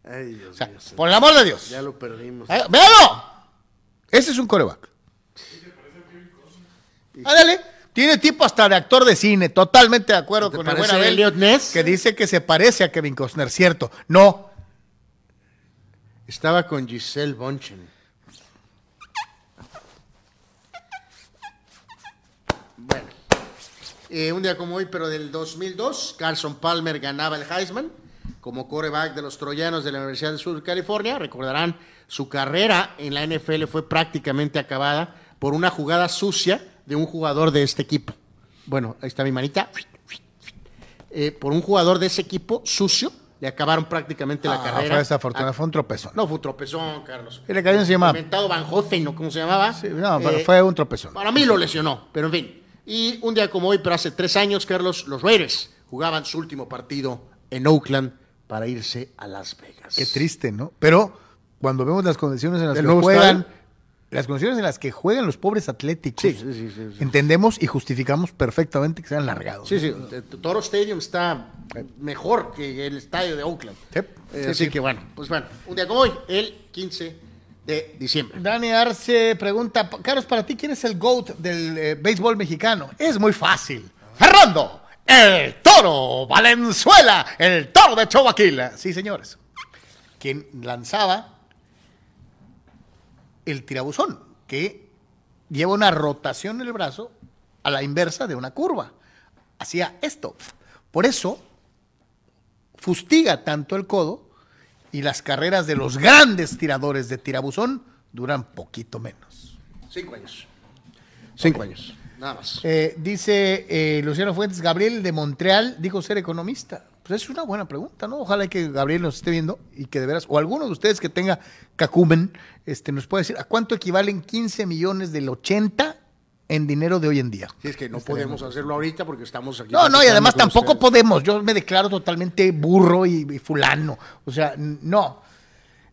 B: Ay, Dios
A: O sea, por el amor de Dios.
B: ya lo perdimos.
A: Eh, ¡Véalo! Ese es un coreback. Ándale. Tiene tipo hasta de actor de cine. Totalmente de acuerdo
B: ¿Te
A: con el buen Abel,
B: Elliot Ness?
A: Que dice que se parece a Kevin Costner. Cierto. No.
B: Estaba con Giselle Bonchen. Bueno, eh, un día como hoy, pero del 2002, Carson Palmer ganaba el Heisman como coreback de los troyanos de la Universidad de Sur de California. Recordarán, su carrera en la NFL fue prácticamente acabada por una jugada sucia de un jugador de este equipo. Bueno, ahí está mi manita. Eh, por un jugador de ese equipo sucio, le acabaron prácticamente la
A: Ah,
B: carrera.
A: fue desafortunado. Fue un tropezón.
B: No, fue un tropezón, Carlos.
A: Y le cayó encima.
B: Inventado Van ¿no? ¿Cómo se llamaba?
A: Sí, no, pero
B: Eh,
A: fue un tropezón.
B: Para mí lo lesionó, pero en fin. Y un día como hoy, pero hace tres años, Carlos, los Raiders jugaban su último partido en Oakland para irse a Las Vegas.
A: Qué triste, ¿no? Pero cuando vemos las condiciones en las
B: ¿Del
A: que juegan? Las condiciones en las que juegan los pobres atléticos,
B: Sí, sí, sí, sí, sí.
A: entendemos y justificamos perfectamente que sean largados.
B: Sí, sí, Toro Stadium está mejor que el estadio de Oakland.
A: Sí,
B: Eh,
A: sí,
B: así
A: sí.
B: que bueno, pues bueno, un día como hoy, el 15 de diciembre.
A: Dani Arce pregunta, Carlos, para ti, ¿quién es el GOAT del eh, béisbol mexicano? Es muy fácil. Fernando, el toro Valenzuela, el toro de Choaquila. Sí, señores. Quien lanzaba el tirabuzón, que lleva una rotación en el brazo a la inversa de una curva. Hacía esto. Por eso fustiga tanto el codo y las carreras de los grandes tiradores de tirabuzón duran poquito menos.
B: Cinco años. Cinco años, nada más.
A: Eh, dice eh, Luciano Fuentes, Gabriel de Montreal dijo ser economista. Pues es una buena pregunta, ¿no? Ojalá que Gabriel nos esté viendo y que de veras, o alguno de ustedes que tenga cacumen, este, nos puede decir, ¿a cuánto equivalen 15 millones del 80 en dinero de hoy en día.
B: Sí, es que no podemos hacerlo ahorita porque estamos aquí.
A: No, no, y además tampoco
B: ustedes.
A: podemos. Yo me declaro totalmente burro y, y fulano. O sea, no.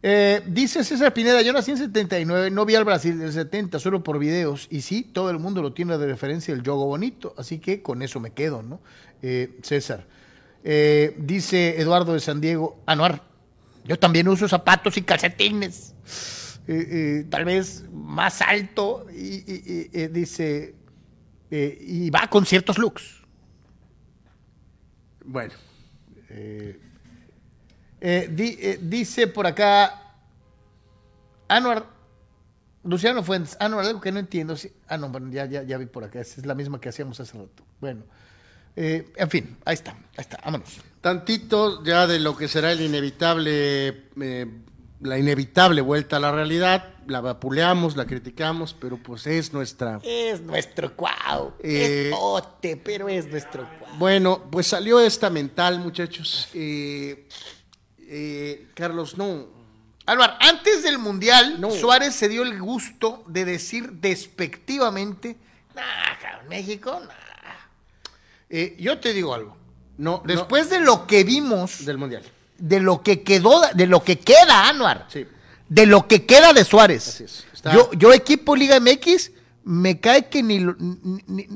A: Eh, dice César Pineda, yo nací en 79, no vi al Brasil del 70, solo por videos. Y sí, todo el mundo lo tiene de referencia el yogo bonito. Así que con eso me quedo, ¿no? Eh, César. Eh, dice Eduardo de San Diego, Anuar, yo también uso zapatos y calcetines. Eh, eh, tal vez más alto. Y, y- y- dice, y va con ciertos looks.
B: Bueno,
A: di- dice por acá Anuar, Luciano Fuentes, Anuar, algo que no entiendo. sí- ah, no, bueno, ya, ya, ya vi por acá, esa es la misma que hacíamos hace rato. Bueno, eh, en fin, ahí está, ahí está, vámonos.
B: tantito ya de lo que será el inevitable, eh, la inevitable vuelta a la realidad. La vapuleamos, la criticamos, pero pues es nuestra.
A: Es nuestro cuau,
B: Eh,
A: es pote, pero es nuestro cuau.
B: Bueno, pues salió esta mental, muchachos. Eh, Carlos, no.
A: Anuar, antes del Mundial,
B: No.
A: Suárez se dio el gusto de decir despectivamente, nah, México, nah. Eh, yo te digo algo.
B: No,
A: Después de lo que vimos,
B: del mundial.
A: de lo que quedó, de lo que queda, Anuar,
B: Sí.
A: de lo que queda de Suárez.
B: Así es. Está-
A: Yo, yo equipo Liga MX, me cae que ni, lo- ni- ni-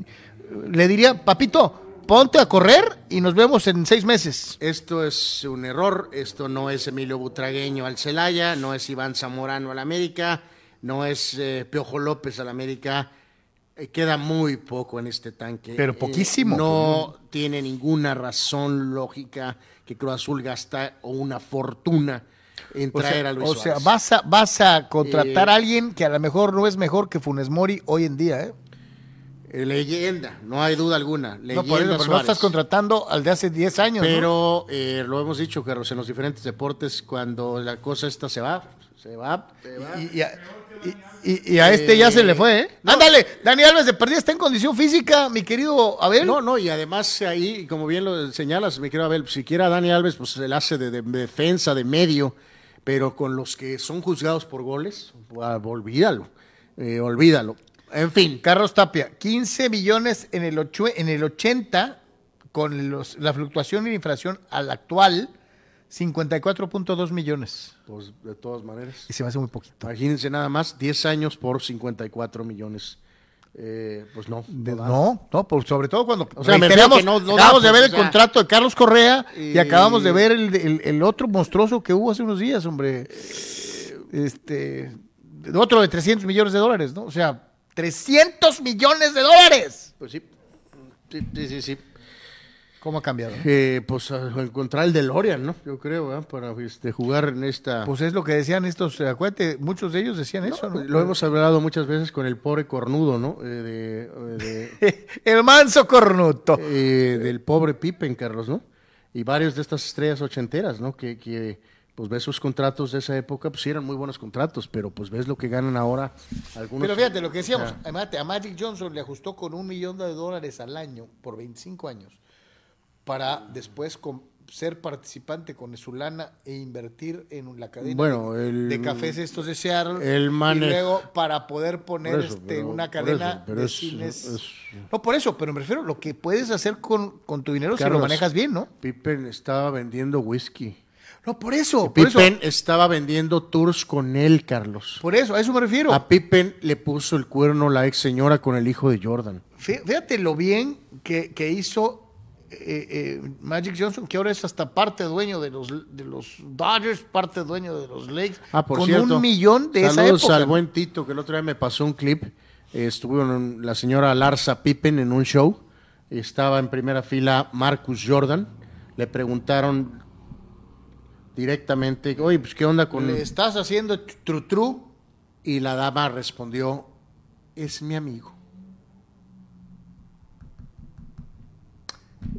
A: le diría, papito, ponte a correr y nos vemos en seis meses.
B: Esto es un error. Esto no es Emilio Butragueño al Celaya, no es Iván Zamorano al América, no es eh, Piojo López al América. Eh, queda muy poco en este tanque.
A: Pero
B: Eh,
A: poquísimo.
B: no tiene ninguna razón lógica que Cruz Azul gasta o una fortuna en
A: O
B: traer
A: sea,
B: a Luis
A: o sea, vas a, vas a contratar
B: Eh,
A: a alguien que a lo mejor no es mejor que Funes Mori hoy en día, ¿eh?
B: Leyenda, no hay duda alguna.
A: No,
B: Leyenda
A: por eso, pero no estás contratando al de hace 10 años. ¿no?
B: Pero eh, lo hemos dicho, Carlos, en los diferentes deportes, cuando la cosa esta se va, se va, se va.
A: Y, y- y- y a este ya se le fue, ¿eh?
B: no.
A: Ándale, Dani Alves de perdida está en condición física, mi querido Abel.
B: No, no, y además ahí, como bien lo señalas, me quiero ver, siquiera Dani Alves, pues él hace de, de defensa, de medio, pero con los que son juzgados por goles, ah, olvídalo, eh, olvídalo. En fin,
A: Carlos Tapia, 15 millones en el, ocho- en el 80, con los- la fluctuación y la inflación al actual, 54.2 millones.
B: pues de todas maneras.
A: Y se me hace muy poquito.
B: Imagínense nada más, 10 años por 54 millones. Eh, pues no.
A: De-
B: no
A: no, por, sobre todo cuando
B: O sea, me
A: reiteramos,
B: no- no
A: acabamos
B: da,
A: de ver
B: pues,
A: el
B: o sea,
A: contrato de Carlos Correa y,
B: y-
A: acabamos de ver el, el- el otro monstruoso que hubo hace unos días, hombre. Este, otro de 300 millones de dólares, ¿no? O sea, 300 millones de dólares.
B: Pues sí. Sí, sí, sí.
A: ¿Cómo ha cambiado?
B: Eh, pues a encontrar el DeLorean, ¿no? Yo creo, ¿verdad? Para este, jugar en esta...
A: Pues es lo que decían estos, eh, acuérdate, muchos de ellos decían eso, ¿no?
B: Lo hemos hablado muchas veces con el pobre cornudo, ¿no? Eh, de- de-
A: el manso cornuto.
B: eh, del pobre Pippen, Carlos, ¿no? Y varios de estas estrellas ochenteras, ¿no? Que, que pues ves sus contratos de esa época, pues sí eran muy buenos contratos, pero pues ves lo que ganan ahora algunos.
A: Pero fíjate lo que decíamos,
B: O sea,
A: además, a Magic Johnson le ajustó con un millón de dólares al año por 25 años para después ser participante con su lana e invertir en la cadena
B: Bueno,
A: de,
B: el-
A: de cafés estos de Seattle
B: el
A: y luego para poder poner
B: eso,
A: este,
B: pero-
A: una cadena
B: eso,
A: de
B: es-
A: cines.
B: es-
A: No, por eso, pero me refiero a lo que puedes hacer con, con tu dinero si lo manejas bien, ¿no?
B: Pippen estaba vendiendo whisky.
A: No, por eso, por eso,
B: Pippen estaba vendiendo tours con él, Carlos.
A: por eso, a eso me refiero.
B: A Pippen le puso el cuerno la ex señora con el hijo de Jordan.
A: Fí- Fíjate lo bien que, que hizo eh, eh, Magic Johnson, que ahora es hasta parte dueño de los, de los Dodgers, parte dueño de los Lakes,
B: Ah, por
A: con
B: cierto.
A: un millón de esa
B: Saludos
A: época.
B: al buen Tito, que el otro día me pasó un clip. Eh, estuvo en- la señora Larsa Pippen en un show. Estaba en primera fila Marcus Jordan. Le preguntaron directamente, oye, pues qué onda con...
A: Le estás haciendo tru tru.
B: Y la dama respondió, es mi amigo.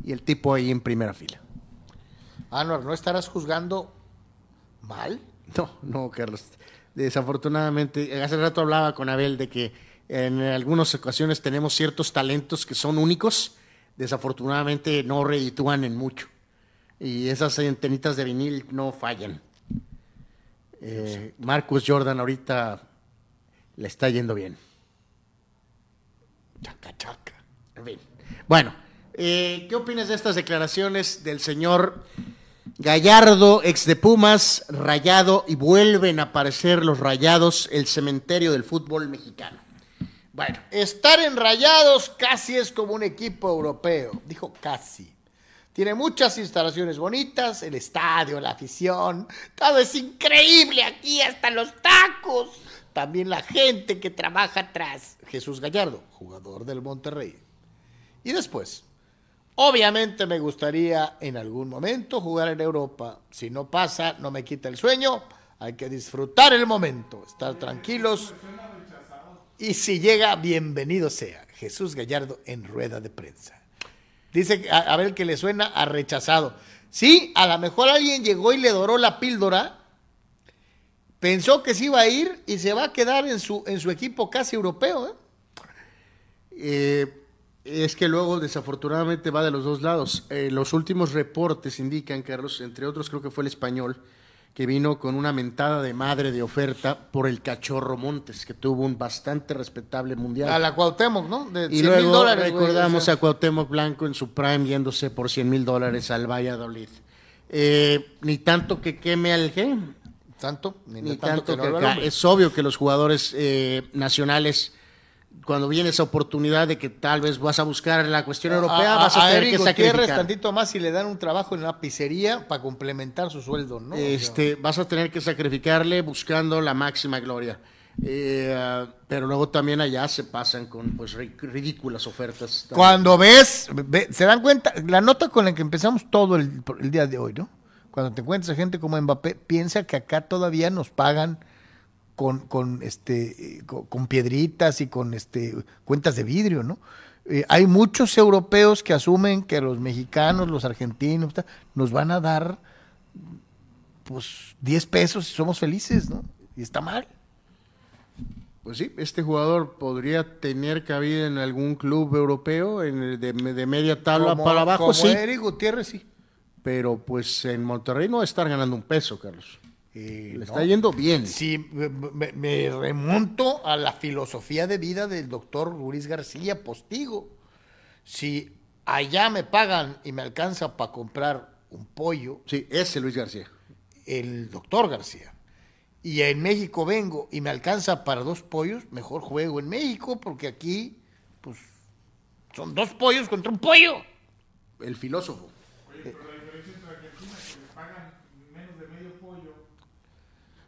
B: Y el tipo ahí en primera fila.
A: Anuar, ¿no estarás juzgando mal?
B: No, no, Carlos. Desafortunadamente, hace rato hablaba con Abel de que en algunas ocasiones tenemos ciertos talentos que son únicos, desafortunadamente no reditúan en mucho. Y esas antenitas de vinil no fallan. Eh, Marcus Jordan ahorita le está yendo bien. Chaca, chaca. En fin. Bueno, eh, ¿qué opinas de estas declaraciones del señor Gallardo, ex de Pumas, rayado y vuelven a aparecer los rayados, el cementerio del fútbol mexicano?
A: Bueno, estar en rayados casi es como un equipo europeo. Dijo casi. Tiene muchas instalaciones bonitas, el estadio, la afición, todo es increíble aquí, hasta los tacos. También la gente que trabaja atrás. Jesús Gallardo, jugador del Monterrey. Y después, obviamente me gustaría en algún momento jugar en Europa. Si no pasa, no me quita el sueño. Hay que disfrutar el momento, estar tranquilos. Y si llega, bienvenido sea. Jesús Gallardo en rueda de prensa. Dice a, ver que le suena a rechazado. Sí, a lo mejor alguien llegó y le doró la píldora. Pensó que se iba a ir y se va a quedar en su, en su equipo casi europeo. ¿eh?
B: Eh, es que luego desafortunadamente va de los dos lados. Eh, los últimos reportes indican, Carlos, entre otros creo que fue el español, que vino con una mentada de madre de oferta por el cachorro Montes, que tuvo un bastante respetable mundial.
A: A la Cuauhtémoc, ¿no? De
B: y
A: 100
B: luego
A: mil dólares. güey,
B: recordamos
A: o sea.
B: a Cuauhtémoc Blanco en su prime yéndose por 100 mil dólares al Valladolid. Eh, ni tanto que queme al gen,
A: Tanto, ni,
B: ni
A: tanto,
B: tanto
A: que
B: que
A: no.
B: Es obvio que los jugadores eh, nacionales, cuando viene esa oportunidad de que tal vez vas a buscar la cuestión europea, vas a, tener
A: Eric
B: que sacrificar.
A: tantito más si le dan un trabajo en una pizzería para complementar su sueldo, ¿no?
B: Este, vas a tener que sacrificarle buscando la máxima gloria. Eh, pero luego también allá se pasan con pues ri- ridículas ofertas.
A: Cuando ves, ve- se dan cuenta, la nota con la que empezamos todo el, el día de hoy, ¿no? Cuando te encuentras a gente como Mbappé, piensa que acá todavía nos pagan con, con este con, con piedritas y con este cuentas de vidrio, ¿no? Eh, hay muchos europeos que asumen que los mexicanos, los argentinos, nos van a dar pues 10 pesos y somos felices, ¿no? Y está mal.
B: Pues sí, este jugador podría tener cabida en algún club europeo en el de, de media tabla
A: Como-
B: para abajo,
A: como
B: sí.
A: Eric Gutiérrez, sí.
B: Pero pues en Monterrey no va a estar ganando un peso, Carlos.
A: Eh,
B: Le
A: no.
B: está yendo bien.
A: Sí, me, remonto a la filosofía de vida del doctor Luis García Postigo. Si allá me pagan y me alcanza para comprar un pollo,
B: Sí, ese Luis García.
A: el doctor García, y en México vengo y me alcanza para dos pollos, mejor juego en México porque aquí, pues, son dos pollos contra un pollo.
B: El filósofo.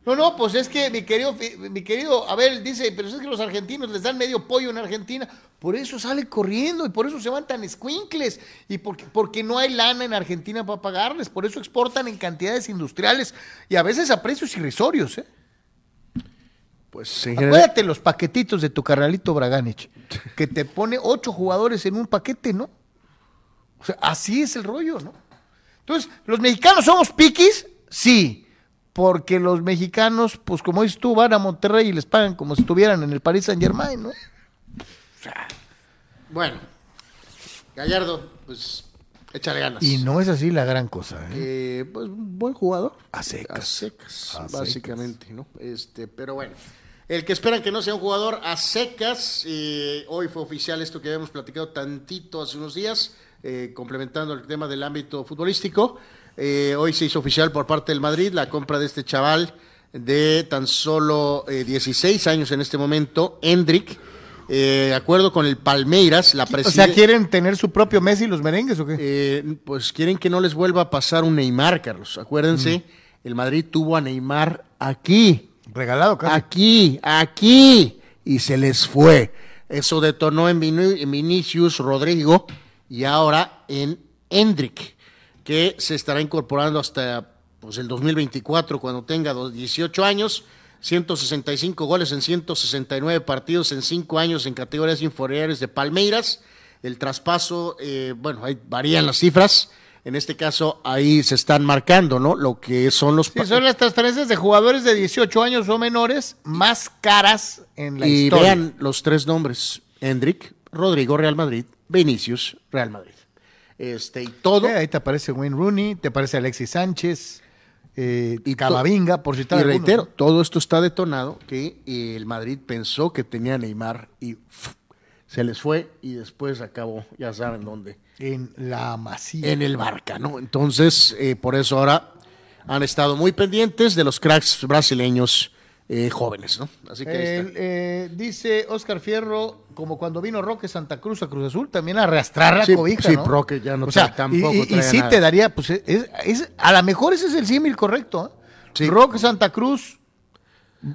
A: No, no, pues es que mi querido, mi querido Abel dice, pero es que los argentinos les dan medio pollo en Argentina, por eso sale corriendo y por eso se van tan escuincles y porque, porque no hay lana en Argentina para pagarles, por eso exportan en cantidades industriales y a veces a precios irrisorios, ¿eh?
B: Pues en general,
A: Acuérdate los paquetitos de tu carnalito Braganich, que te pone ocho jugadores en un paquete, ¿no? O sea, así es el rollo, ¿no? Entonces, ¿los mexicanos somos piquis? Sí, porque los mexicanos, pues como dices tú, van a Monterrey y les pagan como si estuvieran en el Paris Saint Germain, ¿no?
B: bueno, Gallardo, pues échale ganas.
A: Y no es así la gran cosa, ¿eh?
B: Eh, pues buen jugador.
A: A secas.
B: A secas,
A: A
B: básicamente, ¿no? Este, pero bueno. El que esperan que no sea un jugador a secas, eh, hoy fue oficial esto que habíamos platicado tantito hace unos días, eh, complementando el tema del ámbito futbolístico. Eh, hoy se hizo oficial por parte del Madrid la compra de este chaval de tan solo eh, 16 años en este momento, Hendrik, eh, de acuerdo con el Palmeiras, la
A: O sea,
B: presidencia.
A: ¿quieren tener su propio Messi los merengues o qué?
B: Eh, pues quieren que no les vuelva a pasar un Neymar, Carlos. Acuérdense, el Madrid tuvo a Neymar aquí,
A: Regalado, casi.
B: aquí, aquí, y se les fue. Eso detonó en Vinicius Rodrigo y ahora en Hendrik, que se estará incorporando hasta pues, el 2024, cuando tenga dos- 18 años. 165 goles en 169 partidos en 5 años en categorías inferiores de Palmeiras. El traspaso, eh, bueno, ahí varían las cifras. En este caso, ahí se están marcando, ¿no? Lo que son los...
A: Sí, son las transferencias de jugadores de 18 años o menores más caras en la
B: y
A: historia.
B: vean los tres nombres: Hendrik, Rodrigo, Real Madrid, Vinicius, Real Madrid. Este, y todo.
A: Ahí te aparece Wayne Rooney, te aparece Alexis Sánchez, eh,
B: Y
A: Camavinga, por citar
B: y reitero, todo esto está detonado que eh, el Madrid pensó que tenía Neymar y se les fue y después acabó, ya saben dónde,
A: En la masía.
B: en el Barca, ¿no? Entonces, eh, por eso ahora han estado muy pendientes de los cracks brasileños eh, jóvenes, ¿no? Así que ahí está.
A: El, eh, dice Oscar Fierro, como cuando vino Roque Santa Cruz a Cruz Azul, también a arrastrar la
B: Sí,
A: cobija,
B: sí,
A: ¿no?
B: Roque ya no
A: o sea,
B: trae- tampoco
A: y, y- y
B: trae
A: sí
B: nada.
A: te daría, pues, es, es- a lo mejor ese es el símil correcto, ¿eh?
B: Sí.
A: Roque Santa Cruz,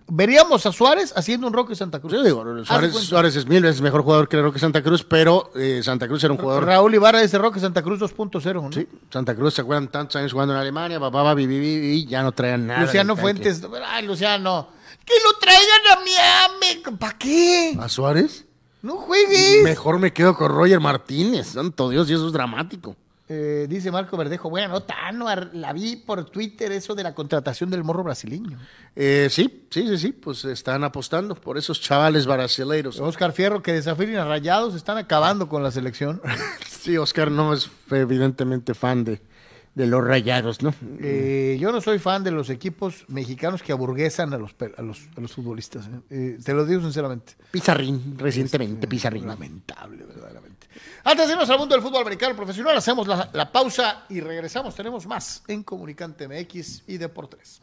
A: veríamos a Suárez haciendo un Roque Santa Cruz.
B: Yo digo,
A: de
B: Suárez, es mil veces mejor jugador que Roque Santa Cruz, pero eh, Santa Cruz era un jugador.
A: Raúl Ibarra dice Roque Santa Cruz 2.0, ¿no?
B: Sí, Santa Cruz se acuerdan tantos años jugando en Alemania, papá, va, vi, vi, vi, vi, ya no traían nada.
A: Luciano. Fuentes, ay, Luciano, que lo traigan a Miami, ¿para qué?
B: ¿A Suárez?
A: No juegues.
B: Mejor me quedo con Roger Martínez, santo Dios, y eso es dramático.
A: Eh, dice Marco Verdejo, bueno, Tano, ar- la vi por Twitter eso de la contratación del morro brasileño.
B: Eh, sí, sí, sí, sí, pues están apostando por esos chavales brasileiros.
A: Oscar Fierro, que desafíen a Rayados, están acabando con la selección.
B: Sí, Oscar no es evidentemente fan de, de los rayados, ¿no?
A: Eh, yo no soy fan de los equipos mexicanos que aburguesan a los, a los, a los futbolistas. ¿eh? Eh, te lo digo sinceramente.
B: Pizarrín, recientemente Pizarrín.
A: Lamentable, verdaderamente. Antes de irnos al mundo del fútbol americano profesional, hacemos la, la pausa y regresamos. Tenemos más en Comunicante MX y Deportes.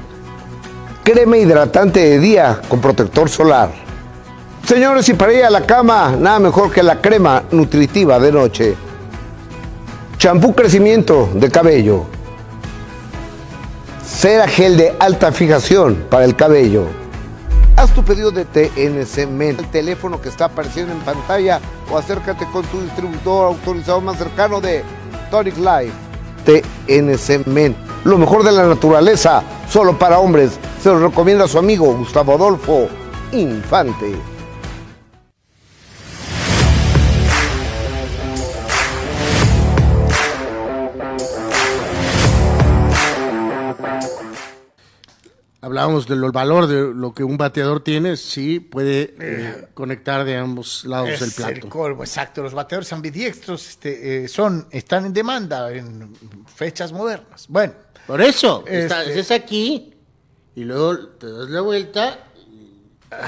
C: crema hidratante de día con protector solar. Señores, y para ir a la cama, nada mejor que la crema nutritiva de noche. Champú crecimiento de cabello. Cera gel de alta fijación para el cabello. Haz tu pedido de TNC Men, el teléfono que está apareciendo en pantalla o acércate con tu distribuidor autorizado más cercano de Tonic Life. TNC Men, lo mejor de la naturaleza, solo para hombres. Se lo recomienda su amigo Gustavo Adolfo Infante.
B: Hablábamos del valor de lo que un bateador tiene, sí puede eh, conectar de ambos lados
A: Es
B: del plato.
A: el colmo, exacto. Los bateadores ambidiestros este, eh, son, están en demanda en fechas modernas. Bueno,
B: Por eso, está-
A: Este-
B: es aquí y luego te das la vuelta y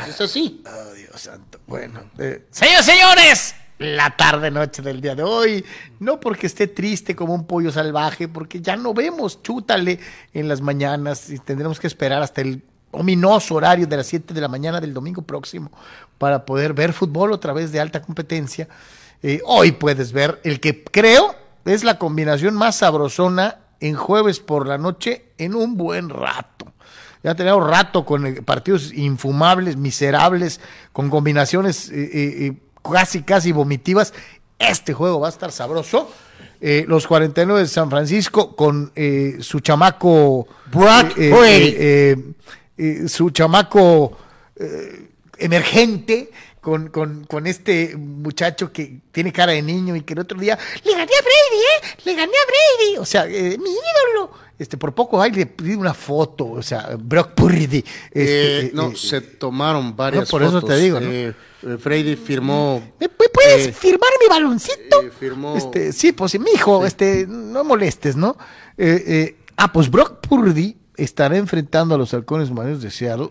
B: es así.
A: oh, Dios santo. Bueno, eh, señores, señores, la tarde noche del día de hoy, no porque esté triste como un pollo salvaje, porque ya no vemos, chútale en las mañanas y tendremos que esperar hasta el ominoso horario de las 7 de la mañana del domingo próximo para poder ver fútbol otra vez de alta competencia. Eh, hoy puedes ver el que creo es la combinación más sabrosona en jueves por la noche en un buen rato. Ya tenemos rato con partidos infumables, miserables, con combinaciones eh, eh, casi, casi vomitivas. Este juego va a estar sabroso. Eh, los 49 de San Francisco con eh, su chamaco
B: Brock
A: eh, su chamaco emergente con, con, con este muchacho que tiene cara de niño y que el otro día le gané a Brady, ¿eh? Le gané a Brady. O sea, eh, mi ídolo. Este, por poco ay, le pide una foto, o sea, Brock Purdy. Este,
B: Eh,
A: eh,
B: no, se tomaron varias
A: no, por eso te digo, ¿no?
B: Freddy firmó.
A: ¿Me pu- puedes firmar mi baloncito?
B: firmó-
A: Este, sí, pues mi hijo, este, no molestes, ¿no? Ah, pues Brock Purdy estará enfrentando a los halcones marinos de Seattle.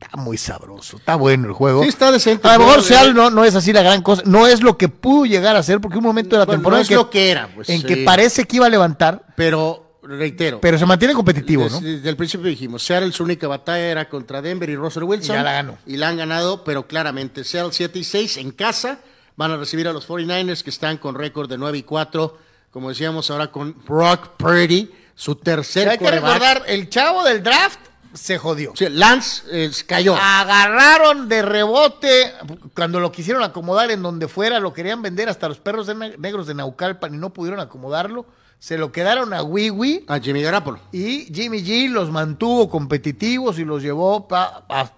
A: Está muy sabroso, está bueno el juego.
B: Sí, está decente
A: A lo mejor
B: eh.
A: no, no es así la gran cosa, no es lo que pudo llegar a ser, porque un momento de la
B: Bueno,
A: temporada
B: no es
A: en
B: lo que era, pues,
A: en que parece que iba a levantar,
B: Pero, reitero.
A: pero se mantiene competitivo,
B: Desde,
A: ¿no?
B: desde el principio dijimos, Seattle su única batalla era contra Denver y Russell Wilson.
A: Y ya la ganó.
B: Y la han ganado, pero claramente Seattle 7 y 6 en casa van a recibir a los 49ers que están con récord de 9 y 4, como decíamos ahora con Brock Purdy, su tercer
A: Hay que recordar, el chavo del draft se jodió.
B: Sí, Lance eh, cayó.
A: Agarraron de rebote cuando lo quisieron acomodar en donde fuera, lo querían vender hasta los perros de ne- negros de Naucalpan y no pudieron acomodarlo. Se lo quedaron a Wiwi
B: A Jimmy Garoppolo.
A: y Jimmy G los mantuvo competitivos y los llevó pa- a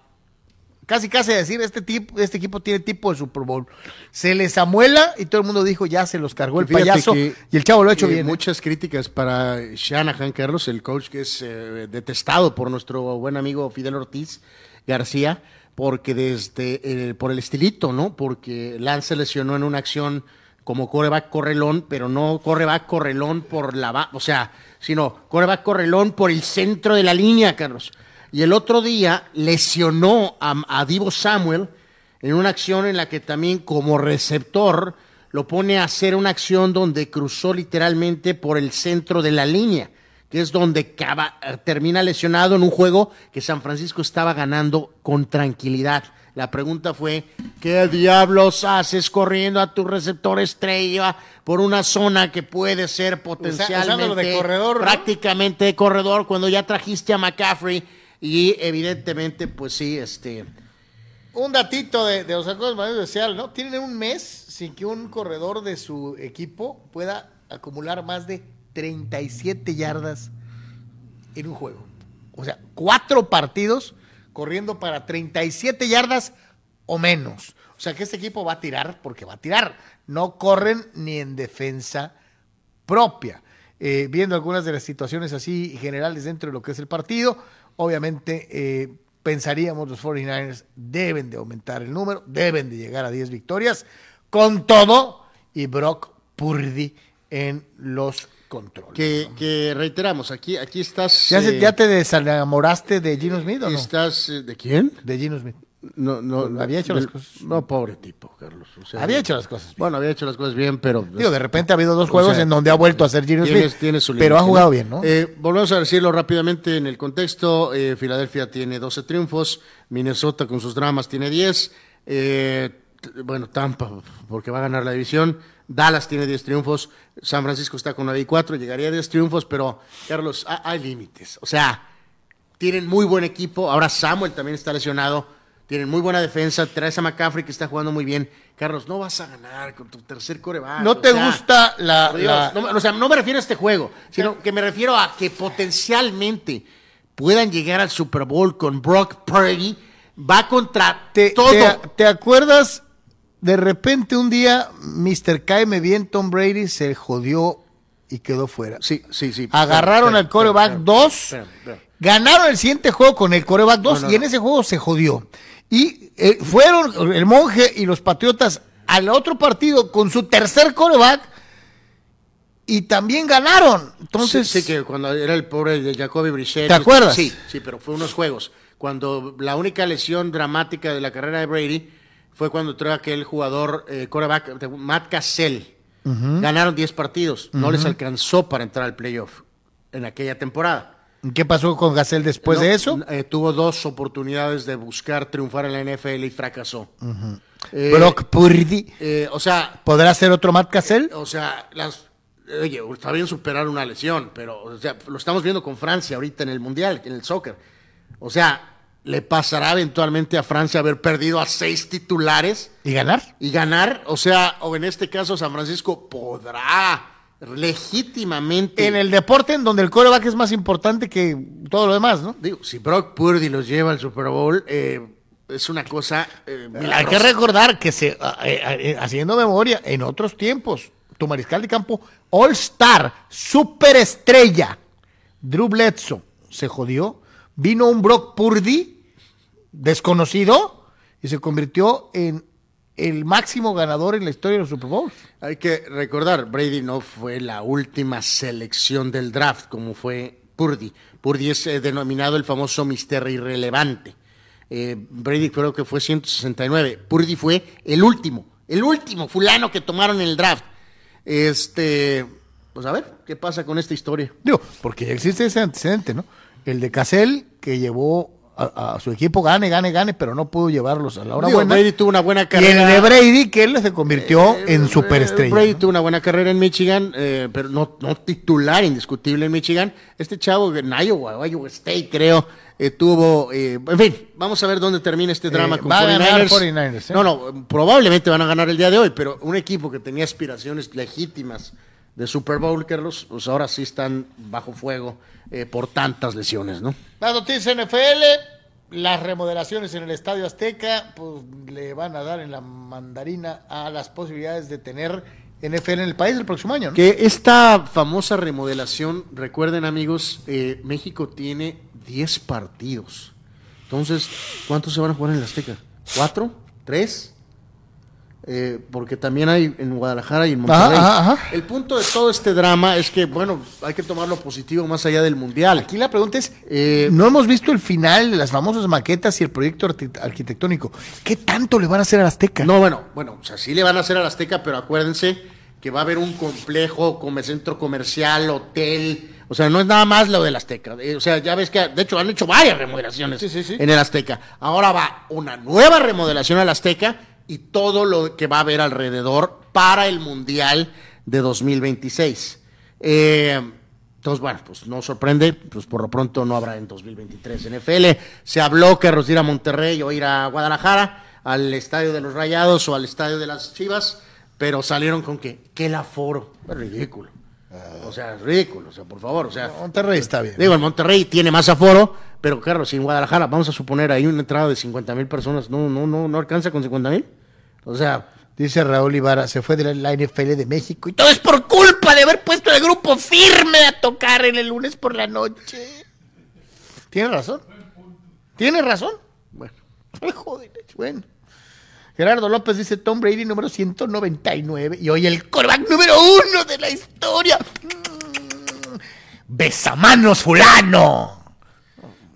A: casi casi decir este tipo, este equipo tiene tipo de Super Bowl. Se les amuela y todo el mundo dijo ya se los cargó el
B: Fíjate
A: payaso
B: que,
A: y el chavo lo ha hecho
B: eh,
A: bien. ¿eh?
B: Muchas críticas para Shanahan, Carlos, el coach que es eh, detestado por nuestro buen amigo Fidel Ortiz García, porque desde eh, por el estilito, ¿no? Porque Lance se lesionó en una acción como coreback correlón, pero no coreback correlón por la, o sea, sino coreback correlón por el centro de la línea, Carlos. Y el otro día lesionó a, a Divo Samuel en una acción en la que también como receptor lo pone a hacer una acción donde cruzó literalmente por el centro de la línea, que es donde termina lesionado en un juego que San Francisco estaba ganando con tranquilidad. La pregunta fue, ¿qué diablos haces corriendo a tu receptor estrella por una zona que puede ser potencialmente
A: usándolo de corredor, ¿no?
B: prácticamente de corredor cuando ya trajiste a McCaffrey y evidentemente pues sí, este
A: Un datito de, los halcones marinos de Seattle, ¿no? Tienen un mes sin que un corredor de su equipo pueda acumular más de 37 yardas en un juego. O sea, cuatro partidos corriendo para 37 yardas o menos. O sea que este equipo va a tirar porque va a tirar. No corren ni en defensa propia. Eh, viendo algunas de las situaciones así generales dentro de lo que es el partido, obviamente eh, pensaríamos los 49ers deben de aumentar el número, deben de llegar a 10 victorias, con todo y Brock Purdy en los controles.
B: que, que reiteramos, aquí aquí estás
A: ¿Ya, se-
B: eh,
A: ya te desenamoraste de Gino Smith o no?
B: estás eh, ¿de quién?
A: De Gino Smith.
B: No, no,
A: Había hecho las cosas-
B: No, pobre tipo, Carlos. o sea,
A: Había hecho las cosas bien.
B: Bueno, había hecho las cosas bien, pero
A: Digo, de repente ha habido dos
B: o
A: juegos
B: sea,
A: en donde ha vuelto a ser Gino
B: tiene-
A: Smith.
B: tiene su
A: pero ha jugado
B: ¿no?
A: bien, ¿no?
B: Eh, volvemos a decirlo rápidamente en el contexto. eh, Filadelfia tiene 12 triunfos, Minnesota con sus dramas tiene 10. eh, bueno, Tampa, porque va a ganar la división. Dallas tiene 10 triunfos, San Francisco está con 9 y 4, llegaría a 10 triunfos, pero Carlos, ha- hay límites. O sea, tienen muy buen equipo. Ahora Samuel también está lesionado. Tienen muy buena defensa. Traes a McCaffrey que está jugando muy bien. Carlos, no vas a ganar con tu tercer coreback.
A: ¿No
B: o
A: te
B: sea,
A: gusta la-
B: por Dios,
A: la-
B: no, o sea, no me refiero a este juego, sino que me refiero a que potencialmente puedan llegar al Super Bowl con Brock Purdy. Va contra
A: ¿Te,
B: todo.
A: te- te acuerdas? De repente un día, Mr. Caime bien, Tom Brady se jodió y quedó fuera.
B: Sí, sí, sí.
A: Agarraron
B: Espérame,
A: al coreback
B: espérame,
A: 2,
B: espérame, espérame.
A: ganaron el siguiente juego con el coreback 2
B: No, no,
A: y en ese juego se jodió. Y eh, fueron el monje y los patriotas al otro partido con su tercer coreback y también ganaron. Entonces,
B: sí, sí, que cuando era el pobre de Jacoby Brissett.
A: ¿Te acuerdas?
B: Sí, sí, pero fue unos juegos. Cuando la única lesión dramática de la carrera de Brady fue cuando trajo aquel jugador, eh, de Matt Cassell. Ganaron 10 partidos. No les alcanzó para entrar al playoff en aquella temporada.
A: ¿Qué pasó con Gasel después
B: No,
A: de eso?
B: eh, tuvo dos oportunidades de buscar triunfar en la NFL y fracasó. Eh,
A: Brock Purdy.
B: eh, o sea,
A: ¿Podrá ser otro Matt Cassell?
B: o sea, las oye, está bien superar una lesión, pero o sea, lo estamos viendo con Francia ahorita en el Mundial, en el soccer. O sea, le pasará eventualmente a Francia haber perdido a seis titulares
A: ¿Y ganar?
B: y ganar, o sea, o en este caso San Francisco podrá legítimamente
A: En el deporte en donde el coreback es más importante que todo lo demás, ¿no?
B: digo, si Brock Purdy los lleva al Super Bowl, eh, es una cosa eh,
A: Hay que recordar que se, eh, haciendo memoria, en otros tiempos, tu mariscal de campo, All Star, superestrella, Drew Bledsoe, se jodió. Vino un Brock Purdy, desconocido, y se convirtió en el máximo ganador en la historia de los Super Bowls.
B: Hay que recordar, Brady no fue la última selección del draft como fue Purdy. Purdy es eh, denominado el famoso Mister Irrelevante. Eh, Brady creo que fue 169. Purdy fue el último, el último fulano que tomaron en el draft. Este, pues a ver, ¿qué pasa con esta historia?
A: Digo, porque existe ese antecedente, ¿no? El de Cassell, que llevó a, a su equipo gane, gane, gane, pero no pudo llevarlos a la hora
B: Digo,
A: buena.
B: Brady tuvo una buena
A: y el
B: carrera.
A: de Brady, que él se convirtió en superestrella.
B: Eh, Brady
A: ¿no?
B: tuvo una buena carrera en Michigan, eh, pero no, no titular indiscutible en Michigan. Este chavo en Iowa, Iowa State, creo, eh, tuvo. eh, en fin, vamos a ver dónde termina este drama
A: Eh,
B: con
A: va a ganar
B: 49ers.
A: 49ers, ¿eh?
B: No, no, probablemente van a ganar el día de hoy, pero un equipo que tenía aspiraciones legítimas de Super Bowl, Carlos, pues ahora sí están bajo fuego eh, por tantas lesiones, ¿no?
A: La noticia NFL, las remodelaciones en el Estadio Azteca, pues le van a dar en la mandarina a las posibilidades de tener NFL en el país el próximo año, ¿no?
B: Que esta famosa remodelación, recuerden amigos, eh, México tiene 10 partidos. Entonces, ¿cuántos se van a jugar en el Azteca? ¿Cuatro? ¿Tres? Eh, porque también hay en Guadalajara y en Monterrey.
A: Ajá, ajá, ajá.
B: El punto de todo este drama es que, bueno, hay que tomarlo positivo más allá del Mundial.
A: Aquí la pregunta es,
B: Eh,
A: no hemos visto el final de las famosas maquetas y el proyecto arqui- arquitectónico. ¿Qué tanto le van a hacer al Azteca?
B: No, bueno, bueno, o sea, sí le van a hacer al Azteca, pero acuérdense que va a haber un complejo como centro comercial, hotel, o sea, no es nada más lo del Azteca. eh, o sea, ya ves que, de hecho, han hecho varias remodelaciones
A: Sí, sí, sí.
B: en el Azteca. Ahora va una nueva remodelación al Azteca y todo lo que va a haber alrededor para el Mundial de 2026. Eh, entonces, bueno, pues no sorprende, pues por lo pronto no habrá en 2023 NFL. Se habló que ir a Monterrey o ir a Guadalajara, al estadio de los Rayados o al estadio de las Chivas, pero salieron con que, que el aforo. Ridículo. O sea, es ridículo, o sea, por favor, o sea.
A: Monterrey está bien.
B: Digo, el Monterrey tiene más aforo, pero claro, si en Guadalajara vamos a suponer ahí una entrada de 50 mil personas, no, no, no, no alcanza con 50 mil. O sea,
A: Dice Raúl Ibarra, se fue de la, NFL de México y todo es por culpa de haber puesto el grupo firme a tocar en el lunes por la noche. Tiene razón. Tiene razón.
B: bueno.
A: Joder, bueno. Gerardo López dice Tom Brady número 199 y hoy el coreback número uno de la historia. Mm. Besamanos fulano.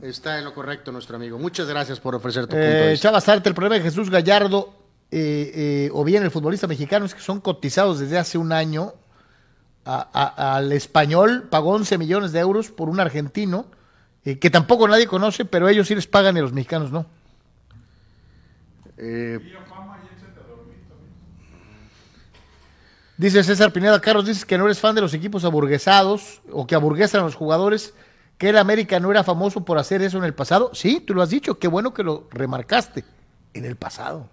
B: Está en lo correcto nuestro amigo. Muchas gracias por ofrecer tu punto de
A: Eh,
B: vista.
A: Chava Sarte, el problema de Jesús Gallardo eh, eh, o bien el futbolista mexicano es que son cotizados desde hace un año a- a- al español, pagó 11 millones de euros por un argentino eh, que tampoco nadie conoce, pero ellos sí les pagan y los mexicanos no.
B: Eh,
A: Dice César Pineda, Carlos, dices que no eres fan de los equipos aburguesados o que aburguesan a los jugadores, que el América no era famoso por hacer eso en el pasado. Sí, tú lo has dicho, qué bueno que lo remarcaste en el pasado.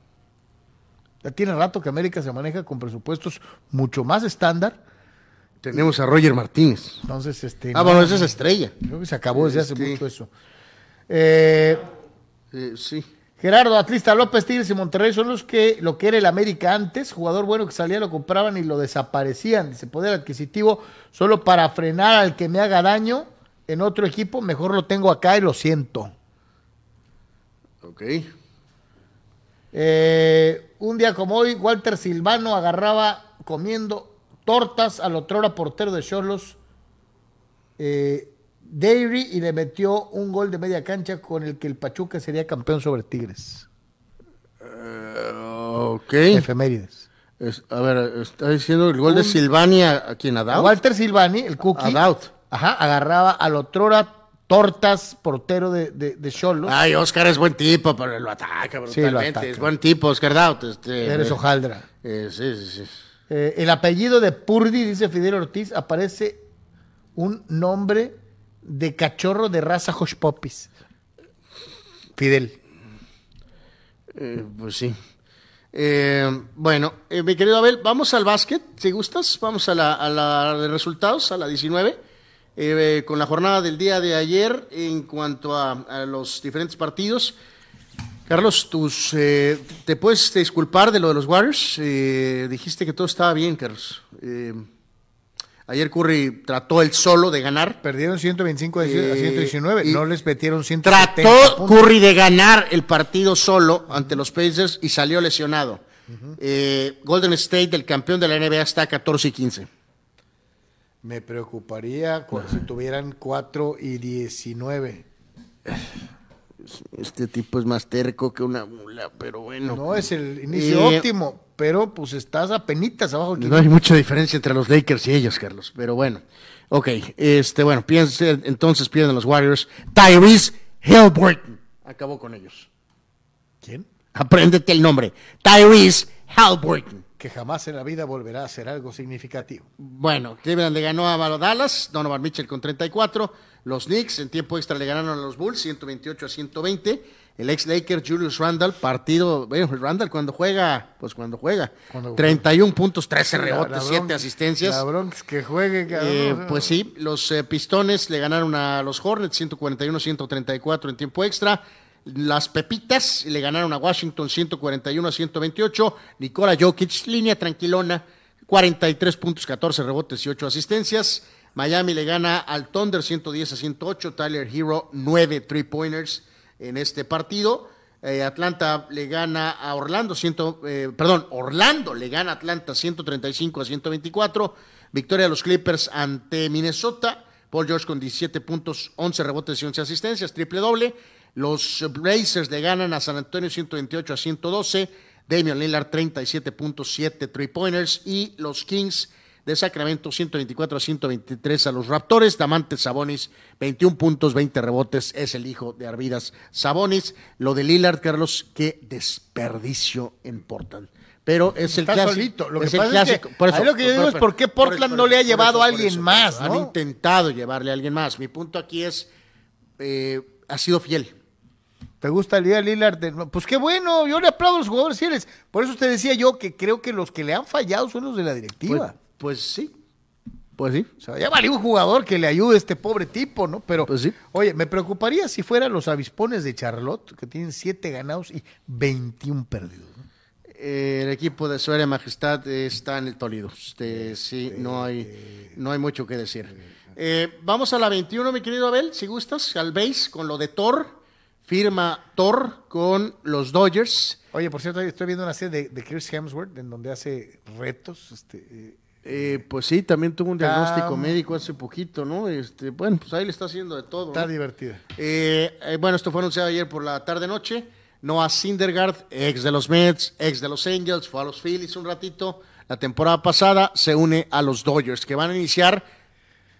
A: Ya tiene rato que América se maneja con presupuestos mucho más estándar.
B: tenemos a Roger Martínez.
A: Entonces, este.
B: Ah,
A: no,
B: bueno, esa es estrella.
A: Creo que se acabó desde hace mucho eso. Eh,
B: Eh, sí.
A: Gerardo Atlista López Tigres y Monterrey son los que lo que era el América antes, jugador bueno que salía, lo compraban y lo desaparecían. Dice poder adquisitivo solo para frenar al que me haga daño en otro equipo, mejor lo tengo acá y lo siento.
B: Ok.
A: Eh, un día como hoy, Walter Silvano agarraba comiendo tortas al otrora portero de Cholos, eh, Dairy, y le metió un gol de media cancha con el que el Pachuca sería campeón sobre Tigres.
B: Ok.
A: Efemérides.
B: Es- a ver, está diciendo el gol de Silvania a quien ha dado.
A: Walter Silvani, el cookie,
B: A Daut.
A: ajá, agarraba al otrora Tortas, portero de, de, de Cholos.
B: Ay, Oscar es buen tipo, pero lo ataca
A: Sí, lo
B: brutalmente.
A: ataca.
B: Es buen tipo, Oscar Daut. Este,
A: Eres
B: eh,
A: hojaldra.
B: eh, sí, sí, sí.
A: Eh, el apellido de Purdy, dice Fidel Ortiz, aparece un nombre de cachorro de raza Hush Puppies. Fidel.
B: Eh, pues sí. Eh, bueno, eh, mi querido Abel, vamos al básquet, si gustas. Vamos a la, a la de resultados, a la 19. eh, con la jornada del día de ayer en cuanto a, los diferentes partidos. Carlos, tus, eh, ¿te puedes disculpar de lo de los Warriors? Eh, dijiste que todo estaba bien, Carlos. Ayer Curry trató el solo de ganar.
A: Perdieron 125 a
B: Eh,
A: 119.
B: y
A: no les metieron 170
B: Trató
A: puntos.
B: Curry de ganar el partido solo ante los Pacers y salió lesionado. Eh, Golden State, el campeón de la NBA, está 14 y 15.
A: Me preocuparía cu- si tuvieran 4 y 19.
B: Este tipo es más terco que una mula, pero bueno.
A: No es el inicio
B: Eh,
A: óptimo, pero pues estás a penitas abajo.
B: No hay mucha diferencia entre los Lakers y ellos, Carlos, pero bueno. Ok, este, bueno, piensa, entonces pierden los Warriors. Tyrese Halliburton acabó con ellos.
A: ¿Quién?
B: Apréndete el nombre. Tyrese Halliburton.
A: Que jamás en la vida volverá a ser algo significativo.
B: Bueno, Cleveland le ganó a Dallas, Donovan Mitchell con 34. Los Knicks en tiempo extra le ganaron a los Bulls 128 a 120. El ex Laker Julius Randall, partido, bueno, Randall cuando juega, pues cuando juega.
A: Cuando
B: 31 puntos, 13
A: La-
B: rebotes,
A: la
B: 7
A: Bronx-
B: asistencias.
A: La Bronx que juegue, cabrón.
B: Eh, pues sí, los eh, Pistones le ganaron a los Hornets 141-134 en tiempo extra. Las Pepitas le ganaron a Washington 141 a 128. Nikola Jokic, línea tranquilona, 43 puntos, 14 rebotes y 8 asistencias. Miami le gana al Thunder 110 a 108. Tyler Hero, 9 three-pointers en este partido. Eh, Atlanta le gana a Orlando, 100, eh, perdón, Orlando le gana a Atlanta 135 a 124. Victoria de los Clippers ante Minnesota. Paul George con 17 puntos, 11 rebotes y 11 asistencias, triple doble. Los Blazers le ganan a San Antonio 128 a 112. Damian Lillard 37 puntos, 7 three pointers. Y los Kings de Sacramento 124 a 123 a los Raptors. Damantes Sabonis 21 puntos, 20 rebotes. Es el hijo de Arvidas Sabonis. Lo de Lillard, Carlos, qué desperdicio en Portland. Pero es el
A: Está
B: clásico.
A: solito. Lo que
B: es el
A: pasa
B: clásico.
A: es que ahí lo que yo digo es por qué Portland no le ha llevado a alguien más,
B: Han intentado llevarle a alguien más. Mi punto aquí es, eh, ha sido fiel.
A: ¿Te gusta el día Lillard? Pues qué bueno, yo le aplaudo a los jugadores fieles. Por eso te decía yo que creo que los que le han fallado son los de la
B: Pues,
A: directiva.
B: pues sí. Pues sí.
A: O sea, ya valió un jugador que le ayude a este pobre tipo, ¿no? Pero,
B: Pues sí.
A: oye, me preocuparía si fueran los avispones de Charlotte, que tienen 7 ganados y 21 perdidos. ¿no?
B: Eh, el equipo de su Aérea Majestad está en el Toledo. Este, sí, no hay, no hay mucho que decir. Eh, vamos a la 21, mi querido Abel, si gustas, al base con lo de Thor. Firma Thor con los Dodgers.
A: Oye, por cierto, estoy viendo una serie de, de Chris Hemsworth en donde hace retos. Este, eh,
B: Eh, pues sí, también tuvo un diagnóstico médico hace poquito, ¿no? Este, bueno, pues ahí le está haciendo de todo.
A: está
B: ¿no?
A: divertida.
B: Eh, eh, bueno, esto fue anunciado ayer por la tarde-noche. Noah Syndergaard, ex de los Mets, ex de los Angels, fue a los Phillies un ratito. La temporada pasada se une a los Dodgers, que van a iniciar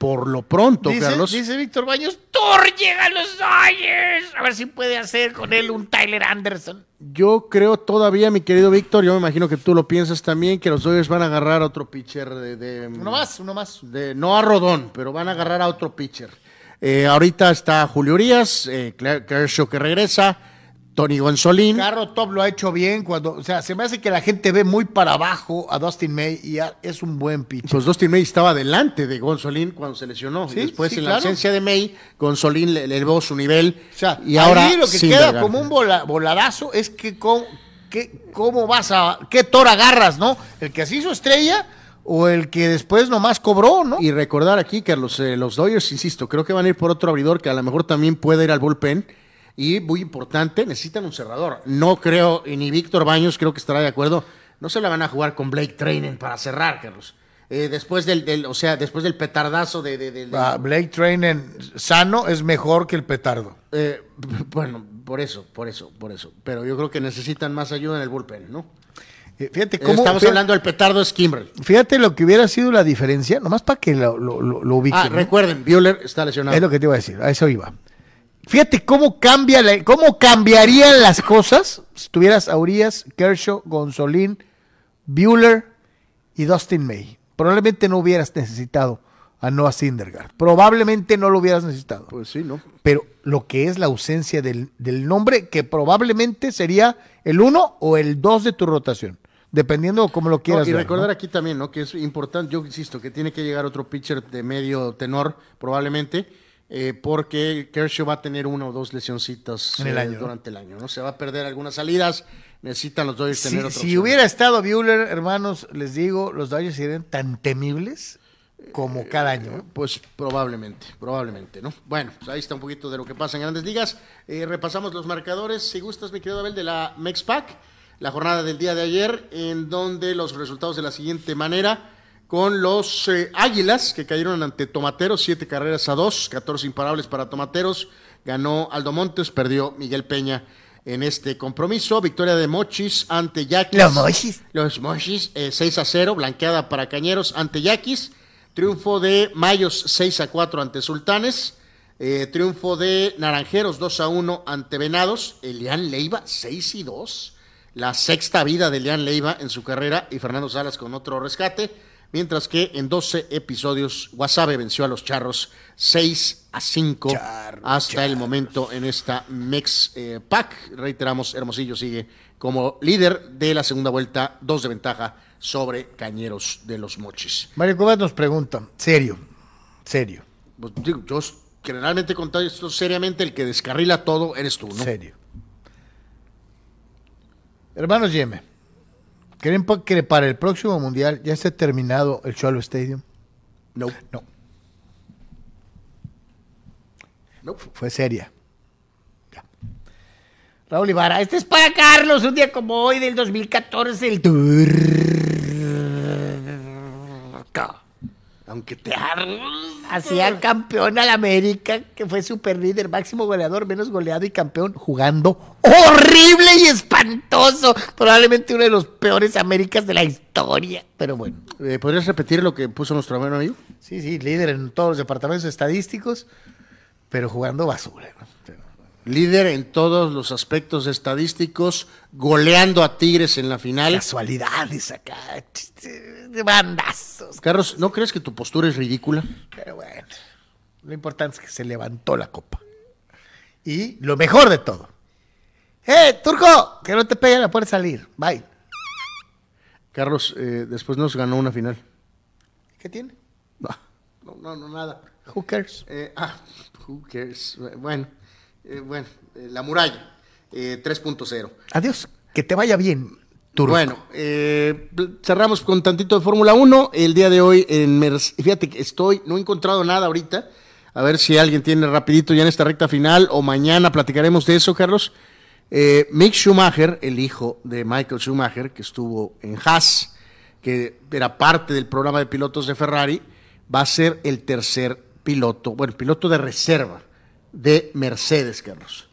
B: por lo pronto,
A: Dice,
B: Carlos.
A: dice Víctor Baños, Thor llega a los Dodgers. A ver si puede hacer con él un Tyler Anderson.
B: Yo creo todavía, mi querido Víctor, yo me imagino que tú lo piensas también, que los Dodgers van a agarrar a otro pitcher de... de-
A: Uno más, uno más.
B: de- no a Rodón, pero van a agarrar a otro pitcher. Eh, ahorita está Julio Urias, eh, Kershaw que regresa, Tony Gonzolín.
A: Carro Top lo ha hecho bien cuando, o sea, se me hace que la gente ve muy para abajo a Dustin May y a- es un buen pitcher.
B: Pues Dustin May estaba delante de Gonzolín cuando se lesionó.
A: Sí,
B: y después,
A: sí,
B: en
A: claro.
B: la ausencia de May, Gonzolín le le elevó su nivel.
A: O sea,
B: y ahora
A: ahí lo que queda como un vola- voladazo es que cómo, qué- cómo vas a, qué Thor agarras, ¿no? El que se hizo estrella o el que después nomás cobró, ¿no?
B: Y recordar aquí que los, eh, los Dodgers, insisto, creo que van a ir por otro abridor que a lo mejor también puede ir al bullpen. Y muy importante, necesitan un cerrador. No creo, y ni Víctor Baños creo que estará de acuerdo. No se la van a jugar con Blake Trainen para cerrar, Carlos. Eh, después del, del- o sea, después del petardazo de, de- de- de-
A: Ah, Blake Trainen sano es mejor que el petardo.
B: eh, bueno, por eso, por eso, por eso. Pero yo creo que necesitan más ayuda en el bullpen, ¿no?
A: Eh, fíjate cómo.
B: Estamos
A: fíjate-
B: hablando del petardo es Kimbrel.
A: Fíjate lo que hubiera sido la diferencia, nomás para que lo, lo, lo, lo ubiquen,
B: Ah,
A: ¿no?
B: recuerden, Bueller está lesionado.
A: Es lo que te iba a decir, a eso iba. Fíjate cómo cambia la- cómo cambiarían las cosas si tuvieras a Urias, Kershaw, Gonzolín, Bueller y Dustin May. Probablemente no hubieras necesitado a Noah Syndergaard. Probablemente no lo hubieras necesitado.
B: Pues sí, ¿no?
A: Pero lo que es la ausencia del, del nombre, que probablemente sería el uno o el dos de tu rotación, dependiendo de cómo lo quieras
B: No, y
A: ver,
B: recordar
A: ¿no?
B: aquí también, ¿no? Que es importante, yo insisto, que tiene que llegar otro pitcher de medio tenor, probablemente, eh, porque Kershaw va a tener una o dos lesioncitas
A: En el
B: eh, durante el año, ¿no? Se va a perder algunas salidas, necesitan los Dodgers tener otra
A: si
B: opción.
A: hubiera estado Bueller, hermanos, les digo, los Dodgers serían tan temibles como cada año. ¿eh?
B: Pues probablemente, probablemente, ¿no? Bueno, pues ahí está un poquito de lo que pasa en grandes ligas. Eh, repasamos los marcadores, si gustas, mi querido Abel, de la MexPac, la jornada del día de ayer, en donde los resultados de la siguiente manera, con los eh, Águilas, que cayeron ante Tomateros, siete carreras a dos, 14 imparables para Tomateros, ganó Aldo Montes, perdió Miguel Peña en este compromiso, victoria de Mochis ante Yaquis.
A: Los Mochis.
B: Los Mochis, eh, 6 a 0, blanqueada para Cañeros ante Yaquis. Triunfo de Mayos 6 a 4 ante Sultanes. Eh, triunfo de Naranjeros 2 a 1 ante Venados. Elian Leiva 6 y 2. La sexta vida de Elian Leiva en su carrera y Fernando Salas con otro rescate. Mientras que en 12 episodios Guasave venció a los Charros 6 a 5 hasta el momento en esta Mex eh, Pack. Reiteramos, Hermosillo sigue como líder de la segunda vuelta, dos de ventaja sobre Cañeros de los Mochis.
A: Mario Cubas nos pregunta, serio, serio,
B: Pues, digo, yo generalmente contado esto seriamente, el que descarrila todo eres tú, ¿no?
A: serio. Hermanos Yeme, ¿creen que para el próximo mundial ya esté terminado el Cholo Stadium?
B: No.
A: No,
B: No.
A: fue seria. Ya. Raúl Ibarra, este es para Carlos, un día como hoy del 2014, el Turca.
B: Aunque te
A: Hacía campeón al América, que fue super líder, máximo goleador, menos goleado y campeón, jugando horrible y espantoso. Probablemente uno de los peores Américas de la historia. Pero bueno,
B: Eh, ¿Podrías repetir lo que puso nuestro buen amigo?
A: sí, sí, líder en todos los departamentos estadísticos, pero jugando basura. ¿no? Pero-
B: Líder en todos los aspectos estadísticos, goleando a Tigres en la final.
A: Casualidades acá, bandazos.
B: Carlos, ¿no crees que tu postura es ridícula?
A: Pero bueno, lo importante es que se levantó la copa. Y lo mejor de todo. ¡Eh, Turco! Que no te peguen a poder salir. Bye.
B: Carlos, eh, después nos ganó una final.
A: ¿Qué tiene?
B: No, no, no, nada.
A: Who cares?
B: Eh, ah, who cares? Bueno, eh, bueno, la muralla, eh, 3.0.
A: Adiós. Que te vaya bien,
B: Bueno, eh, cerramos con tantito de Fórmula 1. El día de hoy, en Merce- fíjate que estoy, no he encontrado nada ahorita. A ver si alguien tiene rapidito ya en esta recta final o mañana platicaremos de eso, Carlos. Eh, Mick Schumacher, el hijo de Michael Schumacher, que estuvo en Haas, que era parte del programa de pilotos de Ferrari, va a ser el tercer piloto, bueno, piloto de reserva de Mercedes, Carlos,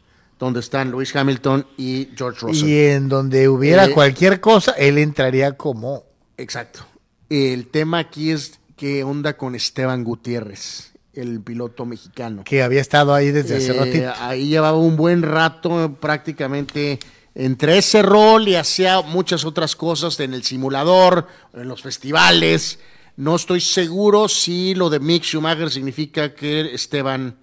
B: donde están Lewis Hamilton y George Russell.
A: y en donde hubiera
B: Eh,
A: cualquier cosa, él entraría como.
B: Exacto. El tema aquí es qué onda con Esteban Gutiérrez, el piloto mexicano.
A: Que había estado ahí desde hace
B: Eh,
A: ratito.
B: ahí llevaba un buen rato prácticamente entre ese rol y hacía muchas otras cosas en el simulador, en los festivales. No estoy seguro si lo de Mick Schumacher significa que Esteban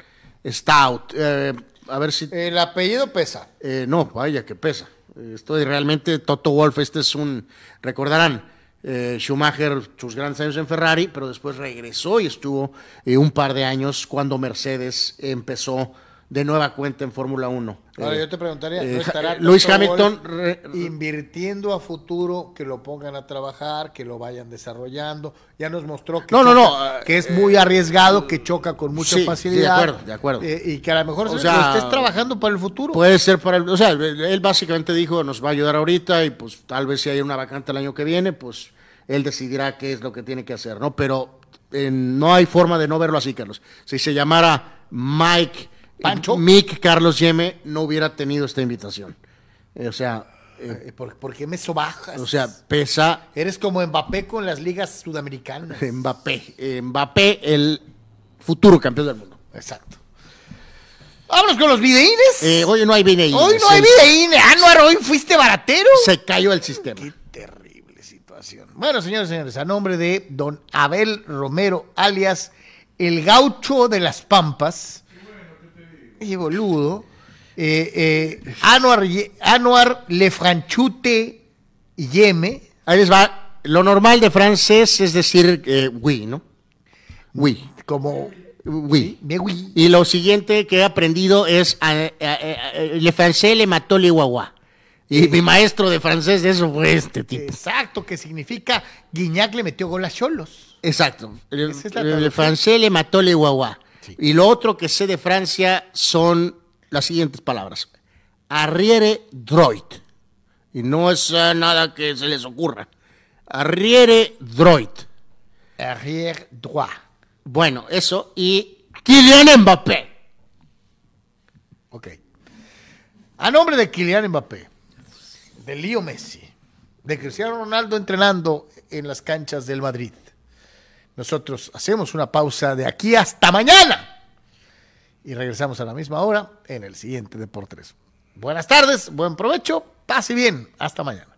B: está out. Eh, a ver si...
A: El apellido pesa.
B: Eh, no, vaya que pesa. Estoy realmente, Toto Wolf, este es un, recordarán, eh, Schumacher, sus grandes años en Ferrari, pero después regresó y estuvo eh, un par de años cuando Mercedes empezó de nueva cuenta en Fórmula 1.
A: Ahora
B: Eh,
A: yo te preguntaría,
B: eh,
A: ¿no estará Toto
B: Hamilton re-
A: invirtiendo a futuro, que lo pongan a trabajar, que lo vayan desarrollando? Ya nos mostró que,
B: No, no,
A: choca-
B: no,
A: que es muy arriesgado, que choca con mucha
B: sí, sí, de
A: facilidad.
B: acuerdo, de acuerdo.
A: eh, y que a lo mejor
B: O
A: se-
B: sea,
A: lo estés trabajando para el futuro.
B: Puede ser para el, o sea, él básicamente dijo, nos va a ayudar ahorita y pues tal vez si hay una vacante el año que viene, pues él decidirá qué es lo que tiene que hacer, ¿no? Pero eh, no hay forma de no verlo así, Carlos. Si se llamara Mike,
A: Pancho.
B: Mick Carlos Yeme, no hubiera tenido esta invitación. Eh, o sea,
A: Eh, ¿por, por qué me sobajas?
B: O sea, pesa
A: Eres como Mbappé con las ligas sudamericanas.
B: Mbappé. Eh, Mbappé, el futuro campeón del mundo.
A: Exacto. Vámonos con los videínes.
B: Eh, hoy no hay BNI.
A: hoy no hay videínes. Anuar, hoy fuiste baratero.
B: Se cayó el sistema.
A: Qué terrible situación. Bueno, señores y señores, a nombre de don Abel Romero, alias el gaucho de las Pampas. Y boludo. Eh, eh, Anuar, Anuar Lefranchute Yeme.
B: Ahí les va. Lo normal de francés es decir eh, oui, ¿no? Oui.
A: Como.
B: Oui.
A: Oui.
B: Y lo siguiente que he aprendido es le francés le mató le guagua. Y mi maestro de francés de eso fue este tipo.
A: Exacto, que significa Guiñac le metió gol a Cholos.
B: Exacto. Le,
A: Esa es
B: francés le mató le guagua.
A: Sí.
B: Y lo otro que sé de Francia son las siguientes palabras. Arriere droit. Y no es eh, nada que se les ocurra. Arriere droit.
A: Arrière droit.
B: Bueno, eso. Y Kylian Mbappé.
A: Ok. A nombre de Kylian Mbappé, de Leo Messi, de Cristiano Ronaldo entrenando en las canchas del Madrid, nosotros hacemos una pausa de aquí hasta mañana y regresamos a la misma hora en el siguiente Deportes. Buenas tardes, buen provecho, pase bien, hasta mañana.